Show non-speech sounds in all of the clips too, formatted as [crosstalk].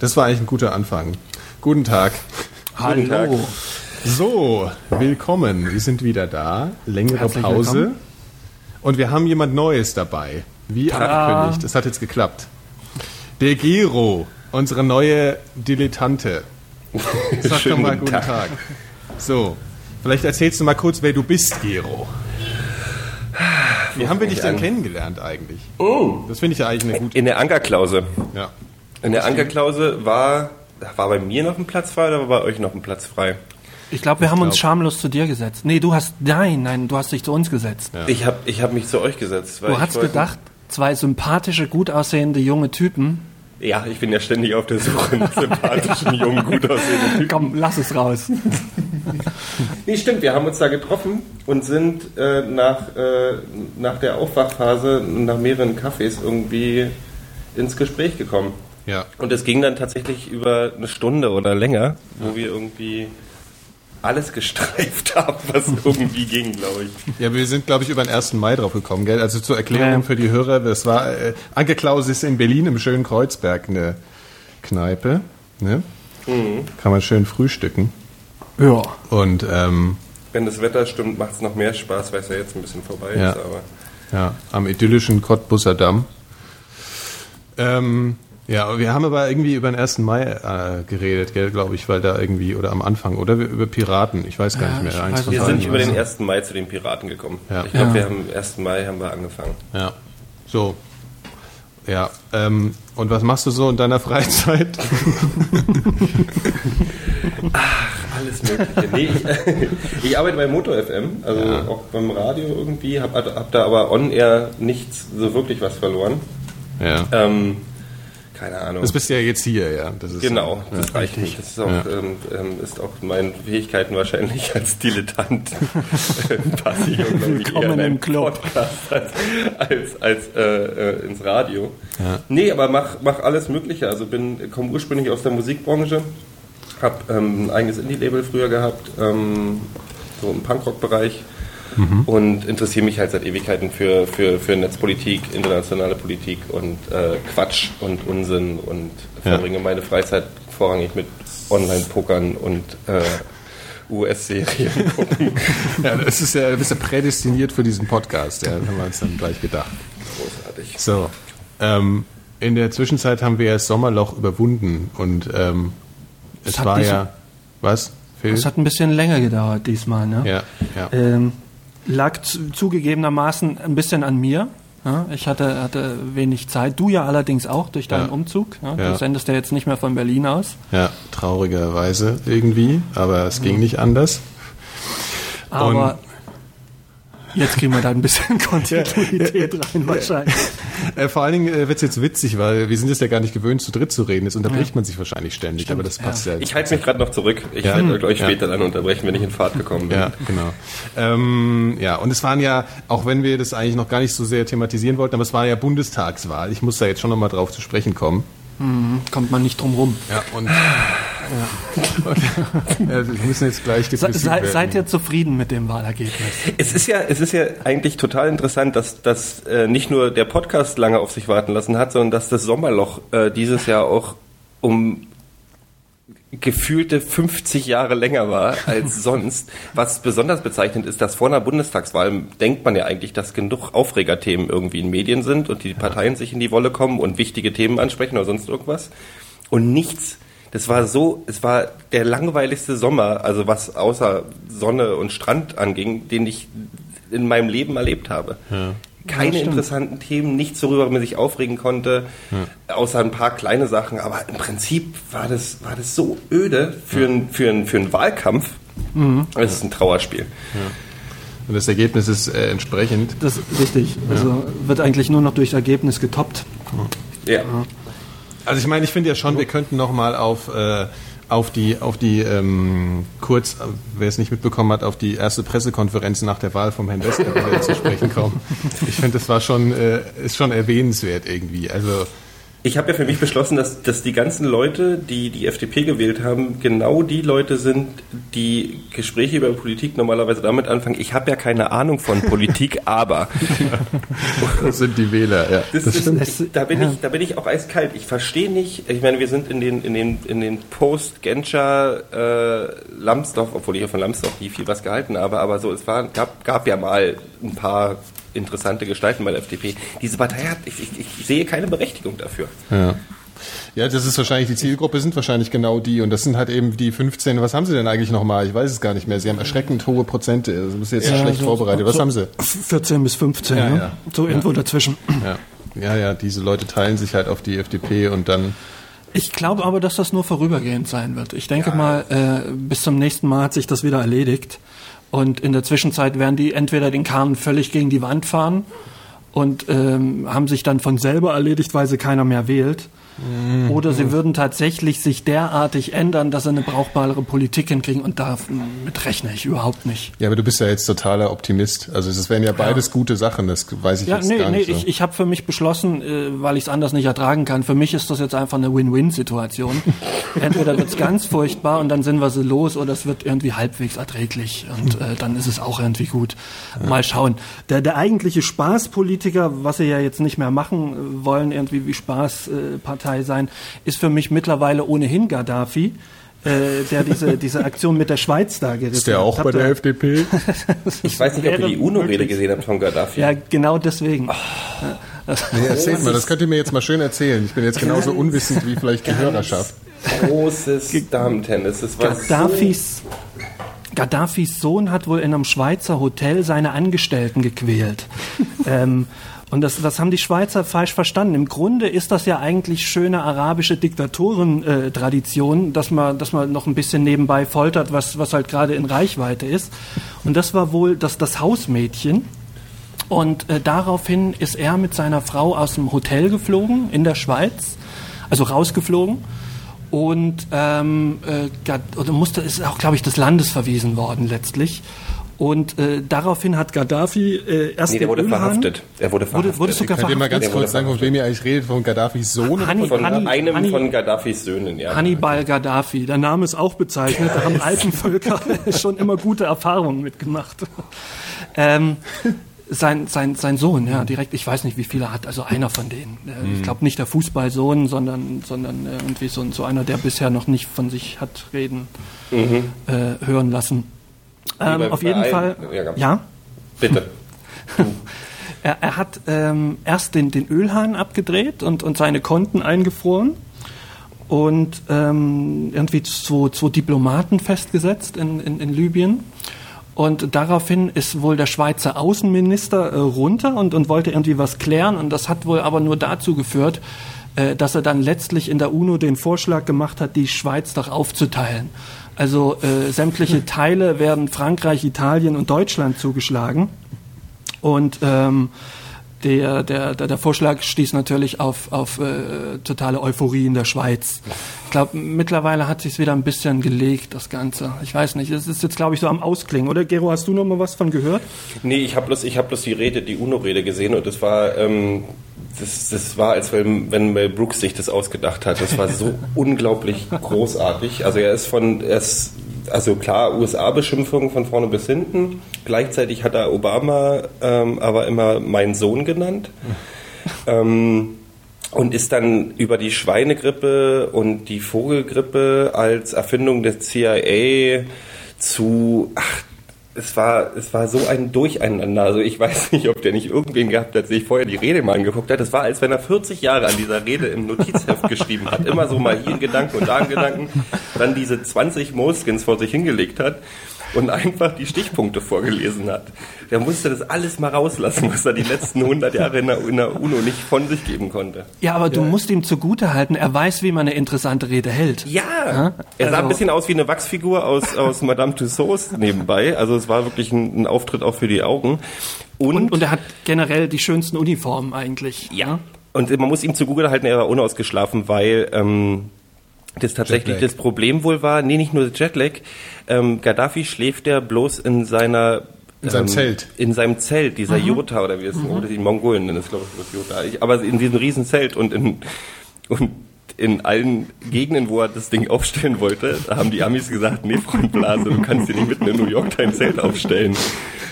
Das war eigentlich ein guter Anfang. Guten Tag. Hallo. Guten Tag. So, willkommen. Wir sind wieder da. Längere Herzlich Pause. willkommen. Und wir haben jemand Neues dabei. Wie angekündigt. Es hat jetzt geklappt. Der Gero, unsere neue Dilettante. [laughs] Sag doch Schönen mal guten Tag. Tag. So, vielleicht erzählst du mal kurz, wer du bist, Gero. Wie haben wir dich ich denn an? kennengelernt eigentlich? Oh. Das finde ich ja eigentlich eine gute. In der Ankerklause. Ja. In der Ankerklause war, war bei mir noch ein Platz frei oder war bei euch noch ein Platz frei? Ich glaube, wir haben uns glaub- schamlos zu dir gesetzt. Nee, du hast, nein, nein, du hast dich zu uns gesetzt. Ich habe ich hab mich zu euch gesetzt. Weil Du ich hast gedacht, zwei sympathische, gut aussehende junge Typen. Ja, ich bin ja ständig auf der Suche nach sympathischen, jungen, gut aussehenden Typen. Komm, lass es raus. [laughs] Nee, stimmt, wir haben uns da getroffen und sind äh, nach, äh, nach der Aufwachphase, nach mehreren Kaffees irgendwie ins Gespräch gekommen. Ja. Und es ging dann tatsächlich über eine Stunde oder länger, wo wir irgendwie alles gestreift [laughs] haben, was irgendwie ging, glaube ich. Ja, wir sind, glaube ich, über den 1. Mai drauf gekommen, gell? Also zur Erklärung Ja. für die Hörer, das war, äh, Anke Klaus ist in Berlin im schönen Kreuzberg eine Kneipe, ne? Mhm. Kann man schön frühstücken. Ja. Und, ähm, Wenn das Wetter stimmt, macht es noch mehr Spaß, weil es ja jetzt ein bisschen vorbei Ja. ist. Aber ja, am idyllischen Cottbusser Damm. Ähm, ja, wir haben aber irgendwie über den 1. Mai äh, geredet, gell, glaube ich, weil da irgendwie, oder am Anfang, oder über Piraten, ich weiß gar Ja, nicht mehr. eins wir sind über den 1. Mai zu den Piraten gekommen. Ja. Ich glaube, Ja. wir haben am 1. Mai haben wir angefangen. Ja, so. Ja, ähm, und was machst du so in deiner Freizeit? Alles Mögliche. Nee, ich, [laughs] ich arbeite bei Motor FM, also auch beim Radio irgendwie, habe hab da aber on-air nichts so wirklich was verloren. ja. Ähm, keine Ahnung. Das bist du ja jetzt hier, ja. Das ist Genau, Ja. das reicht nicht. Das ist auch, Ja. ähm, ähm, ist auch meinen Fähigkeiten wahrscheinlich [laughs] als Dilettant passe ich auch, glaub ich, Willkommen eher in im einem Club. Podcast als, als, als äh, äh, ins Radio. Ja. Nee, aber mach, mach alles Mögliche. Also bin komme ursprünglich aus der Musikbranche, habe ähm, ein eigenes Indie-Label früher gehabt, ähm, so im Punkrock-Bereich. Und interessiere mich halt seit Ewigkeiten für, für, für Netzpolitik, internationale Politik und äh, Quatsch und Unsinn und Ja. verbringe meine Freizeit vorrangig mit Online-Pokern und äh, US-Serien [laughs] gucken. Ja, das ist ja, du bist ja prädestiniert für diesen Podcast, ja, haben wir uns dann gleich gedacht. Großartig. So, ähm, in der Zwischenzeit haben wir ja das Sommerloch überwunden und ähm, es hat war ja, was, Phil? Es hat ein bisschen länger gedauert diesmal, ne? ja, ja. Ähm, lag zu, zugegebenermaßen ein bisschen an mir. Ja, ich hatte, hatte wenig Zeit. Du ja allerdings auch durch deinen Ja. Umzug. Ja. Du sendest ja jetzt nicht mehr von Berlin aus. ja, traurigerweise irgendwie, aber es ging nicht anders. Aber jetzt kriegen wir da ein bisschen [laughs] Kontinuität rein wahrscheinlich. Äh, vor allen Dingen äh, wird's jetzt witzig, weil wir sind es ja gar nicht gewöhnt, zu dritt zu reden. Jetzt unterbricht man sich wahrscheinlich ständig, aber das passt ja. Ich halte mich gerade noch zurück. Ich Ja. werde euch Ja. später dann unterbrechen, wenn ich in Fahrt gekommen bin. Ja, genau. Ähm, ja, und es waren ja, auch wenn wir das eigentlich noch gar nicht so sehr thematisieren wollten, aber es war ja Bundestagswahl. Ich muss da jetzt schon nochmal drauf zu sprechen kommen. Kommt man nicht drum rum. Ja, und. [sighs] Ja. ja, wir müssen jetzt gleich Se, sei, werden. seid ihr zufrieden mit dem Wahlergebnis? Es ist ja, es ist ja eigentlich total interessant, dass, dass äh, nicht nur der Podcast lange auf sich warten lassen hat, sondern dass das Sommerloch äh, dieses Jahr auch um gefühlte 50 Jahre länger war als [laughs] sonst. Was besonders bezeichnend ist, dass vor einer Bundestagswahl denkt man ja eigentlich, dass genug Aufregerthemen irgendwie in Medien sind und die Parteien sich in die Wolle kommen und wichtige Themen ansprechen oder sonst irgendwas. Und nichts. Das war so, es war der langweiligste Sommer, also was außer Sonne und Strand anging, den ich in meinem Leben erlebt habe. Keine stimmt. interessanten Themen, nichts, worüber man sich aufregen konnte, außer ein paar kleine Sachen. Aber im Prinzip war das, war das so öde für, ein, für, ein, für einen Wahlkampf. Es ist ein Trauerspiel. Und das Ergebnis ist äh, entsprechend. Das ist richtig. Also wird eigentlich nur noch durch Ergebnis getoppt. Ja. Also ich meine, ich finde ja schon, wir könnten noch mal auf äh, auf die auf die ähm, kurz, wer es nicht mitbekommen hat, auf die erste Pressekonferenz nach der Wahl vom Herrn Westerwelle zu sprechen kommen. Ich finde, das war schon äh, ist schon erwähnenswert irgendwie. Also Ich habe ja für mich beschlossen, dass, dass die ganzen Leute, die die FDP gewählt haben, genau die Leute sind, die Gespräche über Politik normalerweise damit anfangen. Ich habe ja keine Ahnung von Politik, [laughs] aber. Das sind die Wähler, ja. Das Das ist, stimmt. ich, da, bin ich, da bin ich auch eiskalt. Ich verstehe nicht, ich meine, wir sind in den, in den, in den Post-Genscher äh, Lambsdorff, obwohl ich ja von Lambsdorff nie viel was gehalten habe, aber so, es war, gab, gab ja mal ein paar interessante Gestalten bei der FDP. Diese Partei hat, ich, ich, ich sehe keine Berechtigung dafür. Ja. Ja, das ist wahrscheinlich, die Zielgruppe sind wahrscheinlich genau die und das sind halt eben die 15, was haben sie denn eigentlich nochmal? Ich weiß es gar nicht mehr. Sie haben erschreckend hohe Prozente. Das ist jetzt schlecht so- vorbereitet. Was so haben sie? 14 bis 15, Ja, ne? ja. so irgendwo dazwischen. Ja. ja, ja, diese Leute teilen sich halt auf die FDP und dann Ich glaube aber, dass das nur vorübergehend sein wird. Ich denke mal, äh, bis zum nächsten Mal hat sich das wieder erledigt. Und in der Zwischenzeit werden die entweder den Kahn völlig gegen die Wand fahren und ähm, haben sich dann von selber erledigt, weil sie keiner mehr wählt. Mhm. Oder sie würden tatsächlich sich derartig ändern, dass sie eine brauchbarere Politik hinkriegen. Und damit rechne ich überhaupt nicht. Ja, aber du bist ja jetzt totaler Optimist. Also es wären ja beides gute Sachen, das weiß ich Ja, jetzt nee, gar nee, nicht so. ich, ich habe für mich beschlossen, äh, weil ich es anders nicht ertragen kann, für mich ist das jetzt einfach eine Win-Win-Situation. [laughs] Entweder wird's ganz furchtbar und dann sind wir sie los oder es wird irgendwie halbwegs erträglich und äh, dann ist es auch irgendwie gut. Mal schauen. Der, der eigentliche Spaßpolitiker, was sie ja jetzt nicht mehr machen äh, wollen, irgendwie wie Spaßpartei sein, ist für mich mittlerweile ohnehin Gaddafi. Äh, der diese, diese Aktion mit der Schweiz da gerissen ist der auch hat. bei der FDP? [laughs] Ich weiß nicht, ob ihr die UNO-Rede gesehen habt von Gaddafi. Ja, genau deswegen. Nee, erzählt mal, das könnt ihr mir jetzt mal schön erzählen. Ich bin jetzt genauso unwissend wie vielleicht die Hörerschaft. Großes Damentennis. Das war so Gaddafis, Gaddafis Sohn hat wohl in einem Schweizer Hotel seine Angestellten gequält. [laughs] ähm, und das, das haben die Schweizer falsch verstanden. Im Grunde ist das ja eigentlich schöne arabische Diktatoren-Tradition, dass man, dass man noch ein bisschen nebenbei foltert, was, was halt gerade in Reichweite ist. Und das war wohl das, das Hausmädchen. Und äh, daraufhin ist er mit seiner Frau aus dem Hotel geflogen in der Schweiz, also rausgeflogen. Und ähm, äh, oder musste ist auch, glaube ich, des Landes verwiesen worden letztlich. Und äh, daraufhin hat Gaddafi äh, erst Nee, der wurde Ölhahn- verhaftet. Er wurde verhaftet. wurde sogar Könnt ihr mal ganz Der wurde kurz sagen, von wem ihr eigentlich redet? Von Gaddafis Sohn? Hanni- von Hanni- einem Hanni- von Gaddafis Söhnen, ja. Hannibal Gaddafi. Der Name ist auch bezeichnet. Da haben Alpenvölker [laughs] schon immer gute Erfahrungen mitgemacht. Ähm, sein, sein, sein Sohn, ja, direkt, ich weiß nicht, wie viele er hat, also einer von denen. Äh, Ich glaube nicht der Fußballsohn, sondern, sondern äh, irgendwie so, so einer, der bisher noch nicht von sich hat reden äh, hören lassen. Ähm, auf jeden allen- Fall, ja, ja, Bitte. [laughs] er, er hat ähm, erst den, den Ölhahn abgedreht und, und seine Konten eingefroren und ähm, irgendwie zwei, zwei Diplomaten festgesetzt in, in, in Libyen. Und daraufhin ist wohl der Schweizer Außenminister äh, runter und, und wollte irgendwie was klären. Und das hat wohl aber nur dazu geführt, äh, dass er dann letztlich in der UNO den Vorschlag gemacht hat, die Schweiz doch aufzuteilen. Also äh, sämtliche [laughs] Teile werden Frankreich, Italien und Deutschland zugeschlagen. Und ähm, der, der, der, der Vorschlag stieß natürlich auf, auf äh, totale Euphorie in der Schweiz. Ich glaube, mittlerweile hat sich wieder ein bisschen gelegt, das Ganze. Ich weiß nicht, es ist jetzt, glaube ich, so am Ausklingen. Oder, Gero, hast du noch mal was von gehört? Nee, ich habe bloß, ich hab bloß die Rede, die UNO-Rede gesehen und das war, ähm, das, das war, als wenn, wenn Mel Brooks sich das ausgedacht hat. Das war so [laughs] unglaublich großartig. Also er ist von, er ist, also klar, USA-Beschimpfung von vorne bis hinten. Gleichzeitig hat er Obama ähm, aber immer meinen Sohn genannt. [laughs] ähm, und ist dann über die Schweinegrippe und die Vogelgrippe als Erfindung der CIA zu, ach, es war, es war so ein Durcheinander. Also ich weiß nicht, ob der nicht irgendwen gehabt hat, sich vorher die Rede mal angeguckt hat. Das war, als wenn er 40 Jahre an dieser Rede im Notizheft [laughs] geschrieben hat. Immer so mal hier einen Gedanken und da einen Gedanken. Dann diese 20 Moleskins vor sich hingelegt hat und einfach die Stichpunkte vorgelesen hat. Der musste das alles mal rauslassen, was er die letzten 100 Jahre in der, in der UNO nicht von sich geben konnte. Ja, aber du musst ihm zugute halten, er weiß, wie man eine interessante Rede hält. Ja, er sah Also- ein bisschen aus wie eine Wachsfigur aus, aus Madame Tussauds nebenbei. Also es war wirklich ein, ein Auftritt auch für die Augen. Und, Und, und er hat generell die schönsten Uniformen eigentlich. ja. Und man muss ihm zugute halten, er war unausgeschlafen, weil ähm, das tatsächlich Jetlag. das Problem wohl war, nee, nicht nur Jetlag, ähm, Gaddafi schläft ja bloß in seiner In seinem ähm, Zelt. In seinem Zelt, dieser Jota oder wie es oder die Mongolen nennen es, glaube ich, das Jota. Ich, aber in diesem riesen Zelt und in Und in allen Gegenden, wo er das Ding aufstellen wollte, da haben die Amis gesagt, nee, Freund Blase, du kannst hier nicht mitten in New York dein Zelt aufstellen.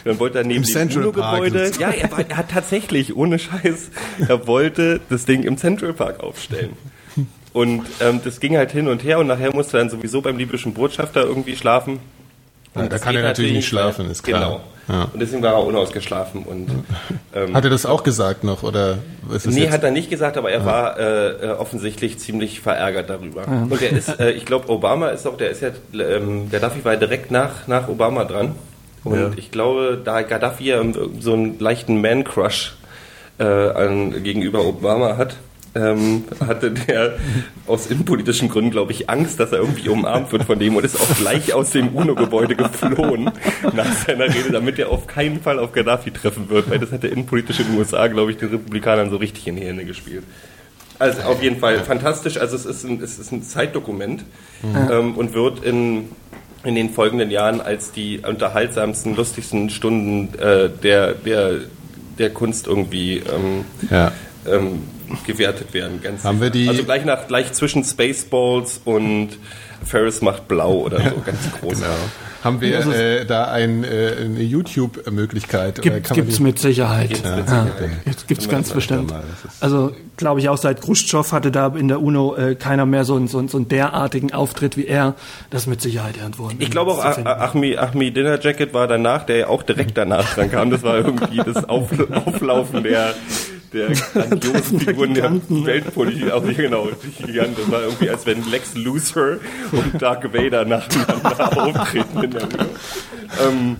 Dann wollte er neben Im dem UNO-Gebäude, ja, er, war, er hat tatsächlich, ohne Scheiß, er wollte das Ding im Central Park aufstellen. Und ähm, das ging halt hin und her und nachher musste er dann sowieso beim libyschen Botschafter irgendwie schlafen. Ja, da kann er natürlich nicht schlafen, ist klar. Genau. Ja. Und deswegen war er unausgeschlafen. Und, [laughs] ähm, Hat er das auch gesagt noch oder ist Nee, jetzt? hat er nicht gesagt, aber er war äh, äh, offensichtlich ziemlich verärgert darüber. Und er ist, äh, ich glaube, Obama ist auch, der ist ja, ähm, Gaddafi war ja direkt nach, nach Obama dran. Und Ja. ich glaube, da Gaddafi ja so einen leichten Man-Crush äh, an, gegenüber Obama hat, ähm, hatte der aus innenpolitischen Gründen, glaube ich, Angst, dass er irgendwie umarmt wird von dem und ist auch gleich aus dem UNO-Gebäude geflohen nach seiner Rede, damit er auf keinen Fall auf Gaddafi treffen wird, weil das hat der innenpolitische in den USA, glaube ich, den Republikanern so richtig in die Hände gespielt. Also auf jeden Fall fantastisch. Also es ist ein, es ist ein Zeitdokument ähm, und wird in, in den folgenden Jahren als die unterhaltsamsten, lustigsten Stunden äh, der, der, der Kunst irgendwie ähm, Ja. ähm, gewertet werden. Ganz Haben wir die- also gleich nach gleich zwischen Spaceballs und Ferris macht blau oder so, [laughs] ganz groß. Genau. Haben wir äh, da ein, äh, eine YouTube-Möglichkeit? oder Gibt es mit Sicherheit. Gibt's mit Ja, Sicherheit. Jetzt gibt es ganz bestimmt. Also glaube ich auch seit Khrushchev hatte da in der UNO äh, keiner mehr so, einen- so, einen- so einen derartigen Auftritt wie er. Das ist mit Sicherheit irgendwo. Ich glaube auch, Achmi, Achmi Dinner Jacket war danach, der ja auch direkt danach [laughs] dran kam. Das war irgendwie das Auf, Auflaufen der, der [laughs] grandiosen Figuren der. Weltpolitik. Auch, genau, die Giganten. Das war irgendwie, als wenn Lex Luthor und Dark Vader nacheinander [laughs] auftreten in der ähm,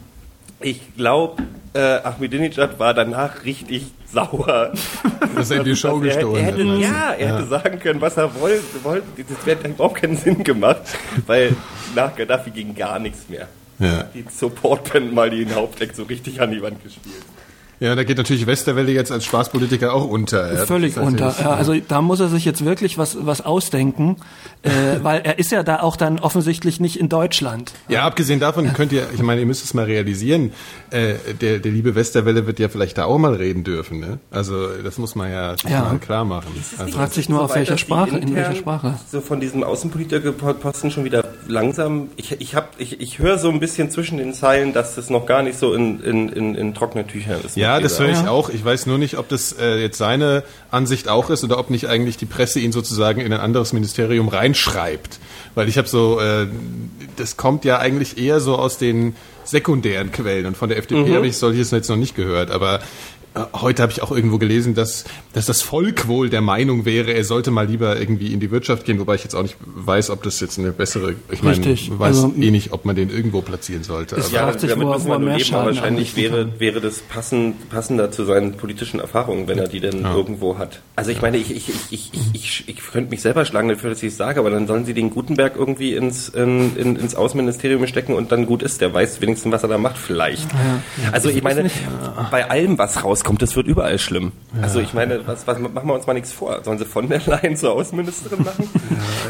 Ich glaube, äh, Ahmadinejad war danach richtig sauer. Dass er die Show er, er gestohlen hätte, hat. Ja, er hätte sagen können, was er wollte. wollte. Das wäre überhaupt keinen Sinn gemacht, weil nach Gaddafi ging gar nichts mehr. Ja. Die Supportband mal den Haupteck so richtig an die Wand gespielt. Ja, da geht natürlich Westerwelle jetzt als Spaßpolitiker auch unter. Ja, Völlig das unter. Ja, also da muss er sich jetzt wirklich was, was ausdenken, äh, [laughs] weil er ist ja da auch dann offensichtlich nicht in Deutschland. Ja, abgesehen davon könnt ihr, ich meine, ihr müsst es mal realisieren, äh, der, der liebe Westerwelle wird ja vielleicht da auch mal reden dürfen, ne? Also das muss man ja, sich Ja. mal klar machen. Also, Fragt sich nur, auf Soweit, welcher Sprache, in welcher Sprache. So von diesem Außenpolitikerposten schon wieder langsam. Ich, ich, hab, ich, ich höre so ein bisschen zwischen den Zeilen, dass das noch gar nicht so in, in, in, in trockenen Tüchern ist. ja, mit das höre ich auch. Ich weiß nur nicht, ob das äh, jetzt seine Ansicht auch ist oder ob nicht eigentlich die Presse ihn sozusagen in ein anderes Ministerium reinschreibt. Weil ich habe so, äh, das kommt ja eigentlich eher so aus den sekundären Quellen und von der FDP habe ich solches jetzt noch nicht gehört, aber Heute habe ich auch irgendwo gelesen, dass, dass das Volk wohl der Meinung wäre, er sollte mal lieber irgendwie in die Wirtschaft gehen, wobei ich jetzt auch nicht weiß, ob das jetzt eine bessere, ich meine, Richtig. weiß Also, eh nicht, ob man den irgendwo platzieren sollte. Aber, Ja, sich, damit wo müssen wir nur mehr leben, aber wahrscheinlich wäre, wäre das passend, passender zu seinen politischen Erfahrungen, wenn er die denn irgendwo hat. Also ich meine, ich, ich, ich, ich, ich, ich, ich könnte mich selber schlagen dafür, dass ich es sage, aber dann sollen sie den Gutenberg irgendwie ins, in, in, ins Außenministerium stecken und dann gut ist. Der weiß wenigstens, was er da macht, vielleicht. Also ich meine, bei allem, was rauskommt, das wird überall schlimm. Also ich meine, was, was, machen wir uns mal nichts vor. Sollen sie von der Leyen zur Außenministerin machen? [laughs]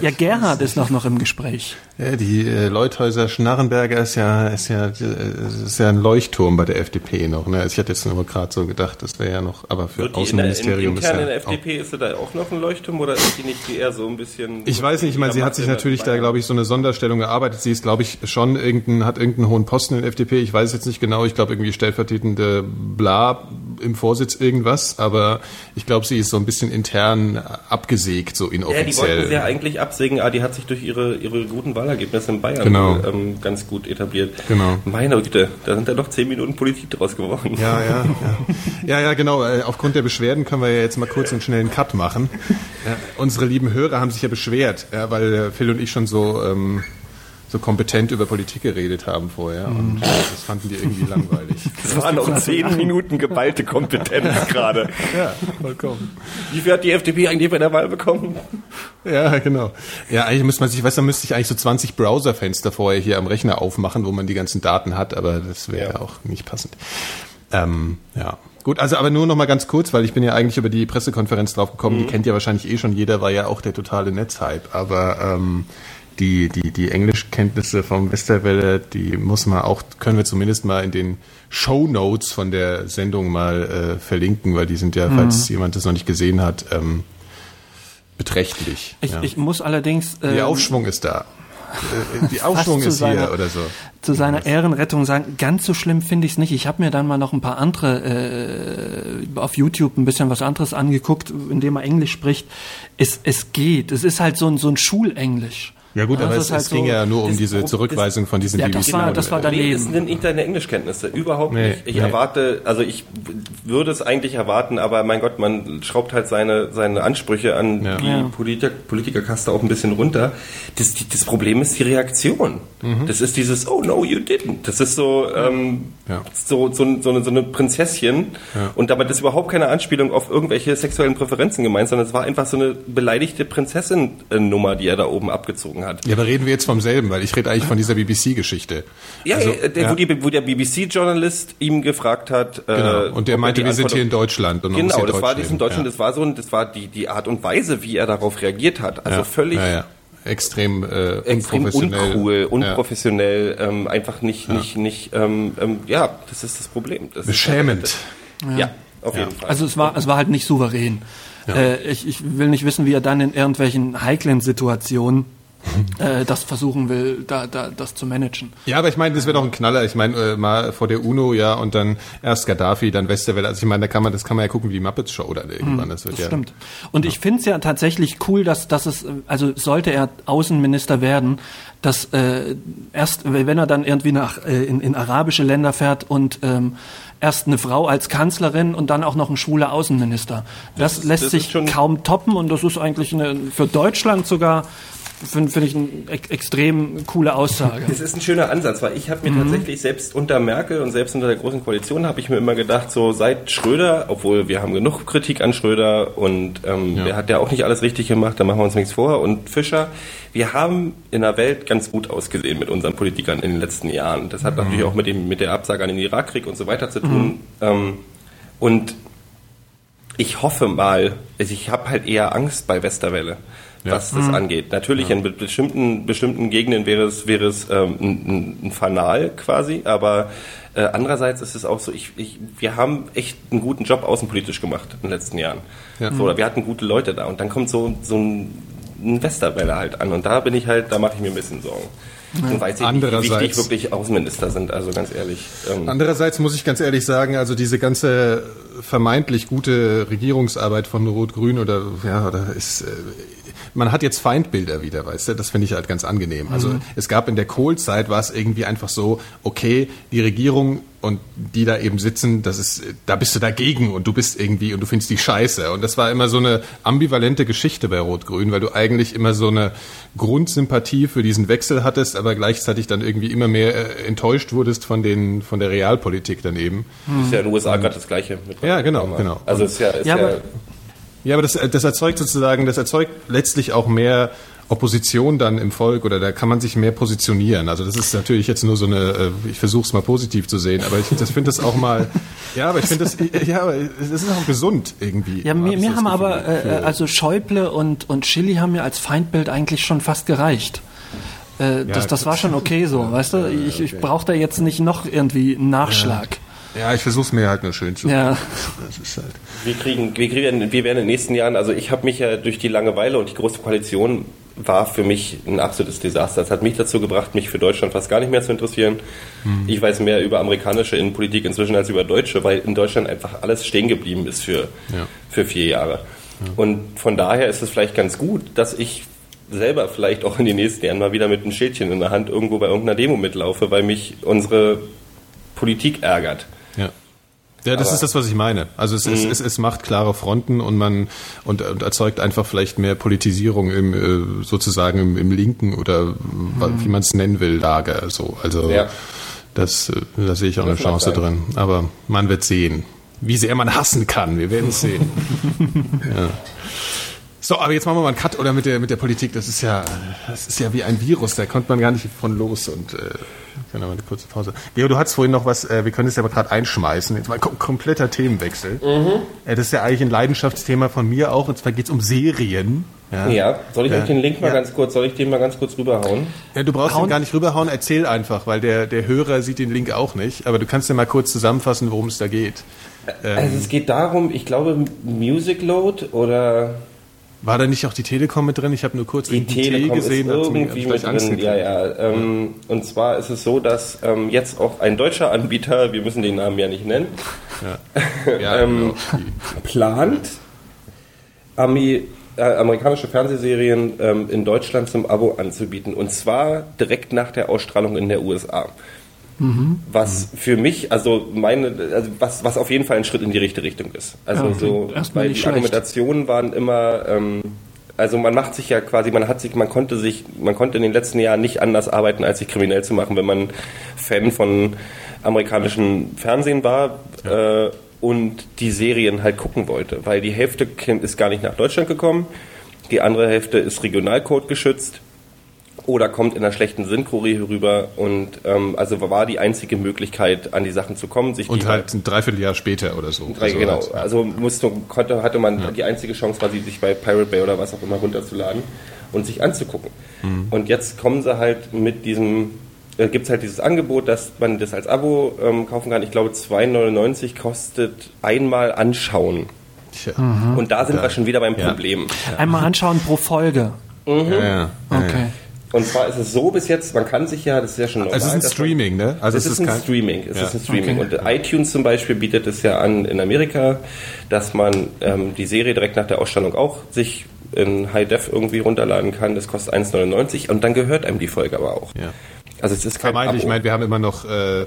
Ja, Gerhard ist noch, noch im Gespräch. Ja, die äh, Leuthäuser Schnarrenberger ist ja, ist ja, äh, ist ja ein Leuchtturm bei der FDP noch. Ne? Also ich hatte jetzt nur gerade so gedacht, das wäre ja noch, aber für Wird die in der, in, Außenministerium ist ja in der auch, FDP, ist sie da auch noch ein Leuchtturm oder ist die nicht eher so ein bisschen... ich weiß nicht, ich meine, sie hat sich natürlich da, glaube ich, so eine Sonderstellung erarbeitet. Sie ist, glaube ich, schon irgendein, hat irgendeinen hohen Posten in der FDP. Ich weiß jetzt nicht genau. Ich glaube irgendwie stellvertretende Bla im Vorsitz irgendwas. Aber ich glaube, sie ist so ein bisschen intern abgesägt, so Ja, die inoffiziell. wollten sie ja eigentlich absägen, aber die hat sich durch ihre, ihre guten Wahlergebnisse in Bayern Genau. ähm, ganz gut etabliert. Genau. Meine Güte, da sind ja doch zehn Minuten Politik draus geworden. Ja, ja, ja. [laughs] Ja, ja, genau. Äh, Aufgrund der Beschwerden können wir ja jetzt mal kurz einen schnellen Cut machen. Ja, unsere lieben Hörer haben sich ja beschwert, ja, weil äh, Phil und ich schon so, ähm, so kompetent über Politik geredet haben vorher. Und äh, das fanden die irgendwie langweilig. [laughs] Das waren auch zehn [laughs] Minuten geballte Kompetenz gerade. Ja, vollkommen. Wie viel hat die FDP eigentlich bei der Wahl bekommen? Ja, genau. Ja, eigentlich müsste man sich, ich weiß, da müsste ich eigentlich so 20 Browserfenster vorher hier am Rechner aufmachen, wo man die ganzen Daten hat, aber das wäre Ja. auch nicht passend. Ähm, ja. Gut, also aber nur noch mal ganz kurz, weil ich bin ja eigentlich über die Pressekonferenz drauf gekommen, die kennt ja wahrscheinlich eh schon jeder, war ja auch der totale Netzhype, aber ähm, die, die, die Englischkenntnisse vom Westerwelle, die muss man auch, können wir zumindest mal in den Show Notes von der Sendung mal äh, verlinken, weil die sind ja, falls jemand das noch nicht gesehen hat, ähm, beträchtlich. Ich, ja. ich muss allerdings. Der ähm, Aufschwung ist da. Äh, Die [laughs] Aufschwung ist hier seiner- oder so. zu seiner Ehrenrettung sagen, ganz so schlimm finde ich es nicht. Ich habe mir dann mal noch ein paar andere äh, auf YouTube ein bisschen was anderes angeguckt, in dem er Englisch spricht. Es, es geht. Es ist halt so ein, so ein Schulenglisch. Ja gut, aber es, ist halt es ging so- ja nur um diese Zurückweisung von diesen Ja, das war- das war Nee, das daneben. sind nicht deine Englischkenntnisse. Überhaupt Nee, nicht. Ich nee. erwarte, also ich würde es eigentlich erwarten, aber mein Gott, man schraubt halt seine, seine Ansprüche an Ja. die Ja. Politiker, Politikerkaste auch ein bisschen runter. Das, die, das Problem ist die Reaktion. Mhm. Das ist dieses, oh no, you didn't. Das ist so, ähm, Ja. so, so, so, eine, so eine Prinzesschen. Und damit ist überhaupt keine Anspielung auf irgendwelche sexuellen Präferenzen gemeint, sondern es war einfach so eine beleidigte Prinzessin-Nummer, die er da oben abgezogen hat. Ja, aber reden wir jetzt vom selben, weil ich rede eigentlich von dieser BBC-Geschichte. Ja, Also, äh, der, ja. Wo, die, wo der BBC-Journalist ihm gefragt hat. Genau. Äh, Und der er meinte, wir sind hier in Deutschland und Genau, hier das Deutsch war das in reden. Deutschland, Ja. das war so, ein- das war die, die Art und Weise, wie er darauf reagiert hat. Also ja. völlig ja, ja. extrem, äh, extrem unprofessionell. uncool, Ja. unprofessionell, ähm, einfach nicht, nicht, nicht, ähm, ähm, ja, das ist das Problem. Das Beschämend. Ist, ja, auf jeden Fall. Also es war, es war halt nicht souverän. Äh, ich, ich will nicht wissen, wie er dann in irgendwelchen heiklen Situationen äh, das versuchen will, da, da, das zu managen. Ja, aber ich meine, das wäre doch ein Knaller. Ich meine, äh, mal vor der UNO, ja, und dann erst Gaddafi, dann Westerwelle. Also ich meine, da kann man, das kann man ja gucken wie die Muppets Show dann irgendwann. Das wird Das ja. stimmt. Und ich finde es ja tatsächlich cool, dass, dass es, also sollte er Außenminister werden, dass äh, erst, wenn er dann irgendwie nach äh, in, in arabische Länder fährt und ähm, erst eine Frau als Kanzlerin und dann auch noch ein schwuler Außenminister. Das, lässt das sich kaum toppen und das ist eigentlich eine, für Deutschland sogar, finde find ich eine ex extrem coole Aussage. Das ist ein schöner Ansatz, weil ich habe mir tatsächlich selbst unter Merkel und selbst unter der großen Koalition habe ich mir immer gedacht, so seit Schröder, obwohl wir haben genug Kritik an Schröder und ähm, der hat ja auch nicht alles richtig gemacht, da machen wir uns nichts vor und Fischer, wir haben in der Welt ganz gut ausgesehen mit unseren Politikern in den letzten Jahren. Das hat natürlich auch mit dem mit der Absage an den Irakkrieg und so weiter zu tun. Ähm, und ich hoffe mal, also ich habe halt eher Angst bei Westerwelle, was das angeht. Natürlich in be- bestimmten, bestimmten Gegenden wäre es, wäre es ähm, ein, ein- Fanal quasi, aber äh, andererseits ist es auch so, ich, ich, wir haben echt einen guten Job außenpolitisch gemacht in den letzten Jahren. Ja. So, oder wir hatten gute Leute da und dann kommt so, so ein, ein Westerwelle halt an und da bin ich halt, da mache ich mir ein bisschen Sorgen. Und weiß ich nicht, wie wichtig wirklich Außenminister sind, also ganz ehrlich. Ähm, Andererseits muss ich ganz ehrlich sagen, also diese ganze vermeintlich gute Regierungsarbeit von Rot-Grün oder ja, oder ist äh, man hat jetzt Feindbilder wieder, weißt du? Das finde ich halt ganz angenehm. Also es gab in der Kohl-Zeit war es irgendwie einfach so, okay, die Regierung und die da eben sitzen, das ist, da bist du dagegen und du bist irgendwie und du findest die scheiße. Und das war immer so eine ambivalente Geschichte bei Rot-Grün, weil du eigentlich immer so eine Grundsympathie für diesen Wechsel hattest, aber gleichzeitig dann irgendwie immer mehr äh, enttäuscht wurdest von den von der Realpolitik daneben. ist ja in den USA gerade das Gleiche. Mit Ja, genau, genau. Also ist ja, ist Ja, ja, Ja, aber das, das erzeugt sozusagen, das erzeugt letztlich auch mehr Opposition dann im Volk oder da kann man sich mehr positionieren. Also das ist natürlich jetzt nur so eine, äh, ich versuche es mal positiv zu sehen, aber ich das finde das auch mal, ja, aber ich finde das, ja, aber es ist auch gesund irgendwie. Ja, mir, mir haben Gefühl. aber, äh, Für- also Schäuble und, und Chili haben mir als Feindbild eigentlich schon fast gereicht. Äh, das, das war schon okay so, [laughs] weißt du? Ich, ich brauche da jetzt nicht noch irgendwie einen Nachschlag. ja, ich versuche es mir halt nur schön zu. Ja. Das ist halt. wir kriegen, wir kriegen, wir werden in den nächsten Jahren, also ich habe mich ja durch die Langeweile und die große Koalition war für mich ein absolutes Desaster. Das hat mich dazu gebracht, mich für Deutschland fast gar nicht mehr zu interessieren. Ich weiß mehr über amerikanische Innenpolitik inzwischen als über deutsche, weil in Deutschland einfach alles stehen geblieben ist für, Ja. für vier Jahre. Und von daher ist es vielleicht ganz gut, dass ich selber vielleicht auch in den nächsten Jahren mal wieder mit einem Schildchen in der Hand irgendwo bei irgendeiner Demo mitlaufe, weil mich unsere Politik ärgert. Ja. Ja, das Aber- ist das, was ich meine. Also es, es, es, es macht klare Fronten und man und, und erzeugt einfach vielleicht mehr Politisierung im äh, sozusagen im, im linken oder wie man es nennen will Lager. So, also Ja. das, äh, da sehe ich auch eine Das mag Chance drin. Aber man wird sehen, wie sehr man hassen kann. Wir werden es sehen. [laughs] ja. So, aber jetzt machen wir mal einen Cut oder mit der mit der Politik. Das ist ja das ist ja wie ein Virus. Da kommt man gar nicht von los und äh, mal eine kurze Pause. Leo, du hattest vorhin noch was. Äh, wir können es ja aber gerade einschmeißen. Jetzt mal kom kompletter Themenwechsel. Äh, das ist ja eigentlich ein Leidenschaftsthema von mir auch. Und zwar geht es um Serien. Ja. Ja, soll ich Ja. euch den Link mal Ja. ganz kurz, soll ich den mal ganz kurz rüberhauen? Ja, du brauchst Hauen- den gar nicht rüberhauen. Erzähl einfach, weil der der Hörer sieht den Link auch nicht. Aber du kannst ja mal kurz zusammenfassen, worum es da geht. Also es geht darum, ich glaube Music Load oder War da nicht auch die Telekom mit drin? Ich habe nur kurz die Telekom gesehen, ist irgendwie mit drin. Ja, ja. Ähm, ja. Und zwar ist es so, dass ähm, jetzt auch ein deutscher Anbieter, wir müssen den Namen ja nicht nennen, ja. [laughs] Ja, ähm, genau. plant, Ami, äh, amerikanische Fernsehserien ähm, in Deutschland zum Abo anzubieten. Und zwar direkt nach der Ausstrahlung in der USA. Mhm. Was für mich, also meine, also was, was auf jeden Fall ein Schritt in die richtige Richtung ist. Also ja, so, weil die Argumentationen waren immer, ähm, also man macht sich ja quasi, man hat sich, man konnte sich, man konnte in den letzten Jahren nicht anders arbeiten, als sich kriminell zu machen, wenn man Fan von amerikanischem Fernsehen war. Ja. Äh, und die Serien halt gucken wollte, weil die Hälfte ist gar nicht nach Deutschland gekommen, die andere Hälfte ist Regionalcode geschützt oder kommt in einer schlechten Synchro rüber und ähm, also war die einzige Möglichkeit, an die Sachen zu kommen. Sich und halt ein Dreivierteljahr später oder so. Drei, also genau, halt, also musste, konnte, hatte man ja. die einzige Chance quasi, sich bei Pirate Bay oder was auch immer runterzuladen und sich anzugucken. Mhm. Und jetzt kommen sie halt mit diesem äh, gibt es halt dieses Angebot, dass man das als Abo ähm, kaufen kann. Ich glaube, 2,99 kostet einmal anschauen. Tja. Mhm. Und da sind da. wir schon wieder beim ja. Problem. Einmal [laughs] anschauen pro Folge. Mhm. Ja, ja. Okay. Und zwar ist es so bis jetzt, man kann sich ja, das ist ja schon normal. Es ist ein Streaming, ne? Also es, ist, ist ein Streaming. Es ist ein Streaming. Und iTunes zum Beispiel bietet es ja an in Amerika, dass man ähm, die Serie direkt nach der Ausstellung auch sich in High Def irgendwie runterladen kann. Das kostet 1,99 und dann gehört einem die Folge aber auch. Ja. Also es ist kein Vermeintlich, ich meine, wir haben immer noch äh,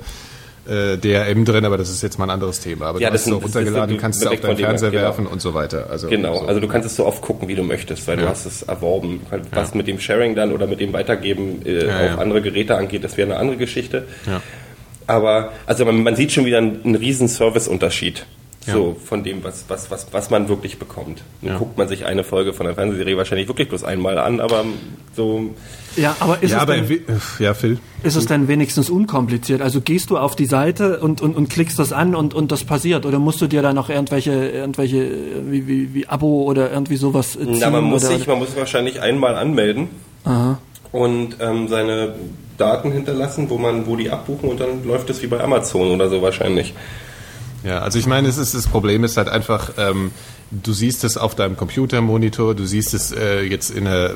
äh, DRM drin, aber das ist jetzt mal ein anderes Thema. Aber ja, du hast es so runtergeladen, du kannst es auf deinen Fernseher genau. werfen und so weiter. Also genau, so. also du kannst es so oft gucken, wie du möchtest, weil ja. du hast es erworben. Was ja. mit dem Sharing dann oder mit dem Weitergeben äh, ja, auf andere Geräte angeht, das wäre eine andere Geschichte. Aber also man, man, sieht schon wieder einen, einen riesen Serviceunterschied. So, von dem, was, was, was, was man wirklich bekommt. Dann guckt man sich eine Folge von der Fernsehserie wahrscheinlich wirklich bloß einmal an, aber so ja, aber ist, ja, es, aber denn, ja, Phil. ist es denn wenigstens unkompliziert? Also gehst du auf die Seite und, und, und klickst das an und, und das passiert? Oder musst du dir da noch irgendwelche, irgendwelche wie, wie, wie Abo oder irgendwie sowas ziehen? Na, man muss oder, sich, man muss wahrscheinlich einmal anmelden Aha. und ähm, seine Daten hinterlassen, wo man, wo die abbuchen und dann läuft es wie bei Amazon oder so wahrscheinlich. Ja, also ich meine, es ist, das Problem ist halt einfach, ähm, du siehst es auf deinem Computermonitor, du siehst es äh, jetzt in einer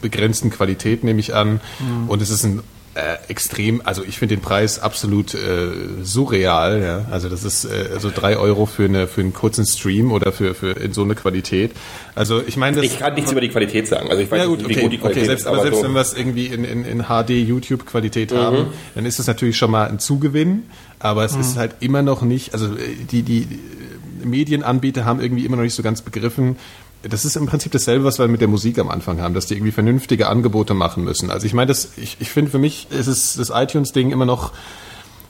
begrenzten Qualität, nehme ich an, mhm. und es ist ein äh, extrem, also ich finde den Preis absolut äh, surreal, ja. Also das ist äh, so drei Euro für eine für einen kurzen Stream oder für für in so eine Qualität. Also ich meine, ich kann nichts über die Qualität sagen. Also ich weiß ja, gut, nicht, wie okay, gut die Qualität okay, selbst, ist. Aber selbst so wenn wir es irgendwie in, in, in HD YouTube Qualität mhm. haben, dann ist es natürlich schon mal ein Zugewinn, aber es mhm. ist halt immer noch nicht, also äh, die die Medienanbieter haben irgendwie immer noch nicht so ganz begriffen, das ist im Prinzip dasselbe, was wir mit der Musik am Anfang haben, dass die irgendwie vernünftige Angebote machen müssen. Also ich meine, das, ich, ich finde für mich ist es das iTunes-Ding immer noch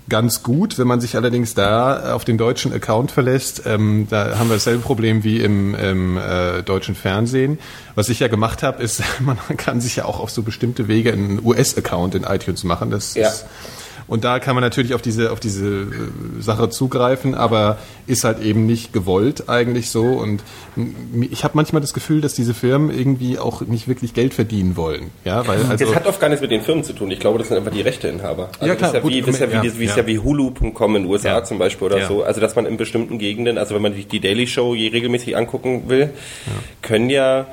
ganz gut. Wenn man sich allerdings da auf den deutschen Account verlässt, ähm, da haben wir dasselbe Problem wie im, im äh, deutschen Fernsehen. Was ich ja gemacht habe, ist, [laughs] man kann sich ja auch auf so bestimmte Wege einen US-Account in iTunes machen. Das ja. ist und da kann man natürlich auf diese, auf diese äh, Sache zugreifen, aber ist halt eben nicht gewollt eigentlich so. Und ich habe manchmal das Gefühl, dass diese Firmen irgendwie auch nicht wirklich Geld verdienen wollen. Ja, weil also das hat oft gar nichts mit den Firmen zu tun. Ich glaube, das sind einfach die Rechteinhaber. Also ja, klar. Das ist ja wie, das ist ja wie, ja, wie, ja. ja wie Hulu.com in den USA zum Beispiel oder so. Also dass man in bestimmten Gegenden, also wenn man sich die Daily Show je regelmäßig angucken will, können ja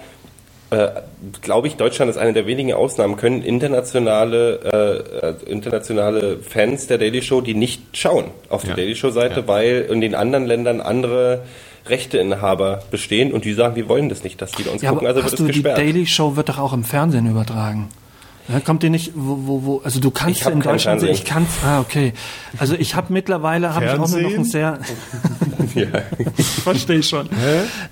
äh, glaube ich, Deutschland ist eine der wenigen Ausnahmen, können internationale, äh, internationale Fans der Daily Show, die nicht schauen auf der ja. Daily Show-Seite, ja. weil in den anderen Ländern andere Rechteinhaber bestehen und die sagen, wir wollen das nicht, dass die uns ja, gucken, also wird es gesperrt. Die Daily Show wird doch auch im Fernsehen übertragen. Ja, kommt ihr nicht, wo, wo, wo also du kannst in Deutschland, ich kann ah, okay. Also ich habe mittlerweile, habe ich auch nur noch ein sehr, [laughs] ja. verstehe ich schon.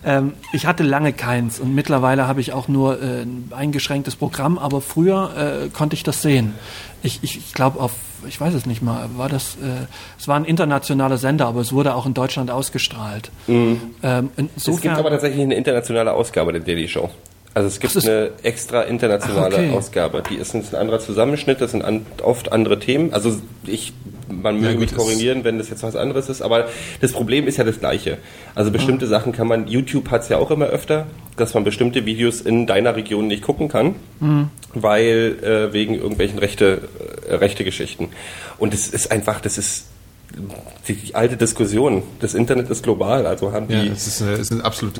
Ähm, ich hatte lange keins und mittlerweile habe ich auch nur äh, ein eingeschränktes Programm, aber früher äh, konnte ich das sehen. Ich, ich, ich glaube auf, ich weiß es nicht mal, war das, äh, es war ein internationaler Sender, aber es wurde auch in Deutschland ausgestrahlt. Mhm. Ähm, insofern, es gibt aber tatsächlich eine internationale Ausgabe der Daily Show. Also es gibt eine extra internationale okay. Ausgabe. Die ist ein anderer Zusammenschnitt, das sind an, oft andere Themen. Also ich, man möge ja, mich korrigieren, wenn das jetzt was anderes ist, aber das Problem ist ja das gleiche. Also bestimmte mhm. Sachen kann man, YouTube hat es ja auch immer öfter, dass man bestimmte Videos in deiner Region nicht gucken kann, mhm. weil äh, wegen irgendwelchen rechte, äh, rechte Geschichten. Und es ist einfach, das ist die, die, alte Diskussion. Das Internet ist global, also haben die. Ja, es ist, eine, ist eine absolut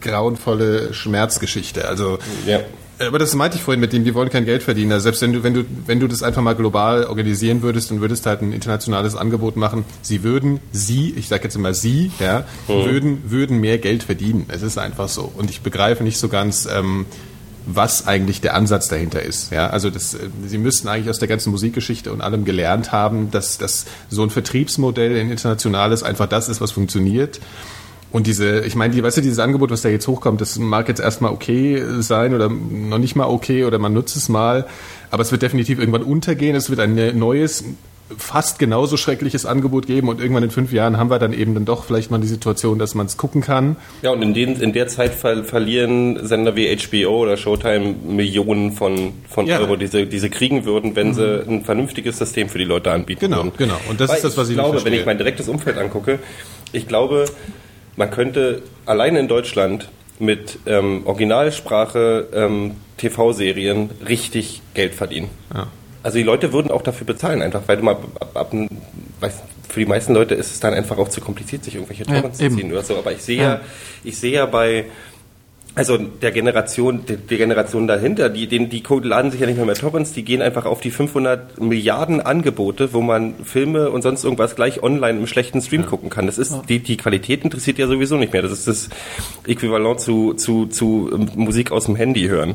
grauenvolle Schmerzgeschichte. Also Ja. aber das meinte ich vorhin mit dem, die wollen kein Geld verdienen. Also selbst wenn du, wenn du, wenn du das einfach mal global organisieren würdest und würdest halt ein internationales Angebot machen, sie würden, sie, ich sage jetzt immer sie, ja, würden, würden mehr Geld verdienen. Es ist einfach so. Und ich begreife nicht so ganz, ähm, was eigentlich der Ansatz dahinter ist. Ja, also das, äh, sie müssten eigentlich aus der ganzen Musikgeschichte und allem gelernt haben, dass, dass so ein Vertriebsmodell in internationales einfach das ist, was funktioniert. Und diese, ich meine, die, weißt du, dieses Angebot, was da jetzt hochkommt, das mag jetzt erstmal okay sein oder noch nicht mal okay oder man nutzt es mal, aber es wird definitiv irgendwann untergehen. Es wird ein neues, fast genauso schreckliches Angebot geben und irgendwann in fünf Jahren haben wir dann eben dann doch vielleicht mal die Situation, dass man es gucken kann. Ja, und in, den, in der Zeit ver verlieren Sender wie HBO oder Showtime Millionen von, von Ja. Euro, die sie, die sie kriegen würden, wenn sie ein vernünftiges System für die Leute anbieten Genau, würden. genau. Und das Weil ist das, was ich nicht glaube, wenn ich mein direktes Umfeld angucke, ich glaube, man könnte allein in Deutschland mit ähm, Originalsprache ähm, TV-Serien richtig Geld verdienen. Ja. Also die Leute würden auch dafür bezahlen, einfach weil du mal ab, ab, weiß, für die meisten Leute ist es dann einfach auch zu kompliziert, sich irgendwelche Ja, Torrents zu eben. ziehen oder so. Aber ich sehe Ja. ja, ich sehe ja bei also der Generation, die, die Generation dahinter, die, die, die laden sich ja nicht mehr mehr Torrents, die gehen einfach auf die 500 Milliarden Angebote, wo man Filme und sonst irgendwas gleich online im schlechten Stream gucken kann. Das ist, die, die Qualität interessiert ja sowieso nicht mehr. Das ist das Äquivalent zu, zu, zu ähm, Musik aus dem Handy hören.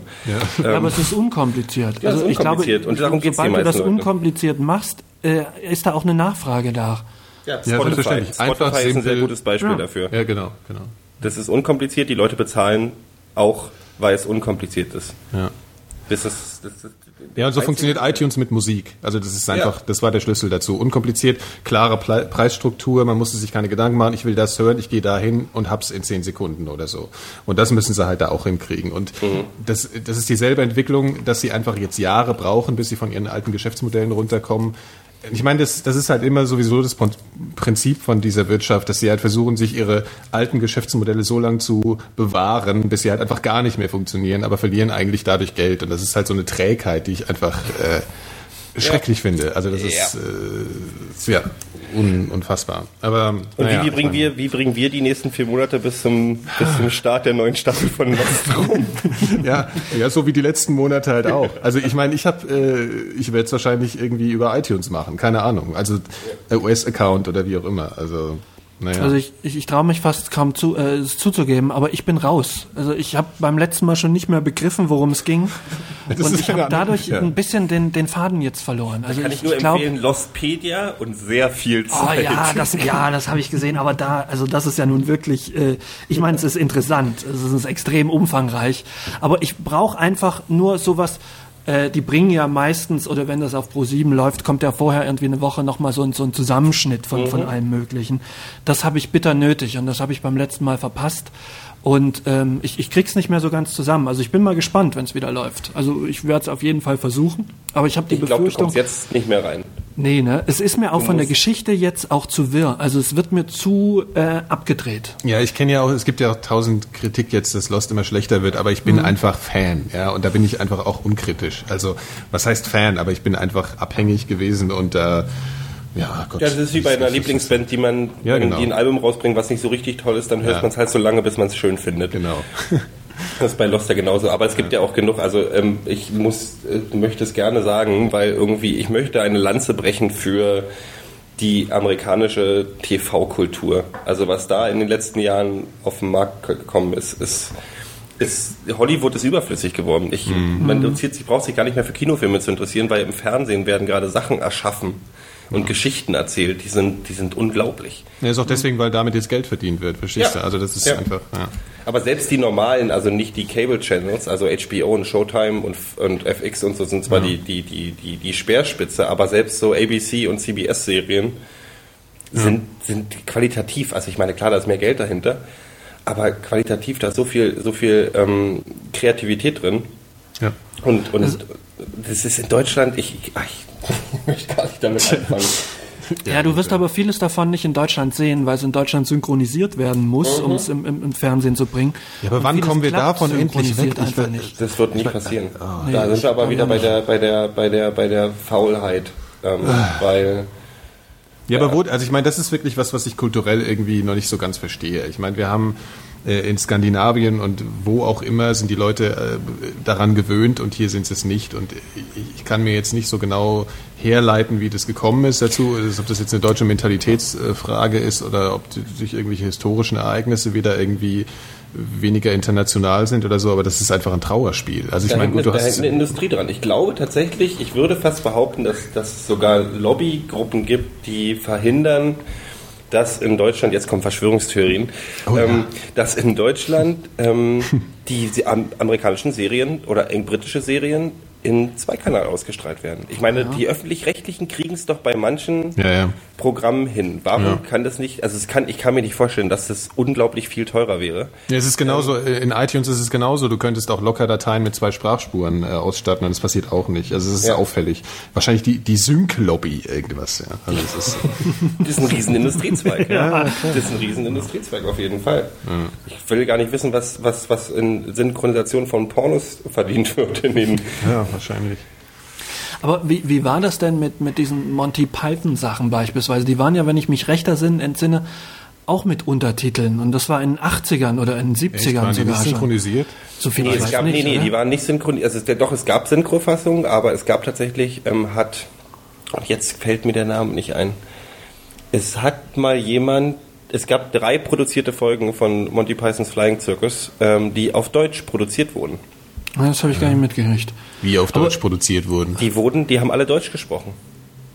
Ja, aber es ist unkompliziert. Ja, es ist ich glaube, unkompliziert. Und darum geht's sobald den du das Leuten. unkompliziert machst, äh, ist da auch eine Nachfrage da. Ja, Ja, Spotify. Einfach Spotify ist ein sehr gutes Beispiel Ja. dafür. Ja, genau, genau. Das ist unkompliziert, die Leute bezahlen auch, weil es unkompliziert ist. Ja. Das ist, das ist Ja, und so funktioniert iTunes mit Musik. Also das ist einfach, Ja. das war der Schlüssel dazu. Unkompliziert, klare Ple Preisstruktur, man musste sich keine Gedanken machen, ich will das hören, ich gehe da hin und hab's in zehn Sekunden oder so. Und das müssen sie halt da auch hinkriegen. Und das, das ist dieselbe Entwicklung, dass sie einfach jetzt Jahre brauchen, bis sie von ihren alten Geschäftsmodellen runterkommen. Ich meine, das, das ist halt immer sowieso das Prin- Prinzip von dieser Wirtschaft, dass sie halt versuchen, sich ihre alten Geschäftsmodelle so lange zu bewahren, bis sie halt einfach gar nicht mehr funktionieren, aber verlieren eigentlich dadurch Geld. Und das ist halt so eine Trägheit, die ich einfach äh, schrecklich finde. Also das ist, äh, ja un, unfassbar. Aber Und naja, wie, wie, bringen wir, wie bringen wir die nächsten vier Monate bis zum, bis zum Start der neuen Staffel von Lost rum? [laughs] [laughs] ja, ja, so wie die letzten Monate halt auch. Also ich meine, ich habe, äh, ich werde es wahrscheinlich irgendwie über iTunes machen, keine Ahnung. Also äh, US-Account oder wie auch immer. Also naja. Also ich, ich, ich traue mich fast kaum zu, äh, es zuzugeben, aber ich bin raus. Also ich habe beim letzten Mal schon nicht mehr begriffen, worum es ging. [laughs] Das und ich habe dadurch ja. ein bisschen den, den Faden jetzt verloren. Also Kann ich nur glaub- empfehlen, Lostpedia und sehr viel Oh Zeit. ja, das, ja, das habe ich gesehen, aber da, also das ist ja nun wirklich, äh, ich meine, es ist interessant, es ist extrem umfangreich, aber ich brauche einfach nur sowas, äh, die bringen ja meistens, oder wenn das auf Pro7 läuft, kommt ja vorher irgendwie eine Woche nochmal so, ein- so ein Zusammenschnitt von, von allem Möglichen. Das habe ich bitter nötig und das habe ich beim letzten Mal verpasst. Und ähm, ich, ich krieg's nicht mehr so ganz zusammen. Also ich bin mal gespannt, wenn es wieder läuft. Also ich werde es auf jeden Fall versuchen. Aber ich habe die Ich glaube, du Befürchtung. kommst jetzt nicht mehr rein. Nee, ne? Es ist mir auch von der Geschichte jetzt auch zu wirr. Also es wird mir zu äh, abgedreht. Ja, ich kenne ja auch, es gibt ja auch tausend Kritik jetzt, dass Lost immer schlechter wird, aber ich bin einfach Fan, ja, und da bin ich einfach auch unkritisch. Also, was heißt Fan, aber ich bin einfach abhängig gewesen und äh, ja, Gott. Ja, das ist wie bei einer Lieblingsband, die man, Ja, wenn genau. die ein Album rausbringt, was nicht so richtig toll ist, dann hört Ja. man es halt so lange, bis man es schön findet. Genau. [laughs] Das ist bei Lost ja genauso. Aber es gibt ja, auch genug. Also ähm, ich muss, äh, möchte es gerne sagen, weil irgendwie ich möchte eine Lanze brechen für die amerikanische TV-Kultur. Also was da in den letzten Jahren auf den Markt gekommen ist, ist ist, Hollywood ist überflüssig geworden. Ich, Man interessiert sich, braucht sich gar nicht mehr für Kinofilme zu interessieren, weil im Fernsehen werden gerade Sachen erschaffen und Geschichten erzählt, die sind, die sind unglaublich. Ja, ist auch deswegen, weil damit jetzt Geld verdient wird, verstehst Ja. du? Also das ist Ja. einfach, ja. Aber selbst die normalen, also nicht die Cable Channels, also HBO und Showtime und, und FX und so sind zwar die, die, die, die, die Speerspitze, aber selbst so ABC und CBS Serien sind, sind qualitativ, also ich meine, klar, da ist mehr Geld dahinter, aber qualitativ da ist so viel, so viel ähm, Kreativität drin. ja. Und, und das ist in Deutschland, ich, ich, [laughs] ich möchte gar nicht damit anfangen. Ja, du wirst aber vieles davon nicht in Deutschland sehen, weil es in Deutschland synchronisiert werden muss, um es im, im, im Fernsehen zu bringen. Ja, aber Und wann kommen wir davon endlich weg? Ich will- nicht. Das wird nicht passieren. Nee, da sind wir aber wieder ja bei der, bei der, bei der, bei der Faulheit. Ähm, weil Ja, aber wo, also ich meine, das ist wirklich was, was ich kulturell irgendwie noch nicht so ganz verstehe. Ich meine, wir haben äh, in Skandinavien und wo auch immer sind die Leute äh, daran gewöhnt und hier sind sie es nicht. Und ich, kann mir jetzt nicht so genau herleiten, wie das gekommen ist dazu, ob das jetzt eine deutsche Mentalitätsfrage ist oder ob durch irgendwelche historischen Ereignisse wieder irgendwie weniger international sind oder so, aber das ist einfach ein Trauerspiel. Also ich Da meine, gut, du da hast eine Industrie dran. Ich glaube tatsächlich, ich würde fast behaupten, dass, dass es sogar Lobbygruppen gibt, die verhindern, dass in Deutschland, jetzt kommen Verschwörungstheorien, Oh ja. ähm, dass in Deutschland ähm, die, die am- amerikanischen Serien oder britische Serien in Zweikanal ausgestrahlt werden. Ich meine, die öffentlich-rechtlichen kriegen es doch bei manchen Ja, ja. Programmen hin. Warum Ja. kann das nicht, also es kann, ich kann mir nicht vorstellen, dass das unglaublich viel teurer wäre. Ja, es ist genauso, äh, in iTunes ist es genauso, du könntest auch locker Dateien mit zwei Sprachspuren äh, ausstatten und das passiert auch nicht. Also es ist Ja. auffällig. Wahrscheinlich die, die Sync-Lobby irgendwas, ja. Also es ist, [laughs] Das ist ein riesen Industriezweig. ja, [laughs] das ist ein riesen Industriezweig auf jeden Fall. Ich will gar nicht wissen, was, was, was in Synchronisation von Pornos verdient wird in den. ja, wahrscheinlich. Aber wie, wie war das denn mit, mit diesen Monty Python Sachen beispielsweise? Die waren ja, wenn ich mich rechter Sinn entsinne, auch mit Untertiteln. Und das war in den 80ern oder in den 70ern Echt, waren die sogar nicht schon. synchronisiert? So viel Nee, ich es weiß gab, nicht, nee, nee, oder? die waren nicht synchronisiert. Also es, doch, es gab Synchrofassungen, aber es gab tatsächlich, ähm, hat, und jetzt fällt mir der Name nicht ein. Es hat mal jemand, es gab drei produzierte Folgen von Monty Pythons Flying Circus, ähm, die auf Deutsch produziert wurden. Das habe ich gar nicht mitgekriegt. Wie auf Deutsch produziert wurden. Die wurden, die haben alle Deutsch gesprochen.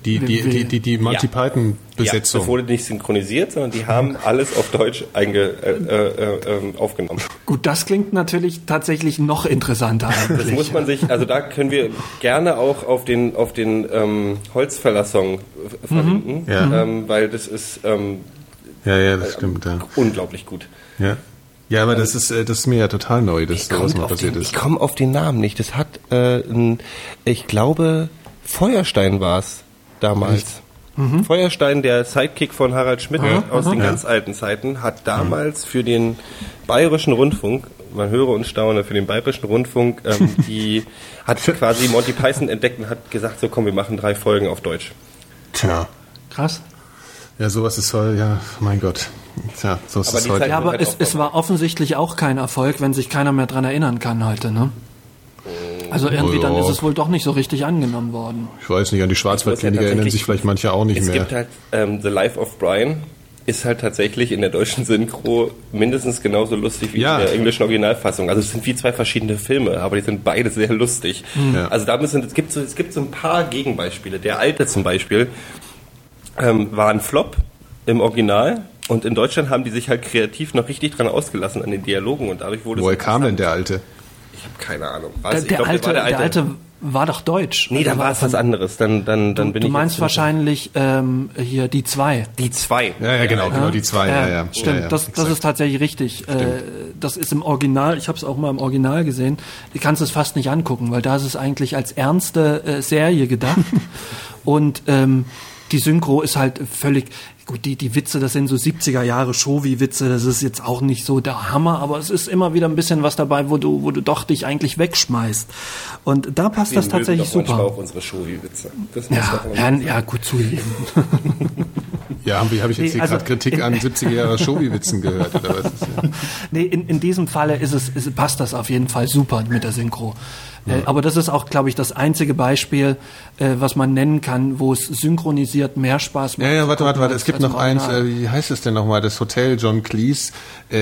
Die, die, die, die, die Monty Ja. Python Ja, Besetzung. das wurde nicht synchronisiert, sondern die haben alles auf Deutsch einge, äh, äh, äh, aufgenommen. Gut, das klingt natürlich tatsächlich noch interessanter Das muss man sich, also da können wir gerne auch auf den auf den ähm, Holzfäller-Song verlinken, Ja. ähm, weil das ist ähm, ja, ja, das stimmt, ja. unglaublich gut. Ja, ja aber das ist, äh, das ist mir ja total neu, dass sowas mal auf passiert den, ist. ich komme auf den Namen nicht. Das hat, äh, ein, ich glaube, Feuerstein war es damals. Feuerstein, der Sidekick von Harald Schmidt aus den ganz alten Zeiten, hat damals für den Bayerischen Rundfunk, man höre und staune, für den Bayerischen Rundfunk, ähm, [laughs] die hat quasi Monty Python entdeckt und hat gesagt, so komm, wir machen drei Folgen auf Deutsch. Tja. Krass. Ja, sowas ist toll, ja, mein Gott. Tja, so ist Aber es die heute. Ja, aber halt es, es war offensichtlich auch kein Erfolg, wenn sich keiner mehr dran erinnern kann heute, ne? Also irgendwie dann ja. ist es wohl doch nicht so richtig angenommen worden. Ich weiß nicht, an die Schwarzwaldkliniker Es muss ja erinnern sich vielleicht manche auch nicht Es mehr. gibt halt ähm, The Life of Brian ist halt tatsächlich in der deutschen Synchro mindestens genauso lustig wie Ja. in der englischen Originalfassung. Also es sind wie zwei verschiedene Filme, aber die sind beide sehr lustig. Ja. Also da müssen es gibt so es gibt so ein paar Gegenbeispiele. Der alte zum Beispiel ähm, war ein Flop im Original und in Deutschland haben die sich halt kreativ noch richtig dran ausgelassen an den Dialogen und dadurch wurde Woher es kam denn der Alte? Ich habe keine Ahnung. Der, Also, der, glaub, alte, der, alte. war doch deutsch. Nee, da Der war es was anderes. Dann, dann, dann Du, bin du ich meinst wahrscheinlich ähm, hier die zwei. die zwei. Ja, ja, genau, genau, die zwei, ja, ja. Stimmt, ja, ja, das, das ist tatsächlich richtig. Äh, das ist im Original, ich habe es auch mal im Original gesehen, du kannst es fast nicht angucken, weil da ist es eigentlich als ernste äh, Serie gedacht. [laughs] Und ähm, die Synchro ist halt völlig, gut, die, die Witze, das sind so 70er Jahre Showy-Witze, das ist jetzt auch nicht so der Hammer, aber es ist immer wieder ein bisschen was dabei, wo du, wo du doch dich eigentlich wegschmeißt. Und da passt das Wir mögen tatsächlich doch super. auch unsere. Das muss Ja, ja, ja, gut zugegeben. [laughs] Ja, habe ich, hab ich jetzt Nee, hier also gerade Kritik in- an 70er Jahre Showy-Witzen gehört, oder was? Ist [laughs] ja. Nee, in, in diesem Falle ist es, ist, passt das auf jeden Fall super mit der Synchro. Äh, aber das ist auch, glaube ich, das einzige Beispiel, äh, was man nennen kann, wo es synchronisiert mehr Spaß macht. Ja, ja, warte, warte, warte. Es gibt noch eins, äh, wie heißt es denn nochmal? Das Hotel John Cleese, äh,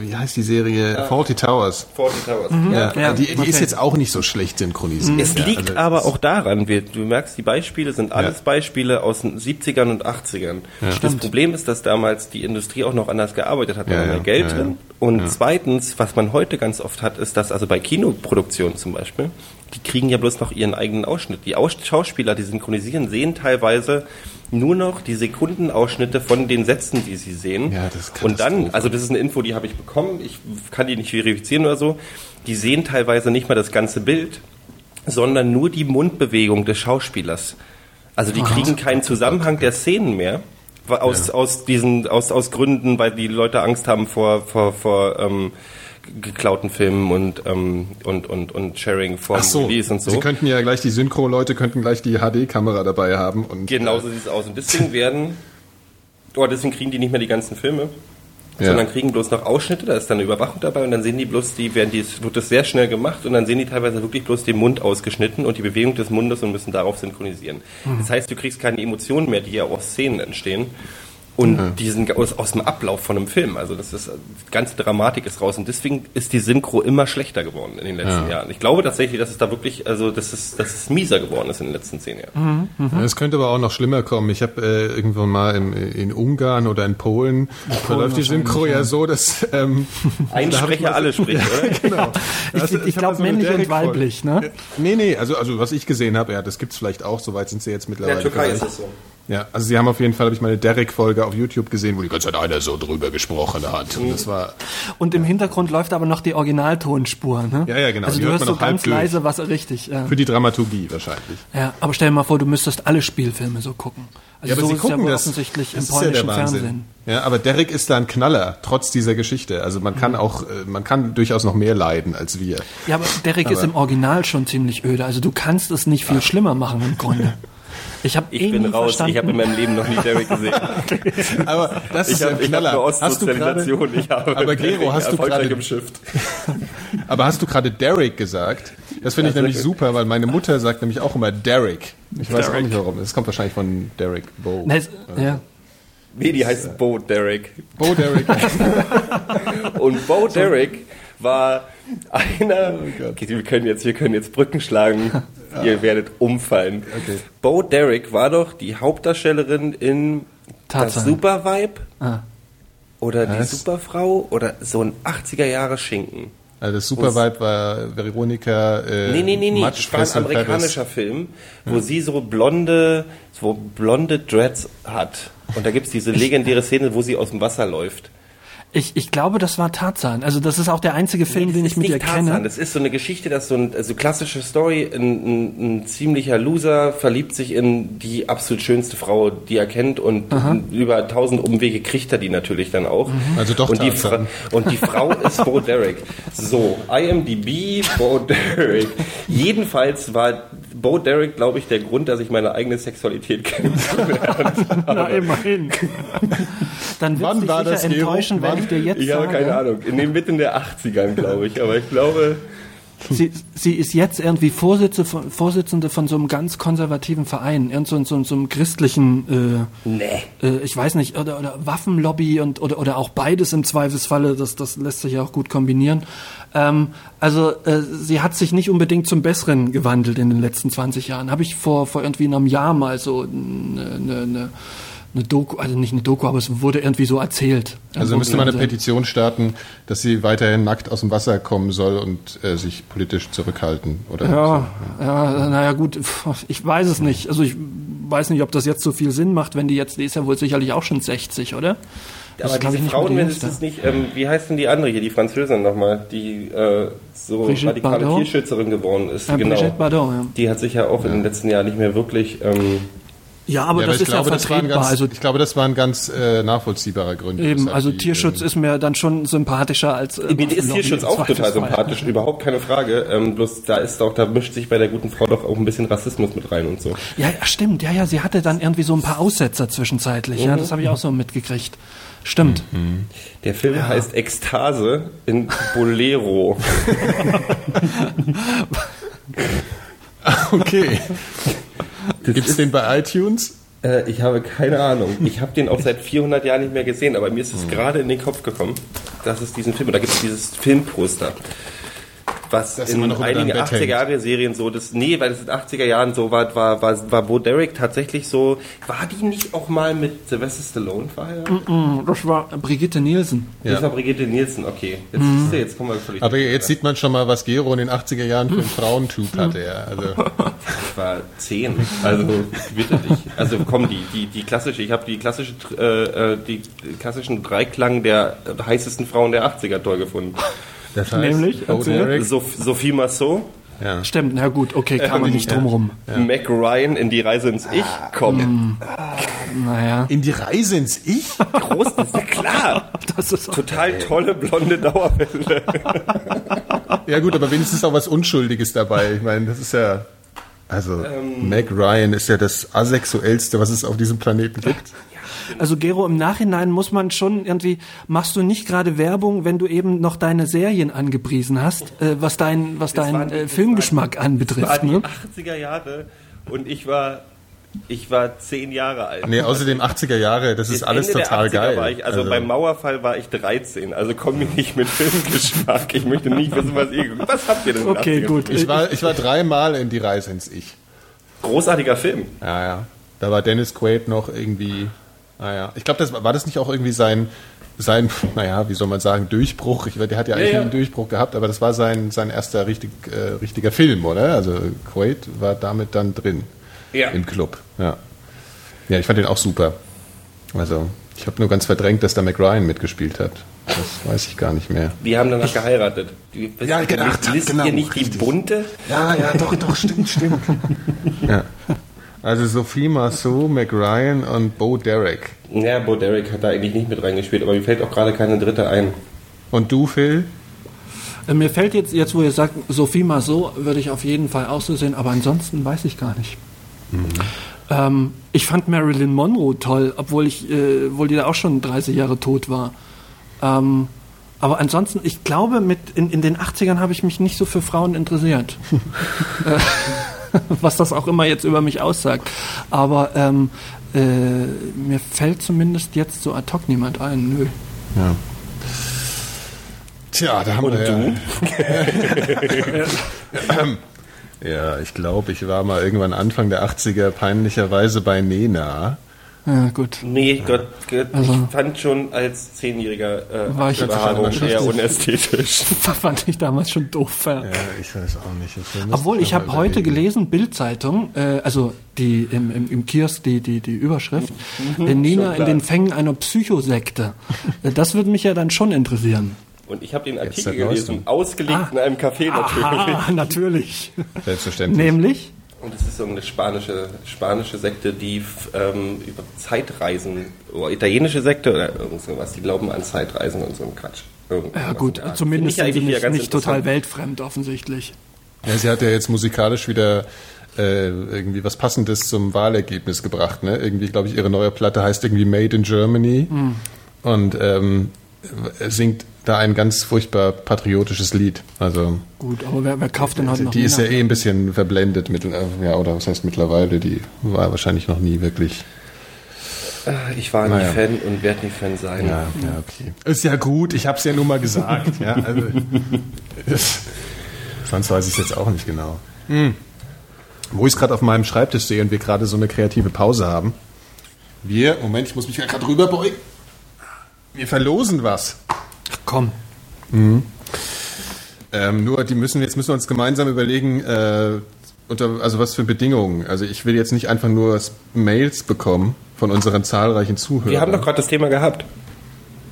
wie heißt die Serie? Faulty Towers. Forty Towers. Ja, Ja, die, die okay. ist jetzt auch nicht so schlecht synchronisiert. Es Ja, liegt also aber auch daran, wir, du merkst, die Beispiele sind alles Ja. Beispiele aus den 70ern und 80ern. Das Problem ist, dass damals die Industrie auch noch anders gearbeitet hat, da Ja, war mehr ja, Geld ja, drin. ja. Und zweitens, was man heute ganz oft hat, ist, dass also bei Kinoproduktionen zum Beispiel, die kriegen ja bloß noch ihren eigenen Ausschnitt. Die Aus Schauspieler, die synchronisieren, sehen teilweise nur noch die Sekundenausschnitte von den Sätzen, die sie sehen. Ja, das ist Und dann, also das ist eine Info, die habe ich bekommen, ich kann die nicht verifizieren oder so, die sehen teilweise nicht mal das ganze Bild, sondern nur die Mundbewegung des Schauspielers. Also die kriegen keinen Zusammenhang der Szenen mehr. Aus, aus diesen, aus, aus Gründen, weil die Leute Angst haben vor, vor, vor ähm, geklauten Filmen und, ähm, und, und, und Sharing von Ach so, Release und so. Sie könnten ja gleich, die Synchro-Leute könnten gleich die HD-Kamera dabei haben. Und, Genauso sieht es aus. Und deswegen [laughs] werden, oder deswegen kriegen die nicht mehr die ganzen Filme. ja. sondern kriegen bloß noch Ausschnitte, da ist dann eine Überwachung dabei und dann sehen die bloß, die werden die, wird das sehr schnell gemacht und dann sehen die teilweise wirklich bloß den Mund ausgeschnitten und die Bewegung des Mundes und müssen darauf synchronisieren. Mhm. Das heißt, du kriegst keine Emotionen mehr, die ja aus Szenen entstehen und ja. diesen aus, aus dem Ablauf von einem Film. Also das ist die ganze Dramatik ist raus und deswegen ist die Synchro immer schlechter geworden in den letzten ja. Jahren. Ich glaube tatsächlich, dass es da wirklich, also dass es, dass es mieser geworden ist in den letzten zehn Jahren. Mhm. Mhm. Es könnte aber auch noch schlimmer kommen. Ich habe äh, irgendwann mal in, in Ungarn oder in Polen verläuft die Synchro ja so, dass ähm, [laughs] ein Sprecher alle spricht, [laughs] oder? genau. [laughs] ich, ich, ich glaube männlich und weiblich, ne? Nee, nee, also also was ich gesehen habe, ja, das gibt's vielleicht auch. Soweit sind sie jetzt mittlerweile. In der Türkei ist es so. Ja, also sie haben auf jeden Fall, habe ich mal eine Derek-Folge auf YouTube gesehen, wo die ganze Zeit einer so drüber gesprochen hat. Und das war. Und im Hintergrund läuft aber noch die Originaltonspur, ne? Ja, ja, genau. Also die du hörst so ganz leise, was richtig. Ja. Für die Dramaturgie wahrscheinlich. Ja, aber stell dir mal vor, du müsstest alle Spielfilme so gucken. Also ja, aber so sie ist gucken ja das. offensichtlich das im polnischen ja Fernsehen. Ja, aber Derek ist da ein Knaller, trotz dieser Geschichte. Also man kann auch, äh, man kann durchaus noch mehr leiden als wir. Ja, aber Derek aber ist im Original schon ziemlich öde. Also du kannst es nicht viel ja. schlimmer machen im Grunde. [laughs] Ich, hab ich bin raus. Verstanden. Ich habe in meinem Leben noch nie Derek [laughs] gesehen. aber das ist ich hab, ein Knaller. Ich hast du grade, ich habe aber Gero, hast du gerade [laughs] aber hast du gerade Derek gesagt? Das finde ich nämlich super, weil meine Mutter sagt nämlich auch immer Derek. Ich weiß Derek. auch nicht warum. Das kommt wahrscheinlich von Derek Bo. Nice. Ja. Nee, die heißt Bo Derek. Bo Derek. [laughs] Und Bo Derek war einer. Oh okay, wir können jetzt, wir können jetzt Brücken schlagen. Ja. Ihr werdet umfallen. Okay. Bo Derek war doch die Hauptdarstellerin in Tatsache. das Super Vibe ah. oder Was? die Superfrau oder so ein 80er Jahre Schinken. Also das Super Vibe war Veronika äh, Nee, nee, nee, nee. Das war ein amerikanischer Paris. Film, wo ja. sie so blonde, so blonde Dreads hat. Und da gibt's diese legendäre Szene, wo sie aus dem Wasser läuft. Ich, ich glaube, das war Tarzan. Also das ist auch der einzige Film, nee, den ich mit ihr Tarzan. kenne. Das ist so eine Geschichte, dass so eine also klassische Story, ein, ein, ein, ziemlicher Loser verliebt sich in die absolut schönste Frau, die er kennt und Aha. über tausend Umwege kriegt er die natürlich dann auch. Mhm. Also doch und die, und die Frau [laughs] ist Bo Derek. So, IMDb, Bo Derek. Jedenfalls war Bo Derek, glaube ich, der Grund, dass ich meine eigene Sexualität [laughs] kennengelernt [laughs] habe. Na, immerhin. Dann wird Wann dich sicher enttäuschen, wenn ich dir jetzt Ich habe sage, keine Ahnung. In den Mitte der 80ern, glaube ich. Aber ich glaube... Sie, sie ist jetzt irgendwie Vorsitzende von, Vorsitzende von so einem ganz konservativen Verein, irgend so, so, so einem christlichen, äh, nee. äh, ich weiß nicht, oder, oder Waffenlobby und oder, oder auch beides im Zweifelsfalle, das, das lässt sich ja auch gut kombinieren. Ähm, also äh, sie hat sich nicht unbedingt zum Besseren gewandelt in den letzten 20 Jahren. Habe ich vor, vor irgendwie einem Jahr mal so eine, eine, eine eine Doku, also nicht eine Doku, aber es wurde irgendwie so erzählt. Also müsste man eine Petition starten, dass sie weiterhin nackt aus dem Wasser kommen soll und äh, sich politisch zurückhalten, oder? Ja, so. ja, naja gut, ich weiß es nicht. Also ich weiß nicht, ob das jetzt so viel Sinn macht, wenn die jetzt, die ist ja wohl sicherlich auch schon 60, oder? Aber diese Frauen, wenn es das nicht, ähm, wie heißt denn die andere hier, die Französin nochmal, die äh, so Brigitte radikale Bardot? Tierschützerin geworden ist. Ja, genau. Brigitte Bardot, ja. Die hat sich ja auch ja. in den letzten Jahren nicht mehr wirklich ähm, ja, aber ja, das aber ist glaube, ja vertretbar. Ganz, also ich glaube, das war ein ganz äh, nachvollziehbarer Grund. Eben, also die, Tierschutz ähm, ist mir dann schon sympathischer als. Äh, mir ist Tierschutz auch total sympathisch, überhaupt keine Frage. Ähm, bloß da ist auch, da mischt sich bei der guten Frau doch auch ein bisschen Rassismus mit rein und so. Ja, ja stimmt. Ja, ja, sie hatte dann irgendwie so ein paar Aussetzer zwischenzeitlich. Mhm. Ja, das habe ich auch so mitgekriegt. Stimmt. Mhm. Der Film ja. heißt Ekstase in Bolero. [laughs] okay. Gibt es den bei iTunes? Äh, ich habe keine Ahnung. Ich habe den auch seit 400 Jahren nicht mehr gesehen, aber mir ist es mhm. gerade in den Kopf gekommen, dass es diesen Film, und da gibt es dieses Filmposter was das in einigen 80er Jahre Serien so das nee, weil es in den 80er Jahren so war war war war Bo Derek tatsächlich so war die nicht auch mal mit Sylvester Stallone verheiratet? Mm -mm, das war Brigitte Nielsen. Ja. Das war Brigitte Nielsen, okay. Jetzt, mm. jetzt kommen wir völlig Aber jetzt sieht man schon mal, was Gero in den 80er Jahren für einen Frauentyp hatte, ja. Also [laughs] ich war zehn, also bitte dich. Also komm, die die die klassische, ich habe die klassische äh, äh, die klassischen Dreiklang der heißesten Frauen der 80er toll gefunden. Das heißt, Nämlich, Soph Sophie Massot. Ja. Stimmt, na gut, okay, kann man nicht drumrum. Ja. Mac Ryan in die Reise ins Ich kommen. Mm, naja. In die Reise ins Ich? Groß, das ist ja klar. [laughs] Das ist Total tolle blonde Dauerwelle. ja gut, aber wenigstens auch was Unschuldiges dabei. Ich meine, das ist ja... Also, ähm, Meg Ryan ist ja das asexuellste, was es auf diesem Planeten gibt. Also Gero, im Nachhinein muss man schon irgendwie, machst du nicht gerade Werbung, wenn du eben noch deine Serien angepriesen hast, äh, was dein, was Das dein die- äh, Filmgeschmack waren die- Das anbetrifft. waren die Ne? 80er Jahre und ich war, ich war zehn Jahre alt. Nee, außerdem 80er Jahre, das ist alles Ende total der 80er geil. War ich, also, beim Mauerfall war ich 13. Also komm mir nicht mit Filmgeschmack. Ich möchte nicht wissen, was ihr Was habt ihr denn Okay, 80ern gut. ich war, ich war dreimal in die Reise ins Ich. Großartiger Film. Ja, ja. Da war Dennis Quaid noch irgendwie, naja. Ich glaube, das war das nicht auch irgendwie sein, sein, naja, wie soll man sagen, Durchbruch. Ich, der hat ja eigentlich ja. einen Durchbruch gehabt, aber das war sein, sein erster richtig, äh, richtiger Film, oder? Also Quaid war damit dann drin Ja. im Club. Ja. Ja, ich fand den auch super. Also, ich habe nur ganz verdrängt, dass da McRyan mitgespielt hat. Das weiß ich gar nicht mehr. Die haben danach geheiratet. Die, Ja, gedacht, genau, ihr nicht richtig. die bunte? Ja, ja, doch, doch, stimmt, stimmt. [laughs] ja. Also Sophie Marceau, McRyan und Bo Derek. Ja, Bo Derek hat da eigentlich nicht mit reingespielt, aber mir fällt auch gerade keine dritte ein. Und du, Phil? Äh, Mir fällt jetzt, jetzt wo ihr sagt, Sophie Marceau, würde ich auf jeden Fall auch so sehen, aber ansonsten weiß ich gar nicht. Ähm, ich fand Marilyn Monroe toll, obwohl ich, äh, obwohl die da auch schon 30 Jahre tot war. Ähm, aber ansonsten, ich glaube, mit in, in den 80ern habe ich mich nicht so für Frauen interessiert. [laughs] [laughs] Was das auch immer jetzt über mich aussagt. Aber ähm, äh, mir fällt zumindest jetzt so ad hoc niemand ein. Nö. Ja. Tja, da haben Und wir du? ja. [laughs] ja, ich glaube, ich war mal irgendwann Anfang der 80er peinlicherweise bei Nena. Ja, gut. Nee, Gott, Gott Also- ich fand schon als Zehnjähriger äh, War ich Behaarung schon eher unästhetisch. [laughs] fand ich damals schon doof. Ja. Ja, ich weiß auch nicht. Das müsste Obwohl, ich habe heute gelesen, Bildzeitung, äh, also die im, im, im Kiosk die, die, die Überschrift, äh, Nina in den Fängen einer Psychosekte. [laughs] Äh, das würde mich ja dann schon interessieren. Und ich habe den Artikel gelesen, ausgelegt in einem Café natürlich. Ah, [laughs] natürlich. Selbstverständlich. Nämlich? Und es ist so eine spanische, spanische Sekte, die ähm, über Zeitreisen, oder italienische Sekte oder irgend sowas, die glauben an Zeitreisen und so einen Quatsch. Irgendwas Ja in gut, zumindest sind sie eigentlich nicht, nicht total weltfremd offensichtlich. Ja, sie hat ja jetzt musikalisch wieder äh, irgendwie was Passendes zum Wahlergebnis gebracht. Ne? Irgendwie, glaube ich, ihre neue Platte heißt irgendwie Made in Germany und ähm, singt da ein ganz furchtbar patriotisches Lied. Also Gut, aber wer, wer kauft denn heute noch die ist ja eh ein bisschen verblendet mit, äh, ja, oder was heißt mittlerweile, die war wahrscheinlich noch nie wirklich. Äh, Ich war nie Naja. Fan und werde nie Fan sein. Ja, ja, okay. Ist ja gut, ich habe es ja nur mal gesagt. ja, also, [laughs] sonst weiß ich es jetzt auch nicht genau. Hm. Wo ich es gerade auf meinem Schreibtisch sehe und wir gerade so eine kreative Pause haben. Wir, Moment, ich muss mich ja gerade rüberbeugen. Wir verlosen was. Komm. Ähm, nur, die müssen jetzt müssen wir uns gemeinsam überlegen, äh, unter, also was für Bedingungen. Also ich will jetzt nicht einfach nur Mails bekommen von unseren zahlreichen Zuhörern. Wir haben doch gerade das Thema gehabt.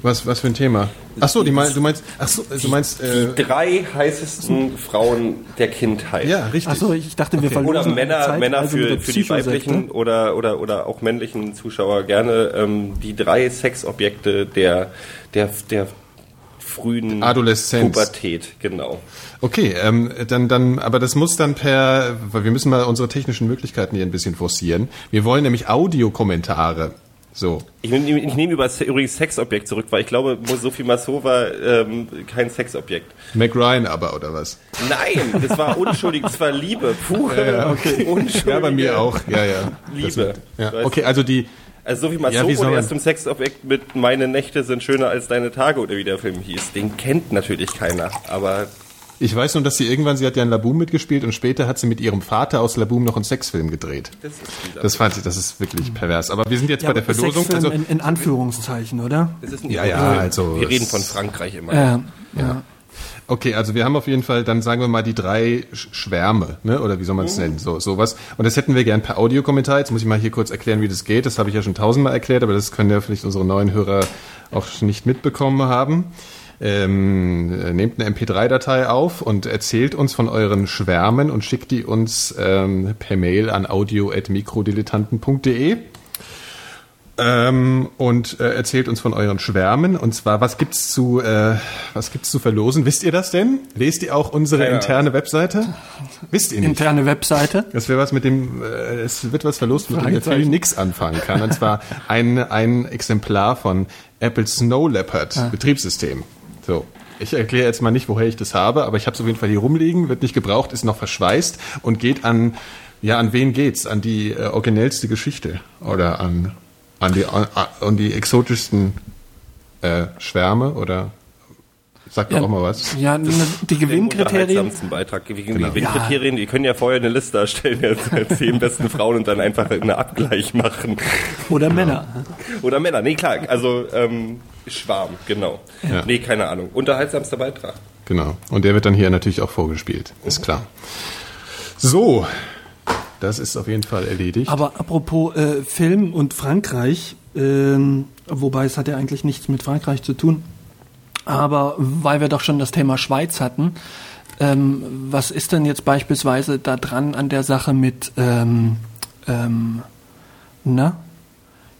Was, was für ein Thema? Ach so, die mein, du meinst, ach so, du meinst, äh, Die drei heißesten Frauen der Kindheit. ja, richtig. Achso, ich dachte, wir verlosen Oder Männer, Zeit, Männer also für, für die weiblichen oder, oder, oder auch männlichen Zuschauer gerne ähm, die drei Sexobjekte der, der, der frühen Adoleszenz. Pubertät, genau. Okay, ähm, dann, dann, aber das muss dann per, weil wir müssen mal unsere technischen Möglichkeiten hier ein bisschen forcieren. Wir wollen nämlich Audiokommentare. So. Ich nehme, ich nehme übrigens Sexobjekt zurück, weil ich glaube, Sophie Massot war ähm, kein Sexobjekt. Mac Ryan aber, oder was? Nein, das war unschuldig, das war Liebe, pure, Ja, okay. unschuldige Ja, bei mir auch. Ja, ja. Liebe. Ja, okay, also die, Also Sophie Ja, wie soll wurde erst im Sexobjekt mit Meine Nächte sind schöner als deine Tage oder wie der Film hieß. Den kennt natürlich keiner, aber ich weiß nur, dass sie irgendwann, sie hat ja in Laboom mitgespielt und später hat sie mit ihrem Vater aus Laboom noch einen Sexfilm gedreht. das. Das fand ich, das ist wirklich pervers. Aber wir sind jetzt Ja, bei der Verlosung. Sexfilm Also, in, in Anführungszeichen, oder? das ist ein Ja, ja, also Wir reden es- von Frankreich immer. Ja. ja. Okay, also wir haben auf jeden Fall, dann sagen wir mal die drei Sch- Schwärme, ne? oder wie soll man es nennen, so sowas. Und das hätten wir gern per Audiokommentar. Jetzt muss ich mal hier kurz erklären, wie das geht. Das habe ich ja schon tausendmal erklärt, aber das können ja vielleicht unsere neuen Hörer auch nicht mitbekommen haben. Ähm, äh, nehmt eine MP3-Datei auf und erzählt uns von euren Schwärmen und schickt die uns ähm, per Mail an audio.mikrodilettanten.de. ähm, und äh, erzählt uns von euren Schwärmen. Und zwar, was gibt's zu, äh, was gibt's zu verlosen? Wisst ihr das denn? Lest ihr auch unsere Ja. interne Webseite? Wisst ihr nicht? Interne Webseite. Das wäre was mit dem, äh, es wird was verlost, mit dem Fragezeichen. Phil nix anfangen kann. Und zwar ein, ein Exemplar von Apple Snow Leopard Ah. Betriebssystem. So. Ich erkläre jetzt mal nicht, woher ich das habe, aber ich habe es auf jeden Fall hier rumliegen, wird nicht gebraucht, ist noch verschweißt und geht an, ja, an wen geht's? An die äh, originellste Geschichte oder an, an die, an, an die exotischsten äh, Schwärme oder sagt doch auch mal was. Ja, ne, die Gewinnkriterien. Beitrag. Wie Genau. Gewinnkriterien, die können ja vorher eine Liste erstellen, jetzt der zehn besten Frauen und dann einfach einen Abgleich machen. Oder Männer. Oder Männer, nee, klar, also ähm, Schwarm, genau. Ja. Nee, keine Ahnung. Unterhaltsamster Beitrag. Genau. Und der wird dann hier natürlich auch vorgespielt, ist klar. So, das ist auf jeden Fall erledigt. Aber apropos äh, Film und Frankreich, ähm, wobei es hat ja eigentlich nichts mit Frankreich zu tun, aber weil wir doch schon das Thema Schweiz hatten, ähm, was ist denn jetzt beispielsweise da dran an der Sache mit, ähm, ähm, na,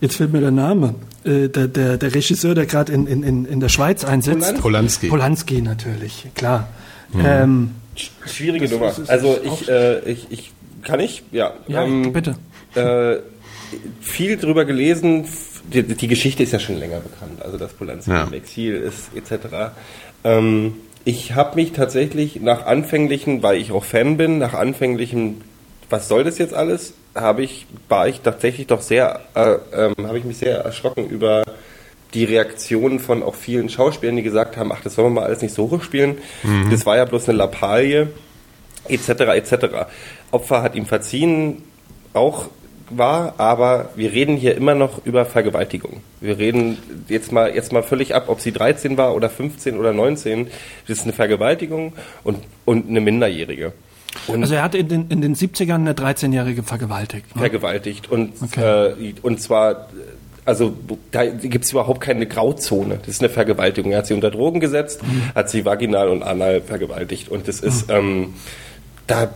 jetzt fällt mir der Name, äh, der, der, der Regisseur, der gerade in, in, in, in der Schweiz einsetzt. Polanski. Polanski natürlich, klar. Ähm, Schwierige Nummer. Also ich, äh, ich, ich kann ich, ja. ja, ähm, bitte. Äh, viel drüber gelesen. Die, die Geschichte ist ja schon länger bekannt. Also dass Polanski Ja. im Exil ist etc. Ähm, ich habe mich tatsächlich nach anfänglichen, weil ich auch Fan bin, nach anfänglichen, was soll das jetzt alles, habe ich, war ich tatsächlich doch sehr, äh, ähm, habe ich mich sehr erschrocken über die Reaktionen von auch vielen Schauspielern, die gesagt haben, ach, das sollen wir mal alles nicht so hochspielen. Das war ja bloß eine Lappalie etc. etc. Opfer hat ihm verziehen, auch war, aber wir reden hier immer noch über Vergewaltigung. Wir reden jetzt mal jetzt mal völlig ab, ob sie 13 war oder 15 oder 19. Das ist eine Vergewaltigung und, und eine Minderjährige. Und Also er hat in den, in den 70ern eine 13-Jährige vergewaltigt. Ne? vergewaltigt und Okay. äh, und zwar also da gibt es überhaupt keine Grauzone. Das ist eine Vergewaltigung. Er hat sie unter Drogen gesetzt, hat sie vaginal und anal vergewaltigt und das ist ähm, da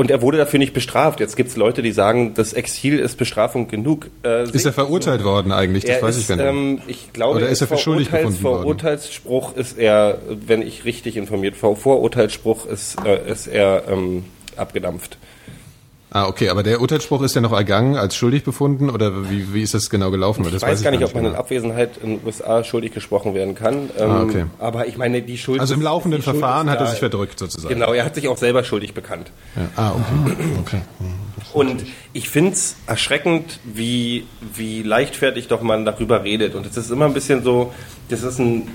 und er wurde dafür nicht bestraft. Jetzt gibt es Leute, die sagen, das Exil ist Bestrafung genug. Äh, ist er verurteilt worden eigentlich? Das er weiß ist, ich gar nicht. Ähm, ich glaube, Oder ist er für schuldig befunden worden? Vorurteilsspruch ist er, wenn ich richtig informiert, Vor Vorurteilsspruch ist, äh, ist er ähm, abgedampft. Ah, okay, aber der Urteilsspruch ist ja noch ergangen als schuldig befunden oder wie, wie ist das genau gelaufen? Ich das weiß gar nicht, ob man in genau. Abwesenheit in den USA schuldig gesprochen werden kann. Ähm, Ah, okay. Aber ich meine, die Schuld. Also im laufenden Verfahren hat er sich verdrückt sozusagen. Genau, er hat sich auch selber schuldig bekannt. Ja. Ah, okay. okay. Und ich finde es erschreckend, wie, wie leichtfertig doch man darüber redet. Und es ist immer ein bisschen so, das ist ein,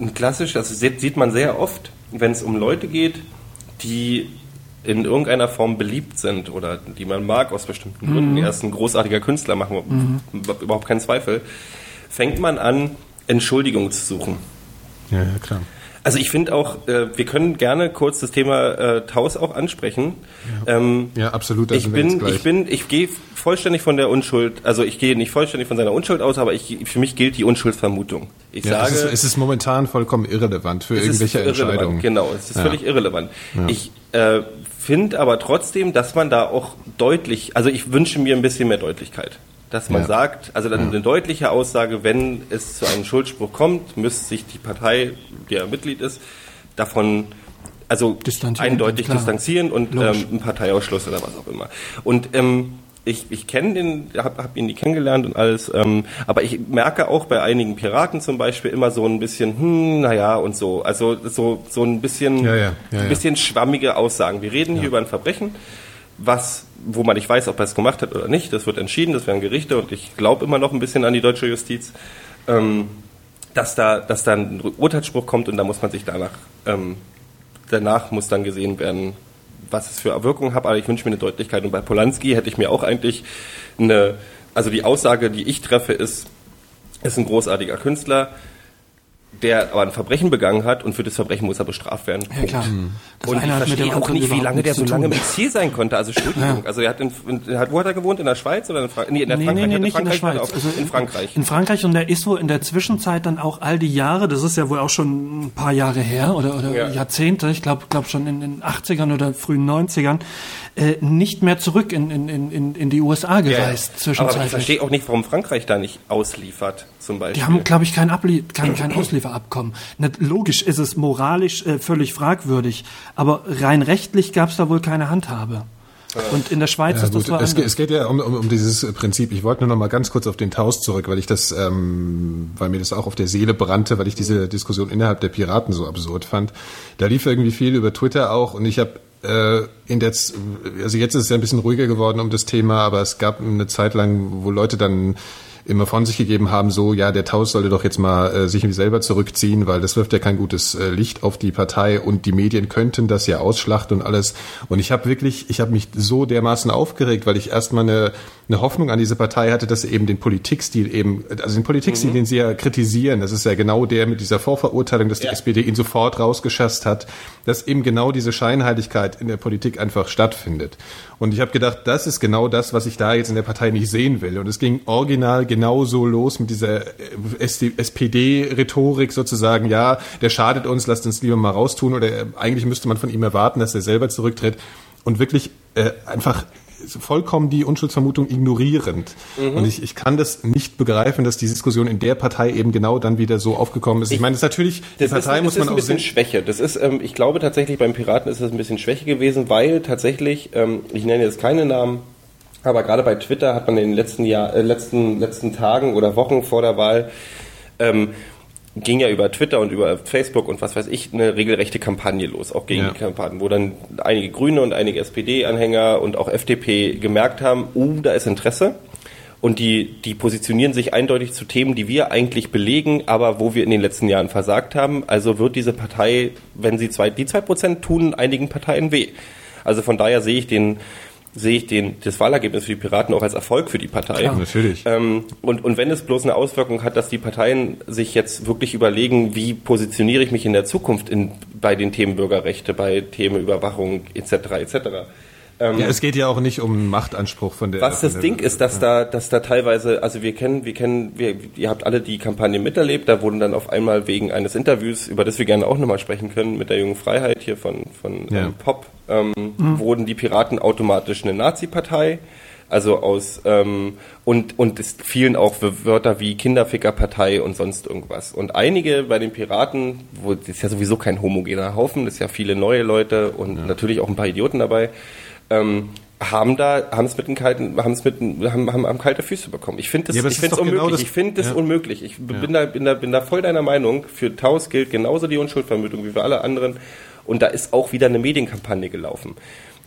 ein klassisch, das sieht man sehr oft, wenn es um Leute geht, die in irgendeiner Form beliebt sind oder die man mag aus bestimmten Gründen. Er ist ein großartiger Künstler, machen wir überhaupt keinen Zweifel. Fängt man an, Entschuldigung zu suchen. Ja, ja, klar. Also ich finde auch, äh, wir können gerne kurz das Thema äh, Taus auch ansprechen. Ähm, Ja, absolut. ich bin, ich bin, ich gehe vollständig von der Unschuld, also ich gehe nicht vollständig von seiner Unschuld aus, aber ich, für mich gilt die Unschuldsvermutung. Ich ja, sage, es, ist, es ist momentan vollkommen irrelevant für irgendwelche Entscheidungen. Genau, es ist Ja. völlig irrelevant. Ich äh, finde aber trotzdem, dass man da auch deutlich, also ich wünsche mir ein bisschen mehr Deutlichkeit. Dass man Ja. sagt, also dann eine deutliche Aussage, wenn es zu einem Schuldspruch kommt, müsste sich die Partei, die er Mitglied ist, davon also eindeutig klar. distanzieren und ähm, Logisch. ein Parteiausschluss oder was auch immer. Und ähm, ich, ich kenne den, habe hab ihn nie kennengelernt und alles, ähm, aber ich merke auch bei einigen Piraten zum Beispiel immer so ein bisschen, hm, naja und so, also so so ein bisschen, Ja, ja, ja, ein bisschen schwammige Aussagen. Wir reden hier über ein Verbrechen, was, wo man nicht weiß, ob er es gemacht hat oder nicht. Das wird entschieden, das werden Gerichte und ich glaube immer noch ein bisschen an die deutsche Justiz. Ähm, dass da, dass da ein Urteilsspruch kommt und da muss man sich danach, ähm, danach muss dann gesehen werden, was es für Wirkung hat. Aber ich wünsche mir eine Deutlichkeit. Und bei Polanski hätte ich mir auch eigentlich eine, also die Aussage, die ich treffe, ist, ist ein großartiger Künstler. Der aber ein Verbrechen begangen hat und für das Verbrechen muss er bestraft werden. Ja, klar. Das Und ich verstehe auch nicht, wie lange der so lange im. Exil sein konnte. Also Entschuldigung. Also er hat in, in, hat, wo hat er gewohnt? In der Schweiz oder in Frankreich? Nee, in der Nee, Frankreich. nee, nee, er nicht in der Frankreich Schweiz. oder Also auch in Frankreich. In Frankreich und der ist wohl in der Zwischenzeit dann auch all die Jahre, das ist ja wohl auch schon ein paar Jahre her oder, oder Ja. Jahrzehnte, ich glaube glaub schon in den 80ern oder frühen 90ern, äh, nicht mehr zurück in, in, in, in- in die USA Ja, ja. gereist Aber ich verstehe auch nicht, warum Frankreich da nicht ausliefert, zum Beispiel. Die haben, glaube ich, kein, Ablie kein, kein Auslieferabkommen. Nicht, logisch ist es moralisch äh, völlig fragwürdig, aber rein rechtlich gab es da wohl keine Handhabe. Und in der Schweiz Ja, ist das gut. wohl Es, es geht ja um, um, um dieses äh, Prinzip. Ich wollte nur noch mal ganz kurz auf den Taus zurück, weil ich das, ähm, weil mir das auch auf der Seele brannte, weil ich diese Diskussion innerhalb der Piraten so absurd fand. Da lief irgendwie viel über Twitter auch und ich habe in der, also jetzt ist es ja ein bisschen ruhiger geworden um das Thema, aber es gab eine Zeit lang, wo Leute dann immer von sich gegeben haben, so, ja, der Taus sollte doch jetzt mal äh, sich selber zurückziehen, weil das wirft ja kein gutes äh, Licht auf die Partei und die Medien könnten das ja ausschlachten und alles. Und ich habe wirklich, ich habe mich so dermaßen aufgeregt, weil ich erstmal eine, eine Hoffnung an diese Partei hatte, dass sie eben den Politikstil eben, also den Politikstil, den sie ja kritisieren, das ist ja genau der mit dieser Vorverurteilung, dass die Ja. SPD ihn sofort rausgeschasst hat, dass eben genau diese Scheinheiligkeit in der Politik einfach stattfindet. Und ich habe gedacht, das ist genau das, was ich da jetzt in der Partei nicht sehen will. Und es ging original genauso los mit dieser äh, SPD-Rhetorik sozusagen, ja, der schadet uns, lasst uns lieber mal raustun. Oder äh, eigentlich müsste man von ihm erwarten, dass er selber zurücktritt. Und wirklich äh, einfach vollkommen die Unschuldsvermutung ignorierend. Und ich, ich kann das nicht begreifen, dass die Diskussion in der Partei eben genau dann wieder so aufgekommen ist. Ich, meine, das ist natürlich, die Das Partei ist, muss das ist man ein auch bisschen sehen. Schwäche. Das ist, ähm, ich glaube tatsächlich beim Piraten ist das ein bisschen Schwäche gewesen, weil tatsächlich, ähm, ich nenne jetzt keine Namen, aber gerade bei Twitter hat man in den letzten Jahr, äh, letzten letzten Tagen oder Wochen vor der Wahl ähm, ging ja über Twitter und über Facebook und was weiß ich eine regelrechte Kampagne los, auch gegen Ja. die Kampagnen, wo dann einige Grüne und einige SPD-Anhänger und auch FDP gemerkt haben, uh, da ist Interesse. Und die, die positionieren sich eindeutig zu Themen, die wir eigentlich belegen, aber wo wir in den letzten Jahren versagt haben. Also wird diese Partei, wenn sie zwei, die zwei Prozent tun, einigen Parteien weh. Also von daher sehe ich den, sehe ich den, das Wahlergebnis für die Piraten auch als Erfolg für die Partei. Klar, natürlich. Ähm, und, und wenn es bloß eine Auswirkung hat, dass die Parteien sich jetzt wirklich überlegen, wie positioniere ich mich in der Zukunft in, bei den Themen Bürgerrechte, bei Themen Überwachung etc. etc. Ähm, Ja, es geht ja auch nicht um Machtanspruch von der. was von das der, Ding ist, dass da, dass da teilweise, also wir kennen, wir kennen, wir, ihr habt alle die Kampagne miterlebt, da wurden dann auf einmal wegen eines Interviews, über das wir gerne auch nochmal sprechen können, mit der jungen Freiheit hier von, von Ja. ähm, Pop, ähm, wurden die Piraten automatisch eine Nazi-Partei. Also aus ähm, und und es fielen auch Wörter wie Kinderfickerpartei und sonst irgendwas. Und einige bei den Piraten, wo das ist ja sowieso kein homogener Haufen, das ist ja viele neue Leute und natürlich auch ein paar Idioten dabei, ähm, haben da haben es mit den kalten haben es mit haben, haben, haben kalte Füße bekommen. Ich finde das Ja, aber ich es finde es genau unmöglich. das- ich finde das ja. unmöglich. Ich bin da bin da bin da voll deiner Meinung. Für Taus gilt genauso die Unschuldvermutung wie für alle anderen. Und da ist auch wieder eine Medienkampagne gelaufen.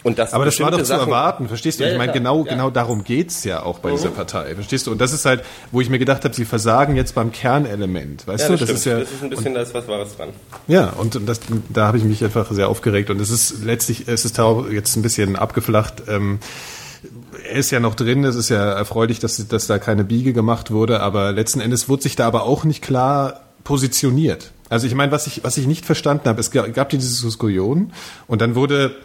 Und das Aber das war doch bestimmte zu Sachen- erwarten, verstehst du? Ja, ich meine, genau, Ja. Mhm. genau darum geht's ja auch bei dieser Partei, verstehst du? Und das ist halt, wo ich mir gedacht habe, sie versagen jetzt beim Kernelement, weißt Ja, du? das, stimmt. ist ja, das ist ein bisschen, da ist was Wahres dran. ja, und das, da habe ich mich einfach sehr aufgeregt. Und es ist letztlich, es ist jetzt ein bisschen abgeflacht. Ähm, er ist ja noch drin, es ist ja erfreulich, dass, dass da keine Biege gemacht wurde, aber letzten Endes wurde sich da aber auch nicht klar positioniert. Also ich meine, was ich, was ich nicht verstanden habe, es gab, diese Diskussion und dann wurde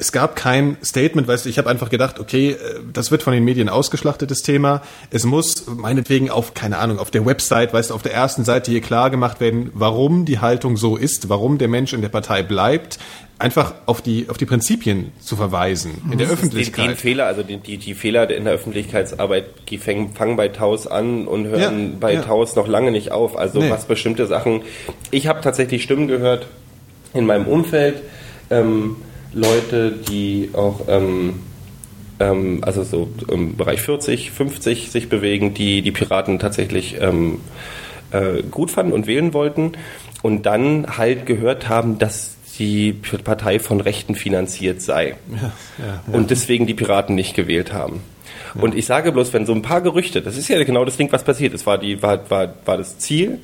es gab kein Statement, weißt du, ich habe einfach gedacht, okay, äh, das wird von den Medien ausgeschlachtetes Thema. Es muss meinetwegen auf, keine Ahnung, auf der Website, weißt du, auf der ersten Seite hier klar gemacht werden, warum die Haltung so ist, warum der Mensch in der Partei bleibt, einfach auf die, auf die Prinzipien zu verweisen, in der Den, den Öffentlichkeit. Fehler, also die, die, die Fehler in der Öffentlichkeitsarbeit, die fangen, fangen bei Taus an und hören Ja, bei ja. Taus noch lange nicht auf. Also Nee. was bestimmte Sachen. Ich habe tatsächlich Stimmen gehört in meinem Umfeld, ähm, Leute, die auch ähm, ähm, also so im Bereich 40, 50 sich bewegen, die die Piraten tatsächlich ähm, äh, gut fanden und wählen wollten und dann halt gehört haben, dass die Partei von Rechten finanziert sei. Und deswegen die Piraten nicht gewählt haben. Und ich sage bloß, wenn so ein paar Gerüchte, das ist ja genau das Ding, was passiert ist, war, die, war, war, war das Ziel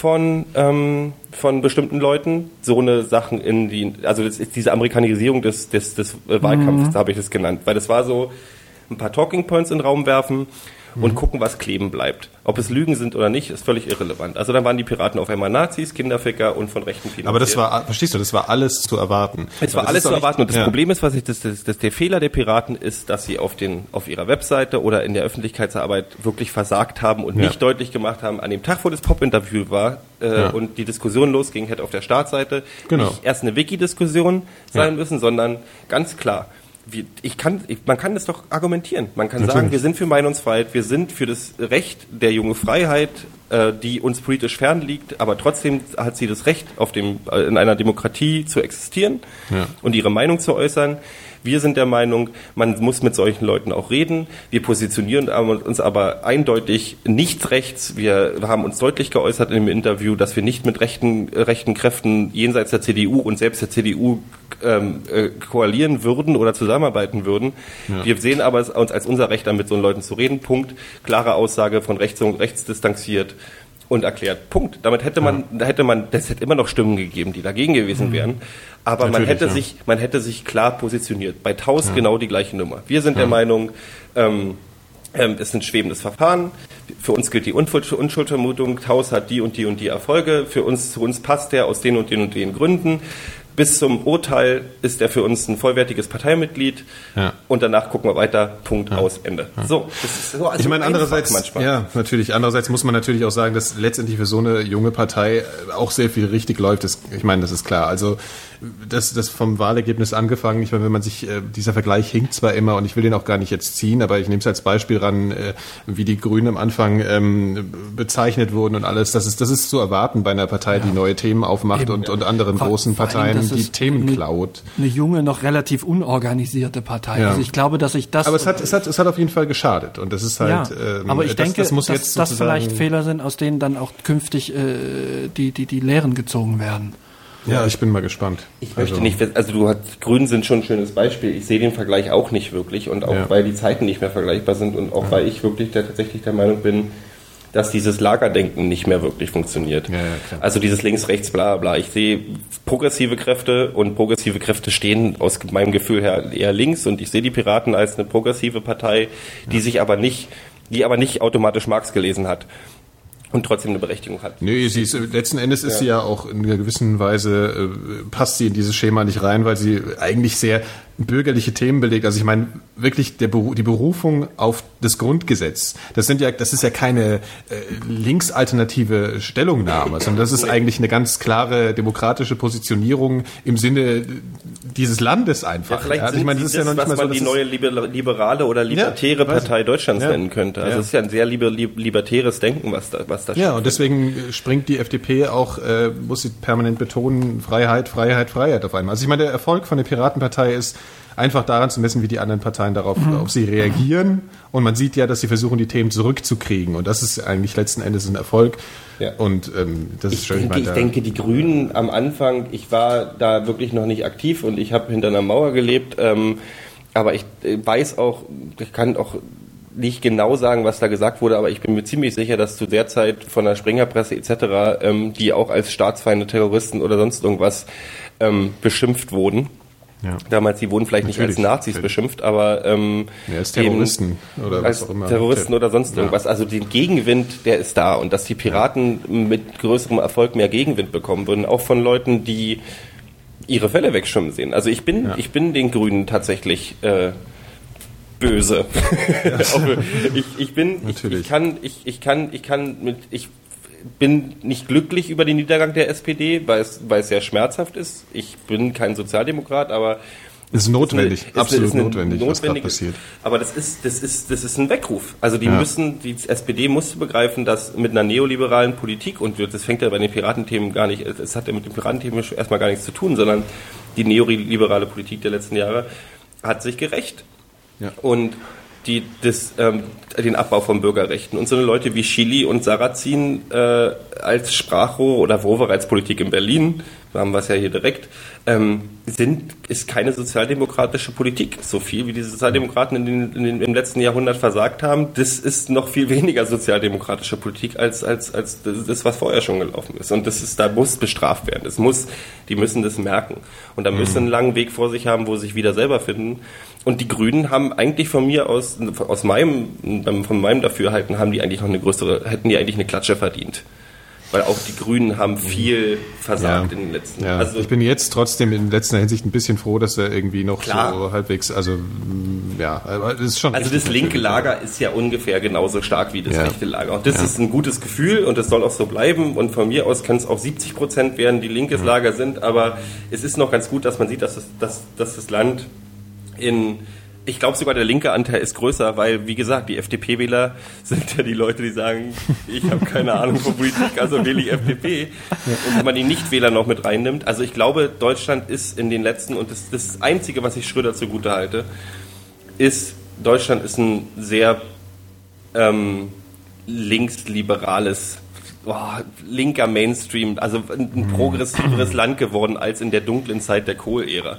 von, ähm, von bestimmten Leuten, so eine Sachen in die, also das ist diese Amerikanisierung des, des, des Wahlkampfs, habe ich das genannt, weil das war so ein paar Talking Points in den Raum werfen und gucken, was kleben bleibt. Ob es Lügen sind oder nicht, ist völlig irrelevant. Also dann waren die Piraten auf einmal Nazis, Kinderficker und von Rechten finanziert. Aber das war, verstehst du, das war alles zu erwarten. Es war alles zu erwarten. Und das ja. Problem ist, was ich, das, das, das, der Fehler der Piraten ist, dass sie auf den, auf ihrer Webseite oder in der Öffentlichkeitsarbeit wirklich versagt haben und Ja. nicht deutlich gemacht haben, an dem Tag, wo das Pop-Interview war, äh, Ja. und die Diskussion losging, hätte auf der Startseite Genau. nicht erst eine Wiki-Diskussion sein müssen, sondern ganz klar. Wie, ich kann, ich, man kann das doch argumentieren. Man kann Natürlich. sagen, wir sind für Meinungsfreiheit, wir sind für das Recht der junge Freiheit, äh, die uns politisch fern liegt, aber trotzdem hat sie das Recht, auf dem, äh, in einer Demokratie zu existieren Ja. und ihre Meinung zu äußern. Wir sind der Meinung, man muss mit solchen Leuten auch reden. Wir positionieren uns aber eindeutig nicht rechts. Wir haben uns deutlich geäußert im Interview, dass wir nicht mit rechten, äh, rechten Kräften jenseits der CDU und selbst der CDU ähm, äh, koalieren würden oder zusammenarbeiten würden. Wir sehen aber es uns als unser Recht an, mit so Leuten zu reden. Punkt. Klare Aussage von rechts und rechts distanziert und erklärt. Punkt. Damit hätte man, da hätte man, das hätte immer noch Stimmen gegeben, die dagegen gewesen wären. Aber man hätte ja. sich, man hätte sich klar positioniert. Bei Taus genau die gleiche Nummer. Wir sind der Meinung, ähm, ähm, es ist ein schwebendes Verfahren. Für uns gilt die Unschuld- Unschuldsvermutung. Taus hat die und die und die Erfolge. Für uns, zu uns passt er aus den und den und den Gründen. Bis zum Urteil ist er für uns ein vollwertiges Parteimitglied. Ja. Und danach gucken wir weiter. Punkt aus Ende. So, das ist so also Ich meine, andererseits, manchmal. ja, natürlich. Andererseits muss man natürlich auch sagen, dass letztendlich für so eine junge Partei auch sehr viel richtig läuft. Das, ich meine, das ist klar. Also, das, das vom Wahlergebnis angefangen. Ich meine, wenn man sich, äh, dieser Vergleich hinkt zwar immer und ich will den auch gar nicht jetzt ziehen, aber ich nehme es als Beispiel ran, äh, wie die Grünen am Anfang ähm, bezeichnet wurden und alles. Das ist, das ist zu erwarten bei einer Partei, die neue Themen aufmacht Eben. und, und anderen Vor- großen Parteien das die ist Themen eine-. Eine junge, noch relativ unorganisierte Partei. Ja. Also ich glaube, dass ich das. Aber es hat, es hat, es hat auf jeden Fall geschadet und das ist ja, halt. ähm, aber ich das, denke, das muss dass jetzt das vielleicht Fehler sind, aus denen dann auch künftig äh, die, die, die Lehren gezogen werden. Ja, ich bin mal gespannt. Ich möchte nicht, also du hast, Grün sind schon ein schönes Beispiel. Ich sehe den Vergleich auch nicht wirklich und auch Ja. weil die Zeiten nicht mehr vergleichbar sind und auch weil ich wirklich der, tatsächlich der Meinung bin, dass dieses Lagerdenken nicht mehr wirklich funktioniert. Ja, ja. Also dieses links, rechts, bla bla. Ich sehe progressive Kräfte und progressive Kräfte stehen aus meinem Gefühl her eher links und ich sehe die Piraten als eine progressive Partei, die sich aber nicht, die aber nicht automatisch Marx gelesen hat und trotzdem eine Berechtigung hat. Nö, sie ist, letzten Endes ist sie ja auch in einer gewissen Weise, äh, passt sie in dieses Schema nicht rein, weil sie eigentlich sehr bürgerliche Themen belegt. Also ich meine, wirklich der die Berufung auf das Grundgesetz, das sind ja, das ist ja keine äh, linksalternative Stellungnahme, sondern das ist eigentlich eine ganz klare demokratische Positionierung im Sinne dieses Landes einfach. Vielleicht also sind ich meine, sie das ist ja noch nicht was mal so, man die neue liber- liberale oder libertäre Ja, Partei. Deutschlands Ja. nennen könnte. Also Ja. es ist ja ein sehr liber, li- libertäres Denken, was da, was da Ja, und deswegen springt die FDP auch, äh, muss sie permanent betonen, Freiheit, Freiheit, Freiheit auf einmal. Also ich meine, der Erfolg von der Piratenpartei ist einfach daran zu messen, wie die anderen Parteien darauf auf sie reagieren. Und man sieht ja, dass sie versuchen, die Themen zurückzukriegen. Und das ist eigentlich letzten Endes ein Erfolg. Ja. Und ähm, das ist Ich schön. denke, ich denke, die Grünen am Anfang, ich war da wirklich noch nicht aktiv und ich habe hinter einer Mauer gelebt, ähm, aber ich äh, weiß auch, ich kann auch nicht genau sagen, was da gesagt wurde, aber ich bin mir ziemlich sicher, dass zu der Zeit von der Springerpresse etc., ähm, die auch als Staatsfeinde, Terroristen oder sonst irgendwas ähm, beschimpft wurden. Ja. Damals, die wurden vielleicht nicht Natürlich, als Nazis natürlich. beschimpft, aber ähm, Ja, als Terroristen oder was als auch immer. Terroristen oder sonst Ja. irgendwas. Also den Gegenwind, der ist da und dass die Piraten mit größerem Erfolg mehr Gegenwind bekommen würden, auch von Leuten, die ihre Fälle wegschwimmen sehen. Also ich bin, Ja. ich bin den Grünen tatsächlich äh, böse. [laughs] Ich, ich bin, ich, Natürlich. ich kann, ich, ich kann, ich kann mit, ich bin nicht glücklich über den Niedergang der SPD, weil es, weil es sehr schmerzhaft ist. Ich bin kein Sozialdemokrat, aber Es ist notwendig, ist eine- absolut ist eine notwendig, was gerade notwendige- passiert. Aber das ist, das ist, das ist ein Weckruf. Also die Ja. müssen, die SPD musste begreifen, dass mit einer neoliberalen Politik, und das fängt ja bei den Piratenthemen gar nicht, es hat ja mit den Piratenthemen erstmal gar nichts zu tun, sondern die neoliberale Politik der letzten Jahre hat sich gerecht. Ja. Und die, das, ähm, den Abbau von Bürgerrechten. Und so eine Leute wie Chili und Sarrazin äh, als Sprachrohr oder Woverheitspolitik in Berlin haben wir es ja hier direkt, ähm, sind, ist keine sozialdemokratische Politik. So viel wie die Sozialdemokraten in den, in den, im letzten Jahrhundert versagt haben, das ist noch viel weniger sozialdemokratische Politik als, als, als das, was vorher schon gelaufen ist. Und das ist, da muss bestraft werden. Das muss, die müssen das merken. Und da müssen einen langen Weg vor sich haben, wo sie sich wieder selber finden. Und die Grünen haben eigentlich von mir aus, aus meinem, von meinem Dafürhalten, haben die eigentlich noch eine größere, hätten die eigentlich eine Klatsche verdient weil auch die Grünen haben viel versagt ja. in den letzten Jahren. Ja. Also ich bin jetzt trotzdem in letzter Hinsicht ein bisschen froh, dass er irgendwie noch klar. so halbwegs, also ja, das ist schon. Also das linke Lager ist ja ungefähr genauso stark wie das ja. rechte Lager. Und das ja. ist ein gutes Gefühl und das soll auch so bleiben. Und von mir aus kann es auch 70 Prozent werden, die linkes Lager sind. Aber es ist noch ganz gut, dass man sieht, dass das, dass, dass das Land in ich glaube sogar der linke Anteil ist größer, weil, wie gesagt, die FDP-Wähler [laughs] sind ja die Leute, die sagen, ich habe keine Ahnung von Politik, also wähle ich FDP. Und wenn man die Nichtwähler noch mit reinnimmt, also ich glaube, Deutschland ist in den letzten, und das, das Einzige, was ich Schröder zugute halte, ist, Deutschland ist ein sehr ähm, linksliberales oh, linker Mainstream, also ein progressiveres Land geworden als in der dunklen Zeit der Kohl-Ära.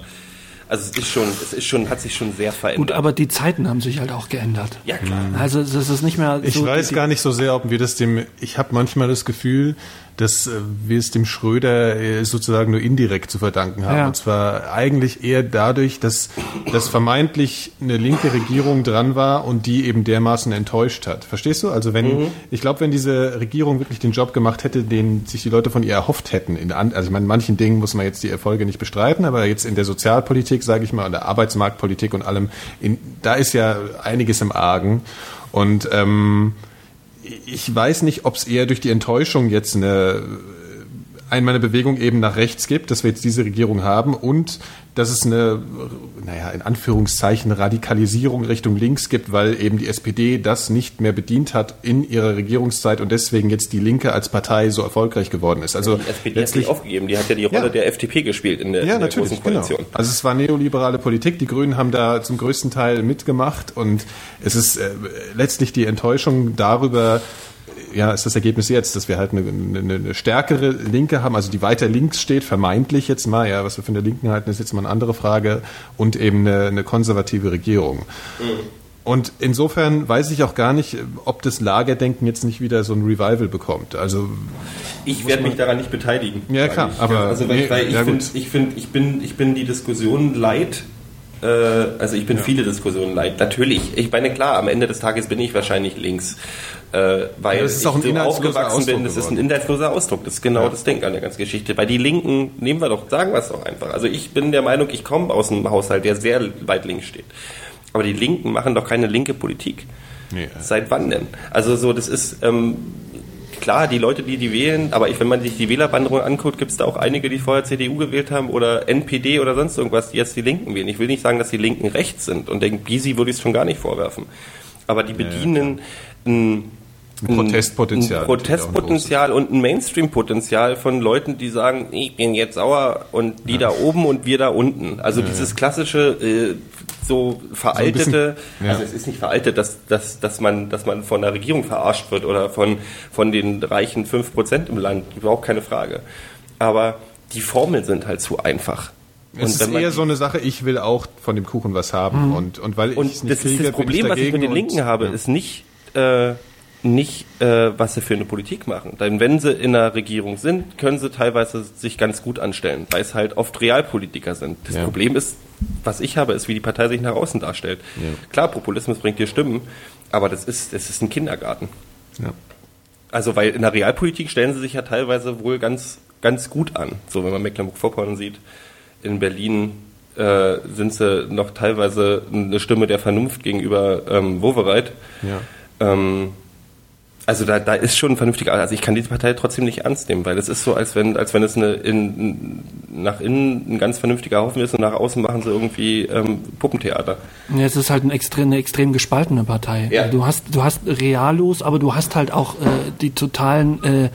Also es ist schon, es ist schon, hat sich schon sehr verändert. Gut, aber die Zeiten haben sich halt auch geändert. Ja klar. Also es ist nicht mehr. So ich weiß gar nicht so sehr, ob wir das dem. Ich habe manchmal das Gefühl, dass äh, wir es dem Schröder äh, sozusagen nur indirekt zu verdanken haben. Ja. Und zwar eigentlich eher dadurch, dass, dass vermeintlich eine linke Regierung dran war und die eben dermaßen enttäuscht hat. Verstehst du? Also wenn, mhm. ich glaube, wenn diese Regierung wirklich den Job gemacht hätte, den sich die Leute von ihr erhofft hätten, in, also ich meine, in manchen Dingen muss man jetzt die Erfolge nicht bestreiten, aber jetzt in der Sozialpolitik, sage ich mal, in der Arbeitsmarktpolitik und allem, in, da ist ja einiges im Argen. Und ähm, ich weiß nicht, ob es eher durch die Enttäuschung jetzt eine einmal eine Bewegung eben nach rechts gibt, dass wir jetzt diese Regierung haben und dass es eine, naja, in Anführungszeichen Radikalisierung Richtung links gibt, weil eben die SPD das nicht mehr bedient hat in ihrer Regierungszeit und deswegen jetzt die Linke als Partei so erfolgreich geworden ist. Also die SPD letztlich, hat sich aufgegeben, die hat ja die Rolle ja. der FDP gespielt in der, ja, in der großen genau. Koalition. Genau. Also es war neoliberale Politik, die Grünen haben da zum größten Teil mitgemacht und es ist äh, letztlich die Enttäuschung darüber, ja, ist das Ergebnis jetzt, dass wir halt eine, eine, eine, stärkere Linke haben, also die weiter links steht, vermeintlich jetzt mal, ja, was wir von der Linken halten, ist jetzt mal eine andere Frage, und eben eine, eine konservative Regierung. Mhm. Und insofern weiß ich auch gar nicht, ob das Lagerdenken jetzt nicht wieder so ein Revival bekommt. Also ich werde mich daran nicht beteiligen. Ja klar, ich, aber also weil, nee, ich, ja finde, ich finde, ich bin, ich bin die Diskussion leid. Äh, also ich bin ja. viele Diskussionen leid. Natürlich, ich meine klar, am Ende des Tages bin ich wahrscheinlich links äh, weil ja, ein so aufgewachsen bin. Das ist ein inhaltsloser Ausdruck. Das ist genau ja. das Denken an der ganzen Geschichte. Bei die Linken nehmen wir doch, sagen wir es doch einfach. Also ich bin der Meinung, ich komme aus einem Haushalt, der sehr weit links steht. Aber die Linken machen doch keine linke Politik. Nee. Seit wann denn? Also so, das ist ähm, klar, die Leute, die die wählen, aber ich, wenn man sich die Wählerwanderung anguckt, gibt es da auch einige, die vorher CDU gewählt haben oder NPD oder sonst irgendwas, die jetzt die Linken wählen. Ich will nicht sagen, dass die Linken rechts sind und den Gysi würde ich es schon gar nicht vorwerfen. Aber die bedienen ja, ein ein Protestpotenzial. Ein Protestpotenzial und ein Mainstream-Potenzial von Leuten, die sagen, ich bin jetzt sauer und die ja. da oben und wir da unten. Also ja, dieses klassische, äh, so veraltete, so bisschen, ja. also es ist nicht veraltet, dass, dass, dass, man, dass man von der Regierung verarscht wird oder von, von den reichen 5% im Land, überhaupt keine Frage. Aber die Formeln sind halt zu einfach. Es ist eher so eine Sache, ich will auch von dem Kuchen was haben. Mhm. Und, und weil ich und das kriege, ist das Problem, was ich mit den Linken habe, ist nicht, äh, nicht, äh, was sie für eine Politik machen. Denn wenn sie in der Regierung sind, können sie teilweise sich ganz gut anstellen, weil es halt oft Realpolitiker sind. Das ja. Problem ist, was ich habe, ist, wie die Partei sich nach außen darstellt. Ja. Klar, Populismus bringt dir Stimmen, aber das ist, das ist ein Kindergarten. Ja. Also, weil in der Realpolitik stellen sie sich ja teilweise wohl ganz, ganz gut an. So, wenn man Mecklenburg-Vorpommern sieht, in Berlin äh, sind sie noch teilweise eine Stimme der Vernunft gegenüber ähm, Wovereit. Ja. Ähm, also da, da ist schon ein vernünftiger, also ich kann diese Partei trotzdem nicht ernst nehmen, weil es ist so, als wenn, als wenn es eine in, nach innen ein ganz vernünftiger Haufen ist und nach außen machen sie irgendwie ähm, Puppentheater. Ja, es ist halt eine extrem, eine extrem gespaltene Partei. Ja. Du hast, du hast Realos, aber du hast halt auch äh, die totalen äh,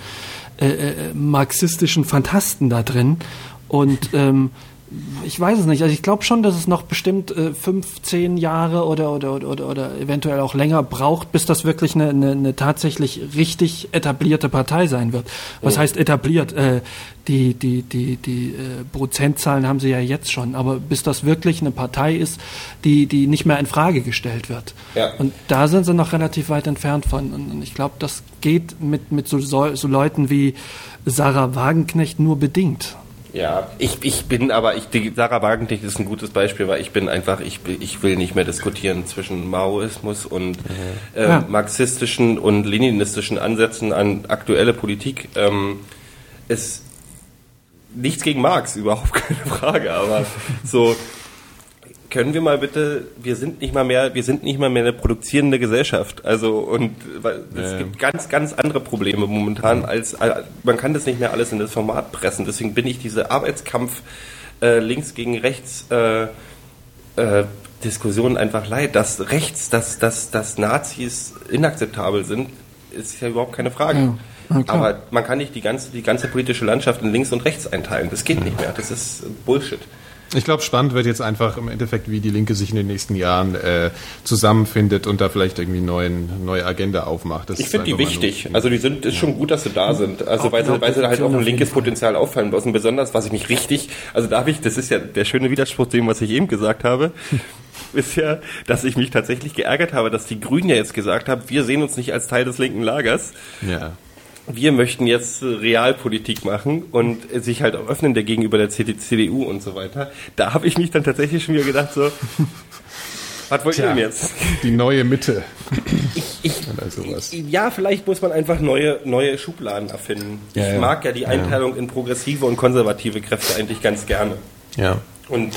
äh, äh marxistischen Fantasten da drin und ähm, ich weiß es nicht. Also ich glaube schon, dass es noch bestimmt äh, fünf, zehn Jahre oder, oder, oder, oder, oder eventuell auch länger braucht, bis das wirklich eine, eine, eine tatsächlich richtig etablierte Partei sein wird. Was oh. heißt etabliert? Äh, die die, die, die äh, Prozentzahlen haben sie ja jetzt schon, aber bis das wirklich eine Partei ist, die, die nicht mehr in Frage gestellt wird. Ja. Und da sind sie noch relativ weit entfernt von. Und ich glaube, das geht mit, mit so, so Leuten wie Sarah Wagenknecht nur bedingt. Ja, ich, ich bin aber, ich, die Sarah Wagenknecht ist ein gutes Beispiel, weil ich bin einfach, ich, ich will nicht mehr diskutieren zwischen Maoismus und äh, ja. marxistischen und leninistischen Ansätzen an aktuelle Politik. Ähm, es, nichts gegen Marx, [laughs] überhaupt keine Frage, aber so, können wir mal bitte, wir sind nicht mal mehr, wir sind nicht mal mehr eine produzierende Gesellschaft. Also und weil, es ja. gibt ganz, ganz andere Probleme momentan als äh, man kann das nicht mehr alles in das Format pressen. Deswegen bin ich diese Arbeitskampf äh, links gegen rechts äh, äh, Diskussion einfach leid. Dass rechts, dass, dass, dass Nazis inakzeptabel sind, ist ja überhaupt keine Frage. Ja. Okay. Aber man kann nicht die ganze, die ganze politische Landschaft in links und rechts einteilen. Das geht nicht mehr. Das ist Bullshit. Ich glaube, spannend wird jetzt einfach im Endeffekt, wie die Linke sich in den nächsten Jahren äh, zusammenfindet und da vielleicht irgendwie neuen, neue Agenda aufmacht. Das ich finde die wichtig. Also die sind, ist schon gut, dass sie da sind. Also weil sie, weil sie halt auch ein linkes Potenzial auffallen lassen. Besonders, was ich mich richtig, also da habe ich, das ist ja der schöne Widerspruch zu dem, was ich eben gesagt habe. [laughs] ist ja, dass ich mich tatsächlich geärgert habe, dass die Grünen ja jetzt gesagt haben, wir sehen uns nicht als Teil des linken Lagers. Ja wir möchten jetzt Realpolitik machen und sich halt auch öffnen der gegenüber der CDU und so weiter. Da habe ich mich dann tatsächlich schon wieder gedacht, so, [laughs] was wollt ihr denn jetzt? Die neue Mitte. Ich, [laughs] ich, ja, vielleicht muss man einfach neue, neue Schubladen erfinden. Ja, ich ja. mag ja die Einteilung ja. in progressive und konservative Kräfte eigentlich ganz gerne. Ja. Und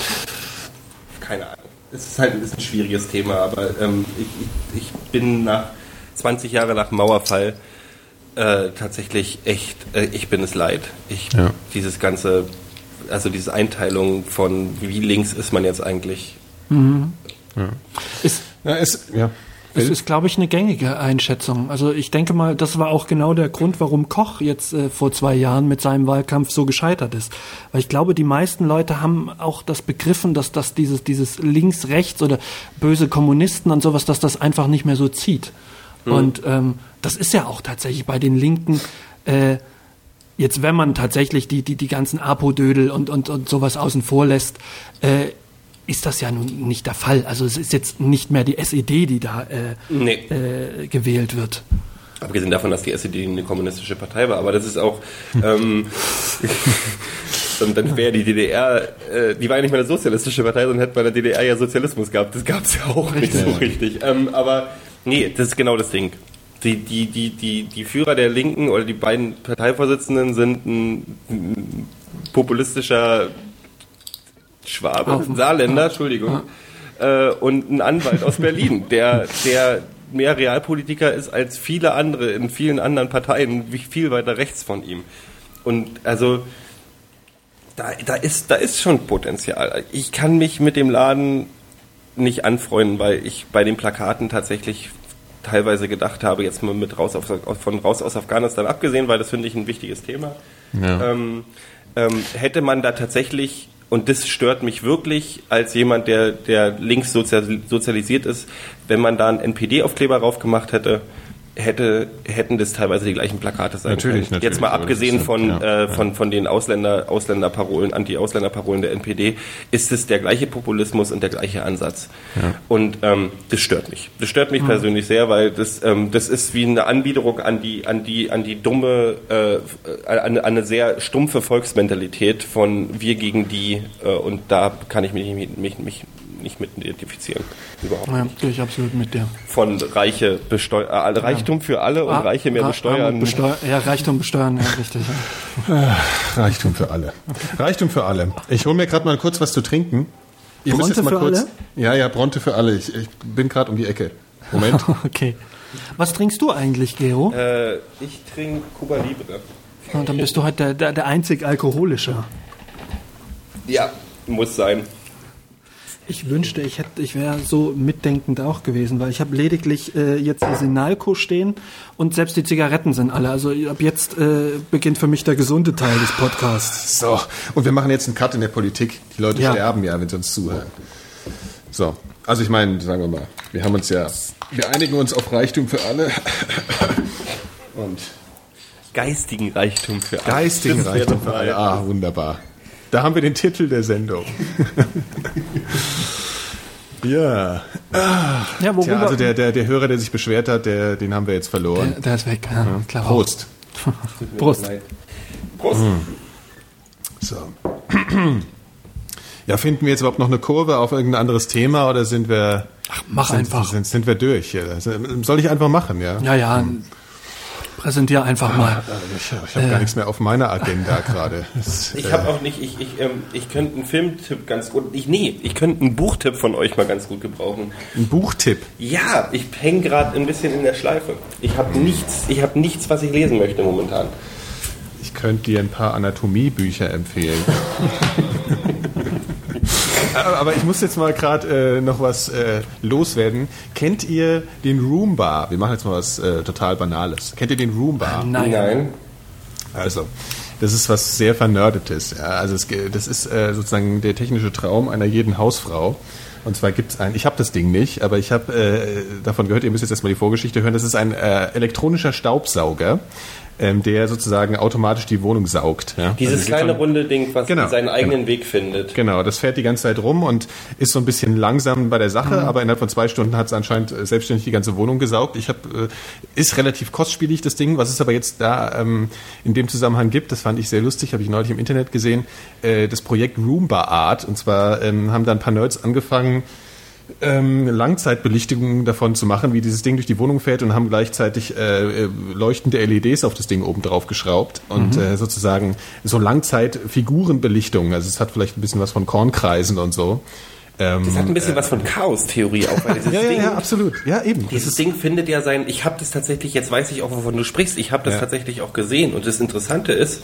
keine Ahnung. Es ist halt ist ein schwieriges Thema, aber ähm, ich, ich bin nach 20 Jahren nach Mauerfall äh, tatsächlich echt, äh, ich bin es leid. Ich, ja. Dieses ganze, also diese Einteilung von wie links ist man jetzt eigentlich. Mhm. Ja. Ist, ja, ist, ja. Es ist, glaube ich, eine gängige Einschätzung. Also ich denke mal, das war auch genau der Grund, warum Koch jetzt äh, vor zwei Jahren mit seinem Wahlkampf so gescheitert ist. Weil ich glaube, die meisten Leute haben auch das begriffen, dass das dieses, dieses links-rechts oder böse Kommunisten und sowas, dass das einfach nicht mehr so zieht. Mhm. Und ähm, das ist ja auch tatsächlich bei den Linken, äh, jetzt wenn man tatsächlich die, die, die ganzen Apodödel und, und, und sowas außen vor lässt, äh, ist das ja nun nicht der Fall. Also es ist jetzt nicht mehr die SED, die da äh, nee. äh, gewählt wird. Abgesehen davon, dass die SED eine kommunistische Partei war, aber das ist auch, ähm, dann wäre die DDR, äh, die war ja nicht mehr eine sozialistische Partei, sondern hätte bei der DDR ja Sozialismus gehabt. Das gab es ja auch richtig. nicht so richtig. Ähm, aber Nee, das ist genau das Ding. Die, die, die, die, die Führer der Linken oder die beiden Parteivorsitzenden sind ein, populistischer Schwabe, Saarländer, Entschuldigung, äh, und ein Anwalt aus Berlin, der, der mehr Realpolitiker ist als viele andere in vielen anderen Parteien, wie viel weiter rechts von ihm. Und also da, da, ist, da ist schon Potenzial. Ich kann mich mit dem Laden nicht anfreunden, weil ich bei den Plakaten tatsächlich teilweise gedacht habe, jetzt mal mit raus auf, von raus aus Afghanistan abgesehen, weil das finde ich ein wichtiges Thema. Ja. Ähm, ähm, hätte man da tatsächlich, und das stört mich wirklich als jemand, der, der links sozialisiert ist, wenn man da einen NPD-Aufkleber drauf gemacht hätte, hätte, hätten das teilweise die gleichen Plakate sein natürlich, können. Natürlich, Jetzt mal abgesehen von, ja, äh, von, von den Ausländer, Ausländerparolen, Anti-Ausländerparolen der NPD, ist es der gleiche Populismus und der gleiche Ansatz. Ja. Und ähm, das stört mich. Das stört mich mhm. persönlich sehr, weil das, ähm, das ist wie eine Anbiederung an die, an die, an die dumme, äh, an, an eine sehr stumpfe Volksmentalität von wir gegen die äh, und da kann ich mich, mich, mich nicht mit identifizieren. Überhaupt ja, nicht. gehe ich absolut mit dir. Von Reiche besteu äh, Reichtum für alle und ah, Reiche mehr besteuern. Besteu ja, Reichtum besteuern, ja, richtig. Ja. Reichtum für alle. Reichtum für alle. Ich hole mir gerade mal kurz was zu trinken. Ihr Bronte müsst jetzt mal für kurz. Alle? Ja, ja, Bronte für alle. Ich, ich bin gerade um die Ecke. Moment. [laughs] okay. Was trinkst du eigentlich, Gero? Äh, ich trinke Cuba Libre. Und dann bist du halt der, der, der einzig Alkoholische. Ja, muss sein. Ich wünschte, ich hätte, ich wäre so mitdenkend auch gewesen, weil ich habe lediglich äh, jetzt die Sinalco stehen und selbst die Zigaretten sind alle. Also ab jetzt äh, beginnt für mich der gesunde Teil des Podcasts. So, und wir machen jetzt einen Cut in der Politik. Die Leute Ja. sterben ja, wenn sie uns zuhören. So, also ich meine, sagen wir mal, wir haben uns ja, wir einigen uns auf Reichtum für alle. Und Geistigen Reichtum für alle. geistigen Reichtum für alle. Ah, wunderbar. Da haben wir den Titel der Sendung. [laughs] ja. Ja, worüber? Tja, also der, der, der Hörer, der sich beschwert hat, der, den haben wir jetzt verloren. der, der ist weg. Ja, klar. Prost. [laughs] Prost. Prost. So. Ja, finden wir jetzt überhaupt noch eine Kurve auf irgendein anderes Thema oder sind wir, Ach, mach sind, einfach. sind, sind wir durch? Soll ich einfach machen, ja? Ja, ja. Präsentier einfach mal. Ich, ich habe gar nichts mehr auf meiner Agenda [laughs] gerade. Ich äh, habe auch nicht, ich, ich, ähm, ich könnte einen Filmtipp ganz gut, ich, nee, ich könnte einen Buchtipp von euch mal ganz gut gebrauchen. Ein Buchtipp. Ja, ich hänge gerade ein bisschen in der Schleife. Ich habe nichts, ich habe nichts, was ich lesen möchte momentan. Ich könnte dir ein paar Anatomiebücher empfehlen. [laughs] aber, aber ich muss jetzt mal gerade äh, noch was äh, loswerden. Kennt ihr den Roomba? Wir machen jetzt mal was äh, total Banales. Kennt ihr den Roomba? Nein. Also, das ist was sehr Vernördetes. Ja. Also es, das ist äh, sozusagen der technische Traum einer jeden Hausfrau. Und zwar gibt es ein, ich habe das Ding nicht, aber ich habe äh, davon gehört, ihr müsst jetzt erstmal die Vorgeschichte hören, das ist ein äh, elektronischer Staubsauger, ähm, der sozusagen automatisch die Wohnung saugt. Ja. Dieses Also kleine schon- runde Ding, was Genau, seinen eigenen Weg findet. Genau, das fährt die ganze Zeit rum und ist so ein bisschen langsam bei der Sache, aber innerhalb von zwei Stunden hat es anscheinend äh, selbstständig die ganze Wohnung gesaugt. Ich habe, äh, ist relativ kostspielig das Ding. Was es aber jetzt da ähm, in dem Zusammenhang gibt, das fand ich sehr lustig, habe ich neulich im Internet gesehen, äh, das Projekt Roomba Art. Und zwar ähm, haben da ein paar Nerds angefangen, ähm, Langzeitbelichtungen davon zu machen, wie dieses Ding durch die Wohnung fährt und haben gleichzeitig äh, äh, leuchtende LEDs auf das Ding oben drauf geschraubt und Mhm. äh, sozusagen so Langzeitfigurenbelichtungen. Also es hat vielleicht ein bisschen was von Kornkreisen und so. Ähm, Das hat ein bisschen was von Chaos-Theorie auch, weil dieses [laughs] ja, ja, Ding, ja, absolut. Ja, eben. Dieses Ding findet ja sein, ich habe das tatsächlich, jetzt weiß ich auch, wovon du sprichst, ich habe das Ja. tatsächlich auch gesehen und das Interessante ist,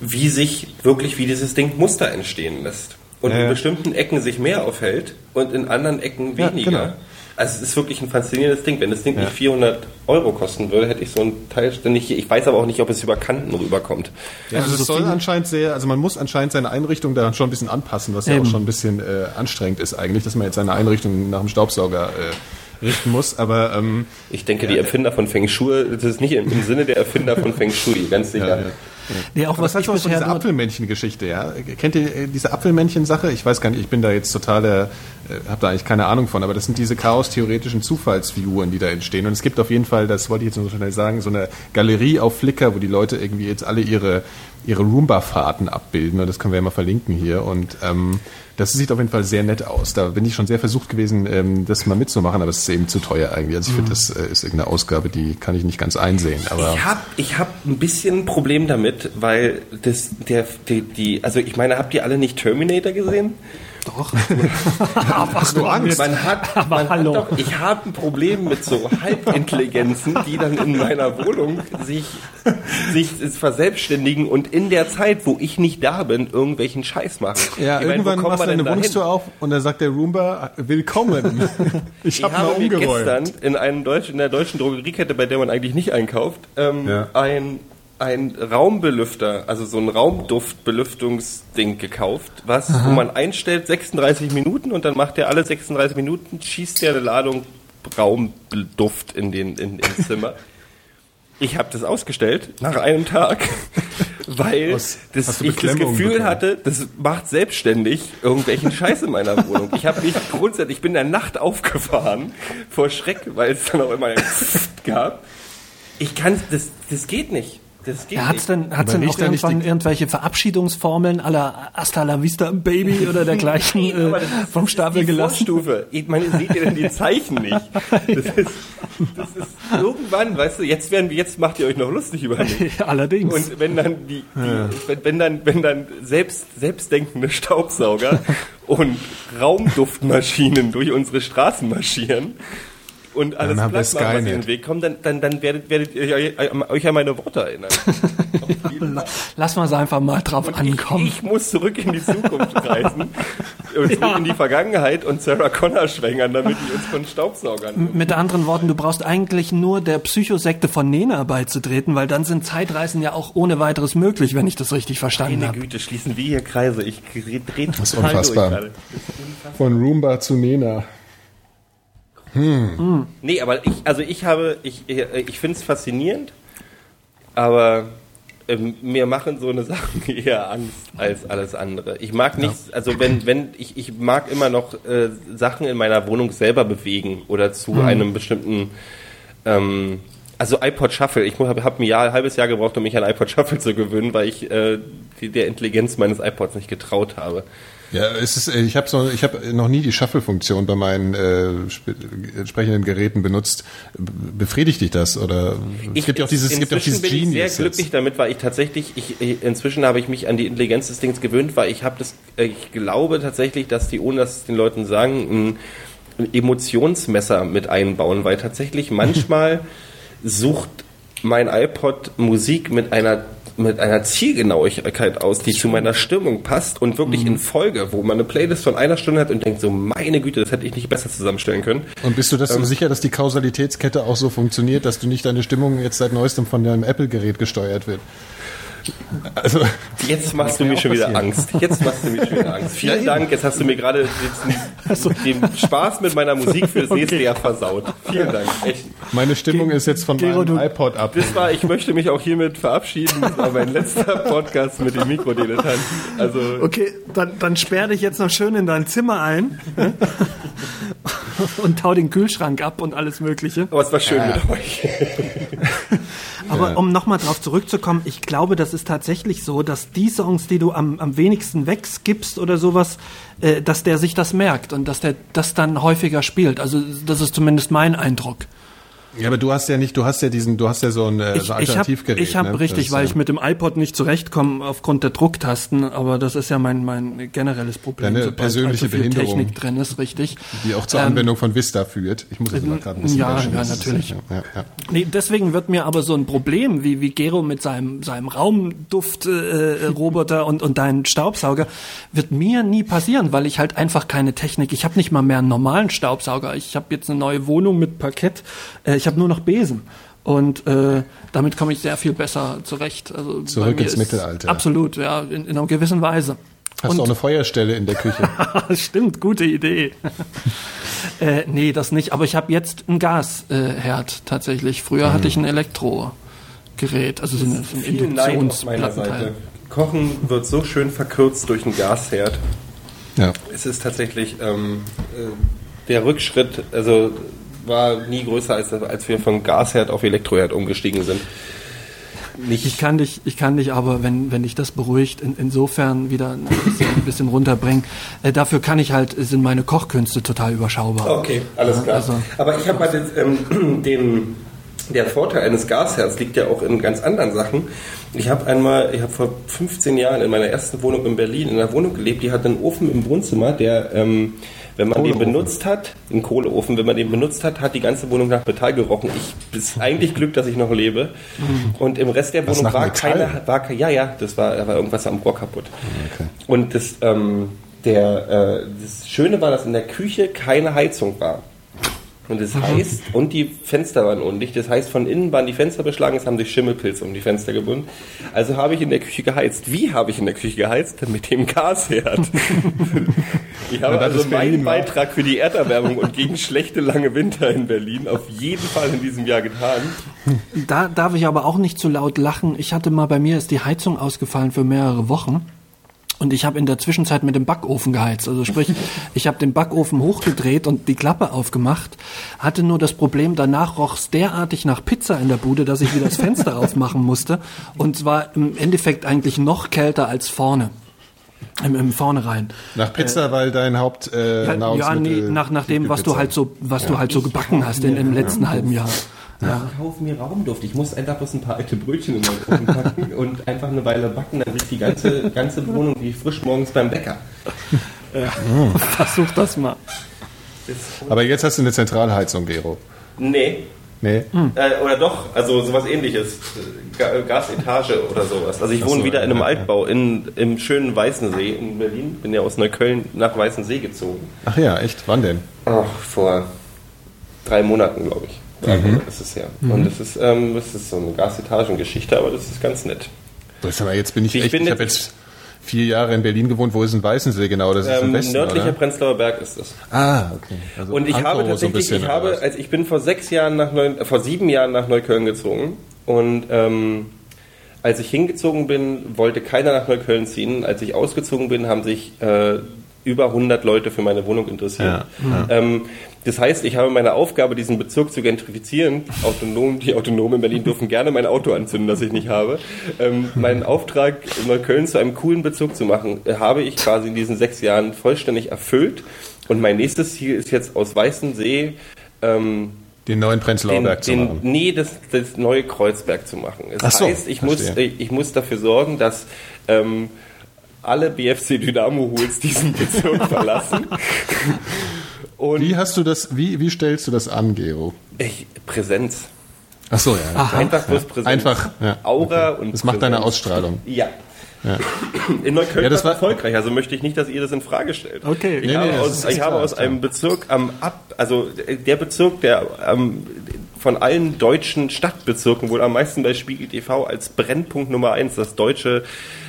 wie sich wirklich, wie dieses Ding Muster entstehen lässt. Und Ja, in ja. bestimmten Ecken sich mehr aufhält und in anderen Ecken Ja, weniger. genau. Also es ist wirklich ein faszinierendes Ding. Wenn das Ding nicht 400 Euro kosten würde, hätte ich so ein Teil ständig. Ich weiß aber auch nicht, ob es über Kanten rüberkommt. ja, also so es soll anscheinend sehr, also man muss anscheinend seine Einrichtung da schon ein bisschen anpassen, was ja Eben. auch schon ein bisschen äh, anstrengend ist eigentlich, dass man jetzt seine Einrichtung nach dem Staubsauger äh, richten muss. Aber ähm, Ich denke, die Erfinder von Feng Shui, das ist nicht im, im Sinne der Erfinder von Feng Shui, ganz sicher. ja, ja. Nee, auch Aber was ich heißt auch so diese Apfelmännchen-Geschichte, ja? Kennt ihr äh, diese Apfelmännchen-Sache? Ich weiß gar nicht, ich bin da jetzt totaler, äh, habe da eigentlich keine Ahnung von, aber das sind diese chaos-theoretischen Zufallsfiguren, die da entstehen. Und es gibt auf jeden Fall, das wollte ich jetzt nur so schnell sagen, so eine Galerie auf Flickr, wo die Leute irgendwie jetzt alle ihre, ihre Roomba-Fahrten abbilden. Und das können wir ja mal verlinken hier. Und ähm, das sieht auf jeden Fall sehr nett aus. Da bin ich schon sehr versucht gewesen, ähm, das mal mitzumachen, aber es ist eben zu teuer eigentlich. Also ich finde, das äh, ist irgendeine Ausgabe, die kann ich nicht ganz einsehen. Aber Ich habe ich hab ein bisschen ein Problem damit, weil das, der, die, die, also ich meine, habt ihr alle nicht Terminator gesehen? Doch. [laughs] hast du Angst? Man hat, [laughs] man hallo. hat doch, ich habe ein Problem mit so Halbintelligenzen, die dann in meiner Wohnung sich, sich verselbstständigen und in der Zeit, wo ich nicht da bin, irgendwelchen Scheiß machen. Ja, Ich meine, irgendwann kommt machst du dahin? Wohnungstür auf und dann sagt der Roomba, willkommen. Ich, [laughs] Ich hab mal habe mir gestern in, einem Deutsch, in der deutschen Drogeriekette, bei der man eigentlich nicht einkauft, ähm, Ja. ein, ein Raumbelüfter, also so ein Raumduftbelüftungsding gekauft, was, wo man einstellt 36 Minuten und dann macht der alle 36 Minuten, schießt der eine Ladung Raumduft in den in, ins Zimmer. [laughs] Ich habe das ausgestellt nach einem Tag, [laughs] weil Was- das, ich das Gefühl bekommen? hatte, das macht selbstständig irgendwelchen Scheiß in meiner Wohnung. Ich habe mich [laughs] grundsätzlich, ich bin in der Nacht aufgefahren vor Schreck, weil es dann auch immer gab. Ich kann, das, das geht nicht. Das geht Ja, hat's nicht. denn, hat's denn auch irgendwann die- irgendwelche Verabschiedungsformeln aller Hasta la Vista Baby [laughs] oder dergleichen äh, das vom Stapel gelassen? Vorstufe. Ich meine, seht ihr denn die Zeichen nicht? [laughs] Das ist, das ist irgendwann, weißt du, jetzt werden wir, jetzt macht ihr euch noch lustig über mich. [laughs] Allerdings. Und wenn dann die, die wenn, wenn dann wenn dann selbst selbstdenkende Staubsauger und Raumduftmaschinen durch unsere Straßen marschieren und alles Dann platt machen, was in den Weg kommt, dann, dann, dann werdet, werdet ihr euch an meine Worte erinnern. [laughs] Lass mal einfach mal drauf ankommen. Ich muss zurück in die Zukunft reisen, [laughs] und zurück in die Vergangenheit und Sarah Connor schwängern, damit die uns von Staubsaugern. Mit anderen Worten, du brauchst eigentlich nur der Psychosekte von Nena beizutreten, weil dann sind Zeitreisen ja auch ohne weiteres möglich, wenn ich das richtig verstanden Meine habe. Güte, schließen wir hier Kreise. Ich drehe total ist unfassbar. durch gerade. Von Roomba zu Nena. Nee, aber ich, also ich habe, ich, ich finde es faszinierend, aber ähm, mir machen so eine [laughs] Sachen eher Angst als alles andere. Ich mag nichts, also wenn, wenn, ich, ich mag immer noch äh, Sachen in meiner Wohnung selber bewegen oder zu einem bestimmten, ähm, also iPod Shuffle, ich habe hab ein, Jahr, ein halbes Jahr gebraucht, um mich an iPod Shuffle zu gewöhnen, weil ich äh, die, der Intelligenz meines iPods nicht getraut habe. Ja, es ist, äh, ich habe so, ich habe noch nie die Shuffle-Funktion bei meinen äh, sp- entsprechenden Geräten benutzt. Befriedigt dich das oder es gibt ja auch dieses, es gibt auch dieses bin ich sehr Genius glücklich jetzt. damit, weil ich tatsächlich, ich, ich- inzwischen habe ich mich an die Intelligenz des Dings gewöhnt, weil ich habe das, äh, ich glaube tatsächlich, dass die, ohne dass es den Leuten sagen, ein Emotionsmesser mit einbauen, weil tatsächlich manchmal [laughs] sucht mein iPod Musik mit einer mit einer Zielgenauigkeit aus, die zu meiner Stimmung passt und wirklich in Folge, wo man eine Playlist von einer Stunde hat und denkt so, meine Güte, das hätte ich nicht besser zusammenstellen können. Und bist du das Ähm. sicher, dass die Kausalitätskette auch so funktioniert, dass du nicht deine Stimmung jetzt seit neuestem von deinem Apple-Gerät gesteuert wird? Also, Jetzt machst du mir ja schon auch wieder passieren. Angst. Jetzt machst du mir schon wieder Angst. Vielen Dank. Jetzt hast du mir gerade Also- den, den Spaß mit meiner Musik für das nächste Jahr versaut. Vielen Dank. Echt. meine Stimmung ist jetzt von Gero, meinem iPod ab. Das war, ich möchte mich auch hiermit verabschieden. Das war mein letzter Podcast mit dem Mikrodilettanten. Also, Okay, dann, dann sperr dich jetzt noch schön in dein Zimmer ein ne? und tau den Kühlschrank ab und alles Mögliche. aber es war schön mit euch. Aber um nochmal drauf zurückzukommen, ich glaube, das ist tatsächlich so, dass die Songs, die du am, am wenigsten wegskippst oder sowas, äh, dass der sich das merkt und dass der das dann häufiger spielt. Also das ist zumindest mein Eindruck. Ja, aber du hast ja nicht, du hast ja diesen, du hast ja so ein, äh, Ich, so ein ich habe Alternativgerät. hab ne? richtig, Das, weil äh, ich mit dem iPod nicht zurechtkomme aufgrund der Drucktasten, aber das ist ja mein, mein generelles Problem. Deine sobald persönliche viel Behinderung. Technik drin ist, richtig. die auch zur Ähm, Anwendung von Vista führt. Ich muss jetzt mal gerade ein bisschen ja, ja, natürlich. Ja, ja. Nee, deswegen wird mir aber so ein Problem, wie, wie Gero mit seinem, seinem Raumduft-Roboter äh, Roboter und, und deinen Staubsauger, wird mir nie passieren, weil ich halt einfach keine Technik, ich habe nicht mal mehr einen normalen Staubsauger. Ich habe jetzt eine neue Wohnung mit Parkett, äh, ich habe nur noch Besen. Und äh, damit komme ich sehr viel besser zurecht. Also Zurück ins Mittelalter. Absolut, ja, in, in einer gewissen Weise. Hast du auch eine Feuerstelle in der Küche? [laughs] Stimmt, gute Idee. [laughs] äh, nee, das nicht. Aber ich habe jetzt einen Gasherd äh, Herd tatsächlich. Früher hatte ich ein Elektrogerät, also so, eine, so ein Viel Neid auf meiner Seite. Induktionsplattenteil. Kochen wird so schön verkürzt durch einen Gasherd. ja. Es ist tatsächlich ähm, äh, der Rückschritt, also war nie größer, als, als wir von Gasherd auf Elektroherd umgestiegen sind. Nicht, Ich kann dich, ich kann dich aber, wenn, wenn dich das beruhigt, in, insofern wieder ein bisschen, ein bisschen runterbringen. Äh, dafür kann ich halt, sind meine Kochkünste total überschaubar. Okay, alles klar. Also- Aber ich habe mal den, ähm, [clears throat] den, der Vorteil eines Gasherds liegt ja auch in ganz anderen Sachen. Ich habe einmal, ich habe vor 15 Jahren in meiner ersten Wohnung in Berlin in einer Wohnung gelebt, die hat einen Ofen im Wohnzimmer, der, ähm, wenn man den benutzt hat, einen Kohleofen, wenn man den benutzt hat, hat die ganze Wohnung nach Metall gerochen. Ich ist [laughs] eigentlich Glück, dass ich noch lebe. Und im Rest der Was, Wohnung war keine, war, ja, ja, das war, da war irgendwas am Rohr kaputt. Und das, ähm, der, äh, das Schöne war, dass in der Küche keine Heizung war. Und das heißt, und die Fenster waren undicht, das heißt, von innen waren die Fenster beschlagen, es haben sich Schimmelpilze um die Fenster gebunden. Also habe ich in der Küche geheizt. Wie habe ich in der Küche geheizt? [laughs] Mit dem Gasherd. [laughs] ich habe Ja, das also meinen? Beitrag für die Erderwärmung und gegen schlechte lange Winter in Berlin auf jeden Fall in diesem Jahr getan. Da darf ich aber auch nicht zu laut lachen. Ich hatte mal bei mir ist die Heizung ausgefallen für mehrere Wochen. Und ich habe in der Zwischenzeit mit dem Backofen geheizt. Also sprich, [laughs] ich habe den Backofen hochgedreht und die Klappe aufgemacht, hatte nur das Problem, danach roch es derartig nach Pizza in der Bude, dass ich wieder das Fenster [laughs] aufmachen musste. Und zwar im Endeffekt eigentlich noch kälter als vorne. Im, im Vornherein. Nach Pizza, weil dein Haupt äh, Ja, ja nee, nach, nach dem, was du halt so, was du halt so gebacken hast in, im letzten halben [laughs] Jahr. Ja. Ich kaufe mir Raumduft. Ich muss einfach bloß ein paar alte Brötchen in meinen Ofen packen und einfach eine Weile backen. Dann riecht die ganze, ganze Wohnung wie frisch morgens beim Bäcker. [laughs] Versuch das mal. Aber jetzt hast du eine Zentralheizung, Gero. Nee. Nee. Äh, oder doch, also sowas ähnliches. Ga Gasetage oder sowas. Also ich wohne so, wieder in einem ja, Altbau in, im schönen Weißensee in Berlin. Bin ja aus Neukölln nach Weißensee gezogen. Ach ja, echt? Wann denn? Ach, vor drei Monaten, glaube ich. Drei Mhm. Monate ist es her. Und das ist, ähm, das ist so eine Gasetagengeschichte, aber das ist ganz nett. Das aber jetzt bin ich, Ich echt, bin ich habe jetzt- vier Jahre in Berlin gewohnt. Wo ist ein Weißensee genau? Das ist im Ähm, Westen, nördlicher oder? Prenzlauer Berg ist es. Ah, okay. Also Und ich Pankow habe so tatsächlich, bisschen, ich habe, also ich bin vor sechs Jahren nach Neu, äh, vor sieben Jahren nach Neukölln gezogen und ähm, als ich hingezogen bin, wollte keiner nach Neukölln ziehen. Als ich ausgezogen bin, haben sich äh, über 100 Leute für meine Wohnung interessiert. Ähm, das heißt, ich habe meine Aufgabe, diesen Bezirk zu gentrifizieren. Autonom, die Autonomen in Berlin dürfen gerne mein Auto anzünden, das ich nicht habe. Ähm, meinen Auftrag, Neukölln zu einem coolen Bezirk zu machen, äh, habe ich quasi in diesen sechs Jahren vollständig erfüllt. Und mein nächstes Ziel ist jetzt aus Weißensee ähm, den neuen Prenzlauer Berg zu den, machen. nee, das, das neue Kreuzberg zu machen. Das so, heißt, ich muss, verstehe. ich muss dafür sorgen, dass ähm, alle BFC Dynamo Hools diesen Bezirk [laughs] verlassen. Und Wie hast du das, wie, wie stellst du das an, Gero? ich, Präsenz. Ach so, ja. Einfach bloß Präsenz. Einfach, ja. Aura Okay. und Das macht deine Präsenz. Ausstrahlung. Ja. In Neukölln Ja, das war erfolgreich, also möchte ich nicht, dass ihr das in Frage stellt. Okay. Ich Nee, habe, nee, aus, ich habe klar, aus einem Bezirk am Ab, also der Bezirk, der am, von allen deutschen Stadtbezirken wohl am meisten bei Spiegel TV als Brennpunkt Nummer eins, das deutsche,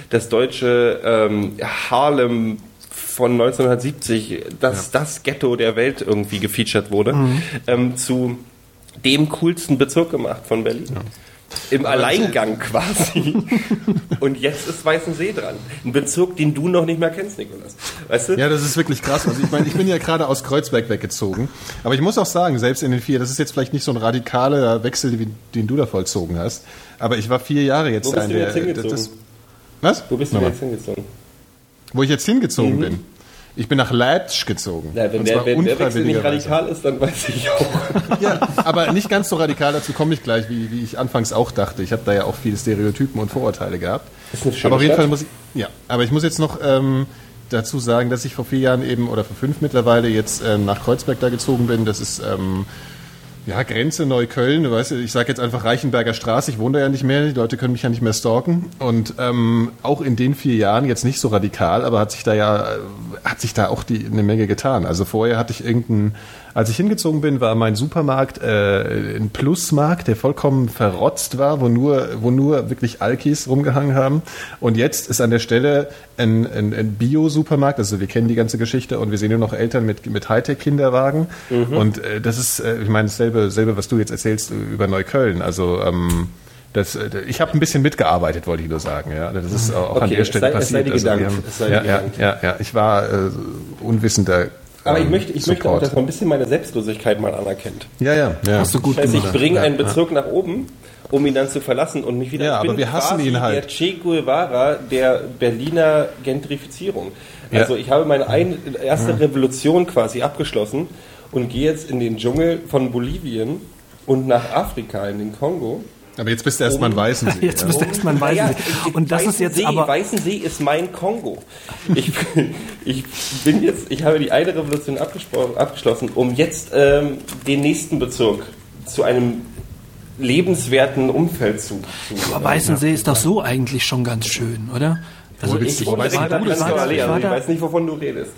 das deutsche ähm, Harlem von 1970, das, das Ghetto der Welt irgendwie gefeatured wurde, Mhm. ähm, zu dem coolsten Bezirk gemacht von Berlin. Im Alleingang quasi. [laughs] Und jetzt ist Weißensee dran. Ein Bezirk, den du noch nicht mehr kennst, Nikolas. Weißt du? Ja, das ist wirklich krass. Also ich meine, ich bin ja gerade aus Kreuzberg weggezogen. Aber ich muss auch sagen, selbst in den vier, das ist jetzt vielleicht nicht so ein radikaler Wechsel, den du da vollzogen hast. Aber ich war vier Jahre jetzt Wo bist da in du der. das- was? Wo bist du jetzt hingezogen? Wo ich jetzt hingezogen bin. Ich bin nach Leipzig gezogen. Ja, wenn der, wenn der Wechsel nicht radikal ist, dann weiß ich auch. [laughs] Ja, aber nicht ganz so radikal, dazu komme ich gleich, wie, wie ich anfangs auch dachte. Ich habe da ja auch viele Stereotypen und Vorurteile gehabt. Ist eine schöne aber auf jeden Stadt. Fall muss ich, ja, aber ich muss jetzt noch ähm, dazu sagen, dass ich vor vier Jahren eben, oder vor fünf mittlerweile, jetzt ähm, nach Kreuzberg da gezogen bin. Das ist, ähm, ja, Grenze Neukölln, du weißt, ich sage jetzt einfach Reichenberger Straße, ich wohne da ja nicht mehr, die Leute können mich ja nicht mehr stalken. Und ähm, auch in den vier Jahren, jetzt nicht so radikal, aber hat sich da ja, äh, hat sich da auch die, eine Menge getan. Also vorher hatte ich irgendeinen, als ich hingezogen bin, war mein Supermarkt äh, ein Plusmarkt, der vollkommen verrotzt war, wo nur, wo nur wirklich Alkis rumgehangen haben. Und jetzt ist an der Stelle ein, ein, ein Bio-Supermarkt, also wir kennen die ganze Geschichte und wir sehen nur noch Eltern mit, mit Hightech-Kinderwagen. Und äh, das ist, äh, ich meine, dasselbe, dasselbe, was du jetzt erzählst äh, über Neukölln. Also ähm, das, äh, ich habe ein bisschen mitgearbeitet, wollte ich nur sagen. Ja, das ist auch an Okay, der es Stelle sei- es sei passiert. Also wir gedankt, haben- es sei dir ja, ja, gedankt. ja, ja, ich war äh, unwissender. Aber ich ähm, möchte, ich möchte auch, dass man ein bisschen meine Selbstlosigkeit mal anerkennt. Ja, ja, ja. Hast du gut Das heißt, ich bringe einen Bezirk nach oben, um ihn dann zu verlassen und mich wieder. Ja, ich bin aber wir hassen quasi ihn halt. Der Che Guevara der Berliner Gentrifizierung. Ja. Also ich habe meine ein, erste Revolution quasi abgeschlossen und gehe jetzt in den Dschungel von Bolivien und nach Afrika in den Kongo. Aber jetzt bist du erstmal ein Weißensee. [laughs] Jetzt ja. bist du erstmal ein Weißensee. Und das ist jetzt Weißensee, aber. Weißensee ist mein Kongo. Ich, [laughs] ich bin jetzt, ich habe die eine Revolution abgeschlossen, um jetzt ähm, den nächsten Bezirk zu einem lebenswerten Umfeld zu. zu Aber Weißensee ist doch so eigentlich schon ganz schön, oder? Also Wo ich, Ich du, an du das Prenzlauer war da- ich also war ich weiß nicht, wovon du redest.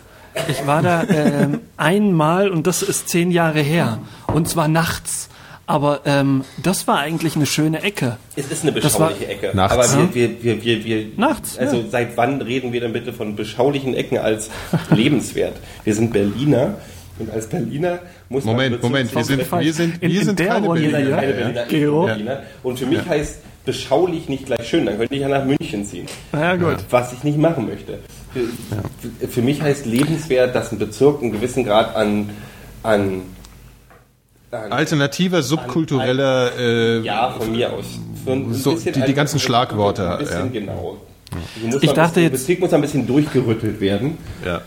ich war da ähm, einmal und das ist zehn Jahre her. Und zwar nachts. Aber ähm, das war eigentlich eine schöne Ecke. Es ist eine beschauliche Ecke. Nachts. Aber wir, wir, wir, wir, wir Nachts, Also ja. seit wann reden wir denn bitte von beschaulichen Ecken als [laughs] lebenswert? Wir sind Berliner und als Berliner muss Moment, man Moment, wir sind, wir sind, In- wir in sind der keine Runde Berliner. hier- keine ja. Berliner, bin Berliner. Und für mich heißt beschaulich nicht gleich schön. Dann könnte ich ja nach München ziehen. Na ja, gut. Was ich nicht machen möchte. Für, für mich heißt lebenswert, dass ein Bezirk einen gewissen Grad an, an Alternativer, subkultureller, äh, ja, von mir aus. Für ein So, die- die ganzen Schlagworte, Ein bisschen ja. genau. Musst Ich dachte bisschen, jetzt- Bezirk muss ein bisschen durchgerüttelt werden. ja.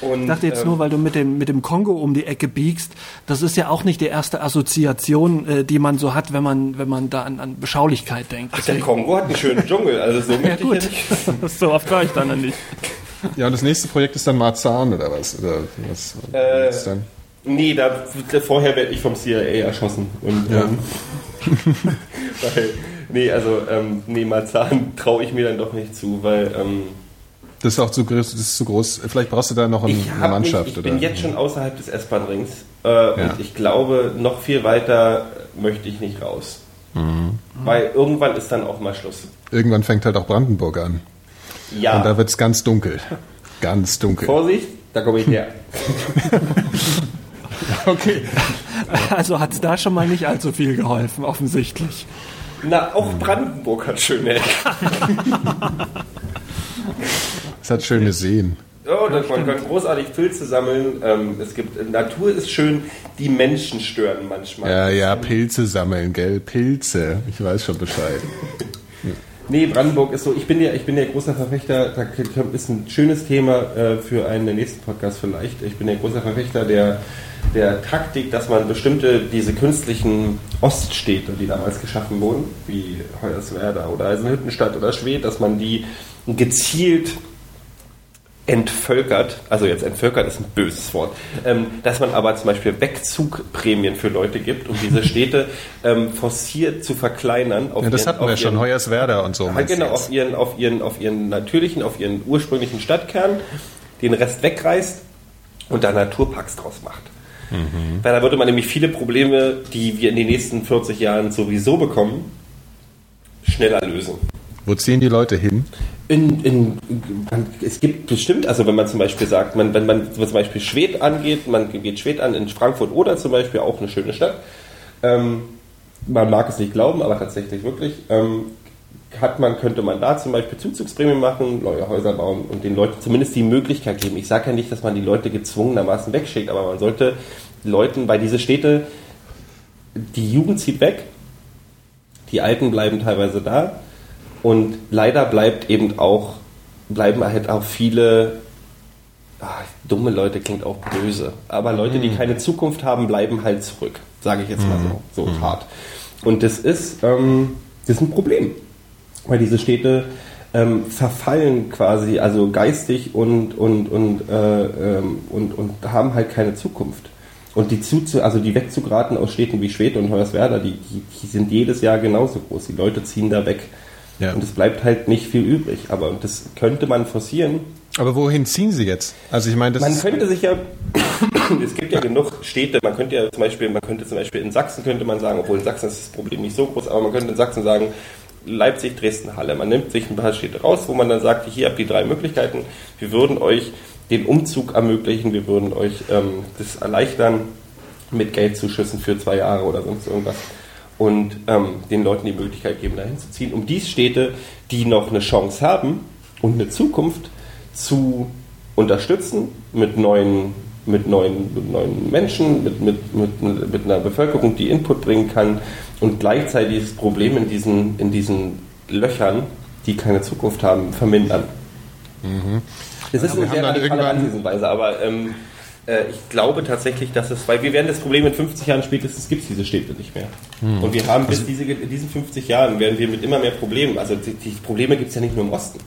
Und, Ich dachte jetzt ähm, nur, weil du mit dem, mit dem Kongo um die Ecke biegst, das ist ja auch nicht die erste Assoziation, äh, die man so hat, wenn man, wenn man da an, an Beschaulichkeit denkt. der Kongo hat einen schönen Dschungel, also so [laughs] ja gut, ich ja nicht. [laughs] so oft war ich dann nicht. Ja, und das nächste Projekt ist dann Marzahn oder was? Oder was, was Äh, ist dann? Nee, da, vorher werde ich vom CIA erschossen. Und, Ja. ähm, [laughs] weil, nee, also, ähm, nee, Marzahn traue ich mir dann doch nicht zu, weil ähm, Das ist auch zu groß, das ist zu groß. Vielleicht brauchst du da noch ein, ich, eine Mannschaft. mich, ich oder? bin jetzt schon außerhalb des S-Bahn-Rings äh, Ja. und ich glaube, noch viel weiter möchte ich nicht raus. Mhm. Weil irgendwann ist dann auch mal Schluss. Irgendwann fängt halt auch Brandenburg an. Ja, Und da wird es ganz dunkel. Ganz dunkel. Vorsicht, da komme ich her. [laughs] [laughs] Okay. Also hat es da schon mal nicht allzu viel geholfen, offensichtlich. Na, auch Brandenburg hat schöne Ecken. Es hat schöne Seen. Oh, das, man kann großartig Pilze sammeln. Ähm, es gibt Natur ist schön, die Menschen stören manchmal. Ja, ja, Pilze sammeln, gell? Pilze. Ich weiß schon Bescheid. [laughs] Nee, Brandenburg ist so, ich bin ja, ich bin ja großer Verfechter, da ist ein schönes Thema äh, für einen der nächsten Podcast vielleicht. Ich bin ja großer Verfechter der, der Taktik, dass man bestimmte, diese künstlichen Oststädte, die damals geschaffen wurden, wie Hoyerswerda oder Eisenhüttenstadt oder Schwedt, dass man die gezielt entvölkert, also jetzt entvölkert ist ein böses Wort, ähm, dass man aber zum Beispiel Wegzugprämien für Leute gibt, um diese Städte [laughs] ähm, forciert zu verkleinern. Auf Ja, das ihren- hatten wir schon, Hoyerswerda und so. genau, auf ihren, auf, ihren, auf ihren natürlichen, auf ihren ursprünglichen Stadtkern, den Rest wegreißt und da Naturparks draus macht. Mhm. Weil da würde man nämlich viele Probleme, die wir in den nächsten 40 Jahren sowieso bekommen, schneller lösen. Wo ziehen die Leute hin? In, in, man, es gibt bestimmt, also wenn man zum Beispiel sagt, man, wenn man zum Beispiel Schwed angeht, man geht Schwed an in Frankfurt oder zum Beispiel auch eine schöne Stadt. Ähm, man mag es nicht glauben, aber tatsächlich wirklich. Ähm, hat man, könnte man da zum Beispiel Zuzugsprämien machen, neue Häuser bauen und den Leuten zumindest die Möglichkeit geben. Ich sage ja nicht, dass man die Leute gezwungenermaßen wegschickt, aber man sollte Leuten, weil diese Städte, die Jugend zieht weg, die Alten bleiben teilweise da und leider bleibt eben auch, bleiben halt auch viele ah, dumme Leute klingt auch böse, aber Leute, die keine Zukunft haben, bleiben halt zurück, sage ich jetzt mal so, so hart. Und das ist, ähm, das ist ein Problem, weil diese Städte ähm, verfallen quasi, also geistig und, und, und, äh, ähm, und, und haben halt keine Zukunft. Und die, zu, also die wegzugraten aus Städten wie Schwed und Hoyerswerda, die, die, die sind jedes Jahr genauso groß. Die Leute ziehen da weg. Ja. Und es bleibt halt nicht viel übrig. Aber das könnte man forcieren. Aber wohin ziehen sie jetzt? Also ich meine, das Man könnte sich ja, [coughs] es gibt ja genug Städte, man könnte ja zum Beispiel, man könnte zum Beispiel in Sachsen könnte man sagen, obwohl in Sachsen ist das Problem nicht so groß, aber man könnte in Sachsen sagen, Leipzig, Dresden, Halle. Man nimmt sich ein paar Städte raus, wo man dann sagt, hier habt ihr drei Möglichkeiten, wir würden euch den Umzug ermöglichen, wir würden euch ähm, das erleichtern mit Geldzuschüssen für zwei Jahre oder sonst irgendwas. Und ähm, den Leuten die Möglichkeit geben, dahin zu ziehen, um die Städte, die noch eine Chance haben und eine Zukunft zu unterstützen mit neuen, mit neuen, mit neuen Menschen, mit, mit, mit, mit einer Bevölkerung, die Input bringen kann und gleichzeitig dieses Problem in diesen, in diesen Löchern, die keine Zukunft haben, vermindern. Es ist Mhm. wir eine haben sehr radikale Herangehensweise, aber ähm, äh, ich glaube tatsächlich, dass es, weil wir werden das Problem in 50 Jahren spätestens gibt es diese Städte nicht mehr. Hm. Und wir haben Also bis diese, in diesen 50 Jahren werden wir mit immer mehr Problemen, also die, die Probleme gibt es ja nicht nur im Osten.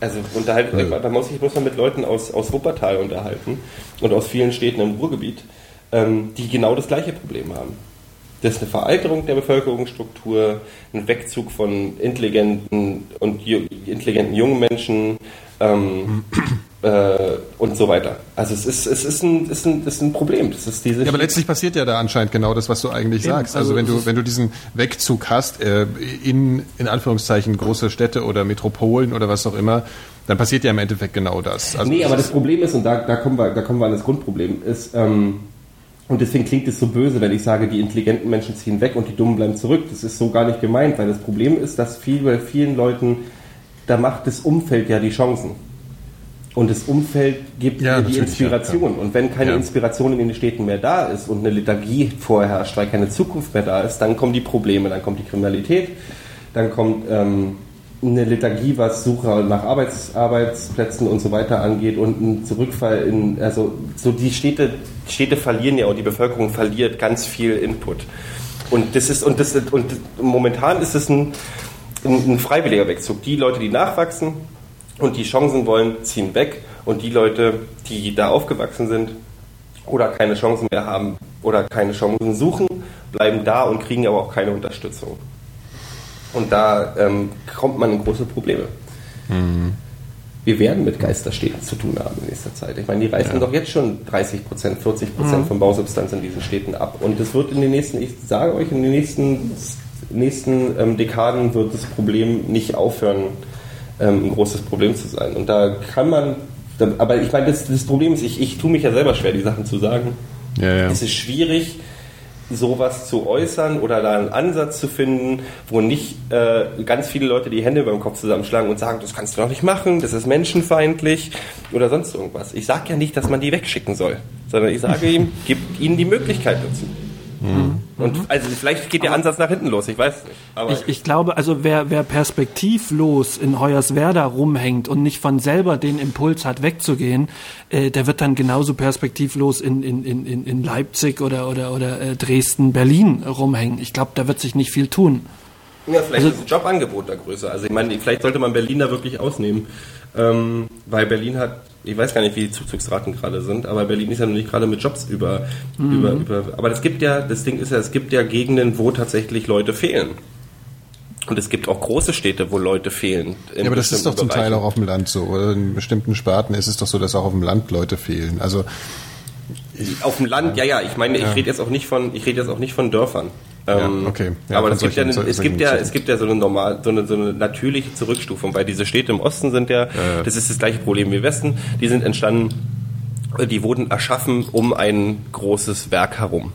Also unterhalten, Ja. da muss ich muss man mit Leuten aus, aus Wuppertal unterhalten und aus vielen Städten im Ruhrgebiet, ähm, die genau das gleiche Problem haben. Das ist eine Veralterung der Bevölkerungsstruktur, ein Wegzug von intelligenten und intelligenten jungen Menschen ähm, [clears throat] äh, und so weiter. Also es ist, es ist, ein, ist, ein, ist ein Problem. Das ist diese Ja, aber letztlich passiert ja da anscheinend genau das, was du eigentlich Eben, sagst. Also, also wenn du wenn du diesen Wegzug hast äh, in in Anführungszeichen große Städte oder Metropolen oder was auch immer, dann passiert ja im Endeffekt genau das. Also nee, aber das Problem ist, und da, da, kommen wir, da kommen wir an das Grundproblem, ist, ähm, und deswegen klingt es so böse, wenn ich sage, die intelligenten Menschen ziehen weg und die Dummen bleiben zurück. Das ist so gar nicht gemeint, weil das Problem ist, dass viel, bei vielen Leuten, da macht das Umfeld ja die Chancen. Und das Umfeld gibt Ja, die Inspiration. Und wenn keine Ja. Inspiration in den Städten mehr da ist und eine Lethargie vorherrscht, weil keine Zukunft mehr da ist, dann kommen die Probleme, dann kommt die Kriminalität, dann kommt ähm, eine Lethargie, was Suche nach Arbeits, Arbeitsplätzen und so weiter angeht und ein Zurückfall in, also so die Städte, Städte verlieren ja und die Bevölkerung verliert ganz viel Input. Und das ist, und das, und momentan ist es ein, ein, ein freiwilliger Wegzug. Die Leute, die nachwachsen und die Chancen wollen, ziehen weg und die Leute, die da aufgewachsen sind oder keine Chancen mehr haben oder keine Chancen suchen, bleiben da und kriegen aber auch keine Unterstützung. Und da ähm, kommt man in große Probleme. Mhm. Wir werden mit Geisterstädten zu tun haben in nächster Zeit. Ich meine, die reißen ja. doch jetzt schon 30 Prozent, 40 Prozent mhm. von Bausubstanz in diesen Städten ab. Und das wird in den nächsten, ich sage euch, in den nächsten, nächsten ähm, Dekaden wird das Problem nicht aufhören, ähm, ein großes Problem zu sein. Und da kann man, aber ich meine, das, das Problem ist, ich, ich tue mich ja selber schwer, die Sachen zu sagen. Ja, ja. Es ist schwierig, sowas zu äußern oder da einen Ansatz zu finden, wo nicht äh, ganz viele Leute die Hände beim Kopf zusammenschlagen und sagen, das kannst du doch nicht machen, das ist menschenfeindlich oder sonst irgendwas. Ich sage ja nicht, dass man die wegschicken soll, sondern ich sage ihm, [laughs] gibt ihnen die Möglichkeit dazu. Mhm. Und also vielleicht geht der aber Ansatz nach hinten los, ich weiß nicht. Aber ich, ich glaube, also wer, wer perspektivlos in Hoyerswerda rumhängt und nicht von selber den Impuls hat, wegzugehen, äh, der wird dann genauso perspektivlos in, in, in, in Leipzig oder, oder, oder äh, Dresden, Berlin rumhängen. Ich glaube, da wird sich nicht viel tun. Ja, vielleicht also, ist das Jobangebot da größer. Also ich meine, vielleicht sollte man Berlin da wirklich ausnehmen. Ähm, weil Berlin hat ich weiß gar nicht, wie die Zuzugsraten gerade sind, aber Berlin ist ja noch nicht gerade mit Jobs über, mhm. über, über. Aber es gibt ja, das Ding ist ja, es gibt ja Gegenden, wo tatsächlich Leute fehlen. Und es gibt auch große Städte, wo Leute fehlen. Ja, aber das ist doch zum Bereichen. Teil auch auf dem Land so. Oder in bestimmten Sparten ist es doch so, dass auch auf dem Land Leute fehlen. Also auf dem Land, ja, ja. Ich meine, ich ja. rede jetzt auch nicht von, ich rede jetzt auch nicht von Dörfern. Ähm, ja, okay. Ja, aber es gibt, ja, es, gibt ja, es gibt ja so eine normal, so eine, so eine natürliche Zurückstufung, weil diese Städte im Osten sind ja, ja, das ist das gleiche Problem wie im Westen, die sind entstanden, die wurden erschaffen um ein großes Werk herum.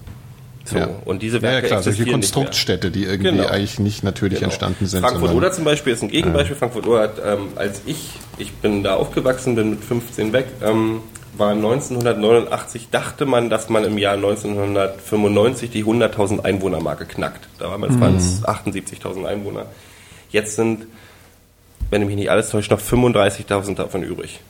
So. Ja. Und diese Werke ja, klar, solche Konstruktstädte, die irgendwie genau. eigentlich nicht natürlich genau. entstanden sind. Frankfurt Oder zum Beispiel ist ein Gegenbeispiel. Ja. Frankfurt Oder hat, ähm, als ich, ich bin da aufgewachsen, bin mit 15 weg, ähm, war 1989, dachte man, dass man im Jahr 1995 die 100.000 Einwohnermarke knackt. Damals mhm. waren es 78.000 Einwohner. Jetzt sind, wenn ich mich nicht alles täusche, noch 35.000 davon übrig.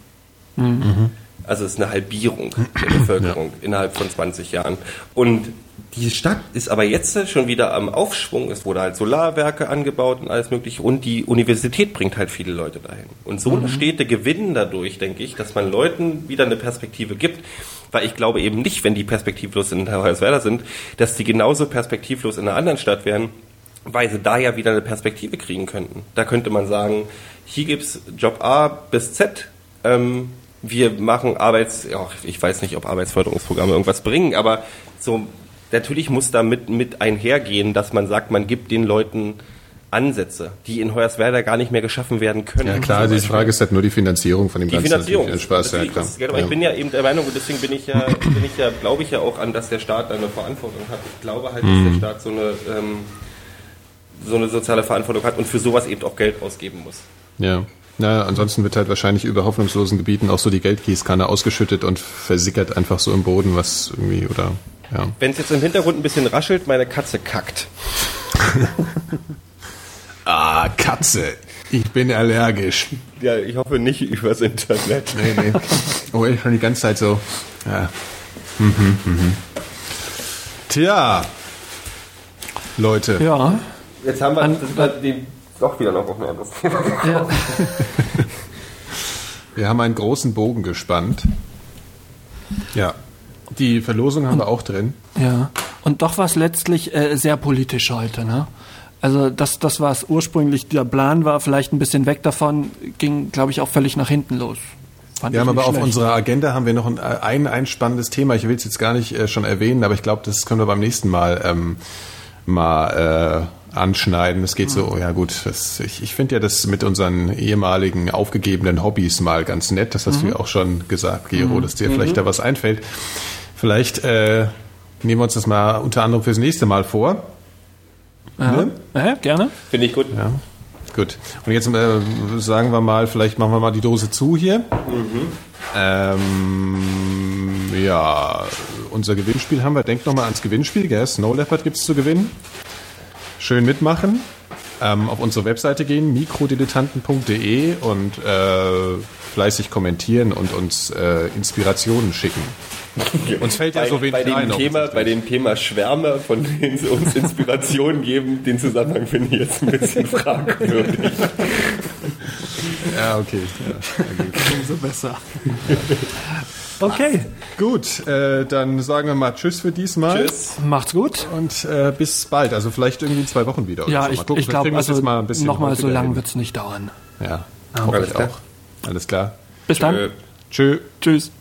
Mhm. Also es ist eine Halbierung der Bevölkerung [clears throat] ja. innerhalb von 20 Jahren. Und die Stadt ist aber jetzt schon wieder am Aufschwung. Es wurde halt Solarwerke angebaut und alles mögliche. Und die Universität bringt halt viele Leute dahin. Und so mhm. Städte gewinnen dadurch, denke ich, dass man Leuten wieder eine Perspektive gibt. Weil ich glaube eben nicht, wenn die perspektivlos in Hoyerswerda sind, dass die genauso perspektivlos in einer anderen Stadt wären, weil sie da ja wieder eine Perspektive kriegen könnten. Da könnte man sagen, hier gibt's Job A bis Z. Ähm, wir machen Arbeits, ja, ich weiß nicht, ob Arbeitsförderungsprogramme irgendwas bringen, aber so natürlich muss da mit, einhergehen, dass man sagt, man gibt den Leuten Ansätze, die in Hoyerswerda gar nicht mehr geschaffen werden können. Ja klar, die Frage ist halt nur die Finanzierung von dem die Ganzen. Finanzierung. Ist, Spaß, ja, klar. Ist, aber ja. ich bin ja eben der Meinung, und deswegen bin ich ja, bin ich ja, glaube ich ja auch an, dass der Staat eine Verantwortung hat. Ich glaube halt, dass der mhm. Staat so eine, ähm, so eine soziale Verantwortung hat und für sowas eben auch Geld ausgeben muss. Ja. Na, ansonsten wird halt wahrscheinlich über hoffnungslosen Gebieten auch so die Geldgießkanne ausgeschüttet und versickert einfach so im Boden, was irgendwie, oder ja. Wenn es jetzt im Hintergrund ein bisschen raschelt, meine Katze kackt. [laughs] ah, Katze. Ich bin allergisch. Ja, ich hoffe nicht übers Internet. Nee, nee. Oh, ich schon die ganze Zeit so. Ja. Mhm, mhm. Tja. Leute. Ja. Jetzt haben wir An, den, doch wieder noch auf ein anderes Thema. Ja. [laughs] wir haben einen großen Bogen gespannt. Ja. Die Verlosung haben wir auch drin. Ja. Und doch war es letztlich äh, sehr politisch heute, ne? Also das, das was ursprünglich der Plan war, vielleicht ein bisschen weg davon, ging, glaube ich, auch völlig nach hinten los. Fand wir haben aber schlecht. auf unserer Agenda haben wir noch ein, ein, ein spannendes Thema. Ich will es jetzt gar nicht äh, schon erwähnen, aber ich glaube, das können wir beim nächsten Mal ähm, mal äh, anschneiden. Es geht so, ja gut, das, ich, ich finde ja das mit unseren ehemaligen aufgegebenen Hobbys mal ganz nett. Das hast mhm. du ja auch schon gesagt, Gero, mhm. dass dir vielleicht mhm. da was einfällt. Vielleicht äh, nehmen wir uns das mal unter anderem fürs nächste Mal vor. Ja, ne? ja gerne. Finde ich gut. Ja. Gut. Und jetzt äh, sagen wir mal, vielleicht machen wir mal die Dose zu hier. Mhm. Ähm, ja, unser Gewinnspiel haben wir. Denkt nochmal ans Gewinnspiel, gell? Snow Leopard gibt es zu gewinnen. Schön mitmachen. Ähm, auf unsere Webseite gehen, mikrodilettanten.de und äh, fleißig kommentieren und uns äh, Inspirationen schicken. Uns fällt ja so wenig bei dem ein. Thema, bei dem Thema Schwärme, von denen sie uns Inspirationen geben, den Zusammenhang finde ich jetzt ein bisschen [laughs] fragwürdig. Ja, okay. Ja, Umso besser. Okay, Gut, äh, dann sagen wir mal Tschüss für diesmal. Tschüss. macht's gut. Und äh, bis bald. Also vielleicht irgendwie in zwei Wochen wieder. Ja, so. ich, ich glaube, es also jetzt mal ein bisschen nochmal so lange hin. wird's nicht dauern. Ja, Alles hoffe ich klar. auch. Alles klar. Bis dann. Tschö. Tschö. Tschüss.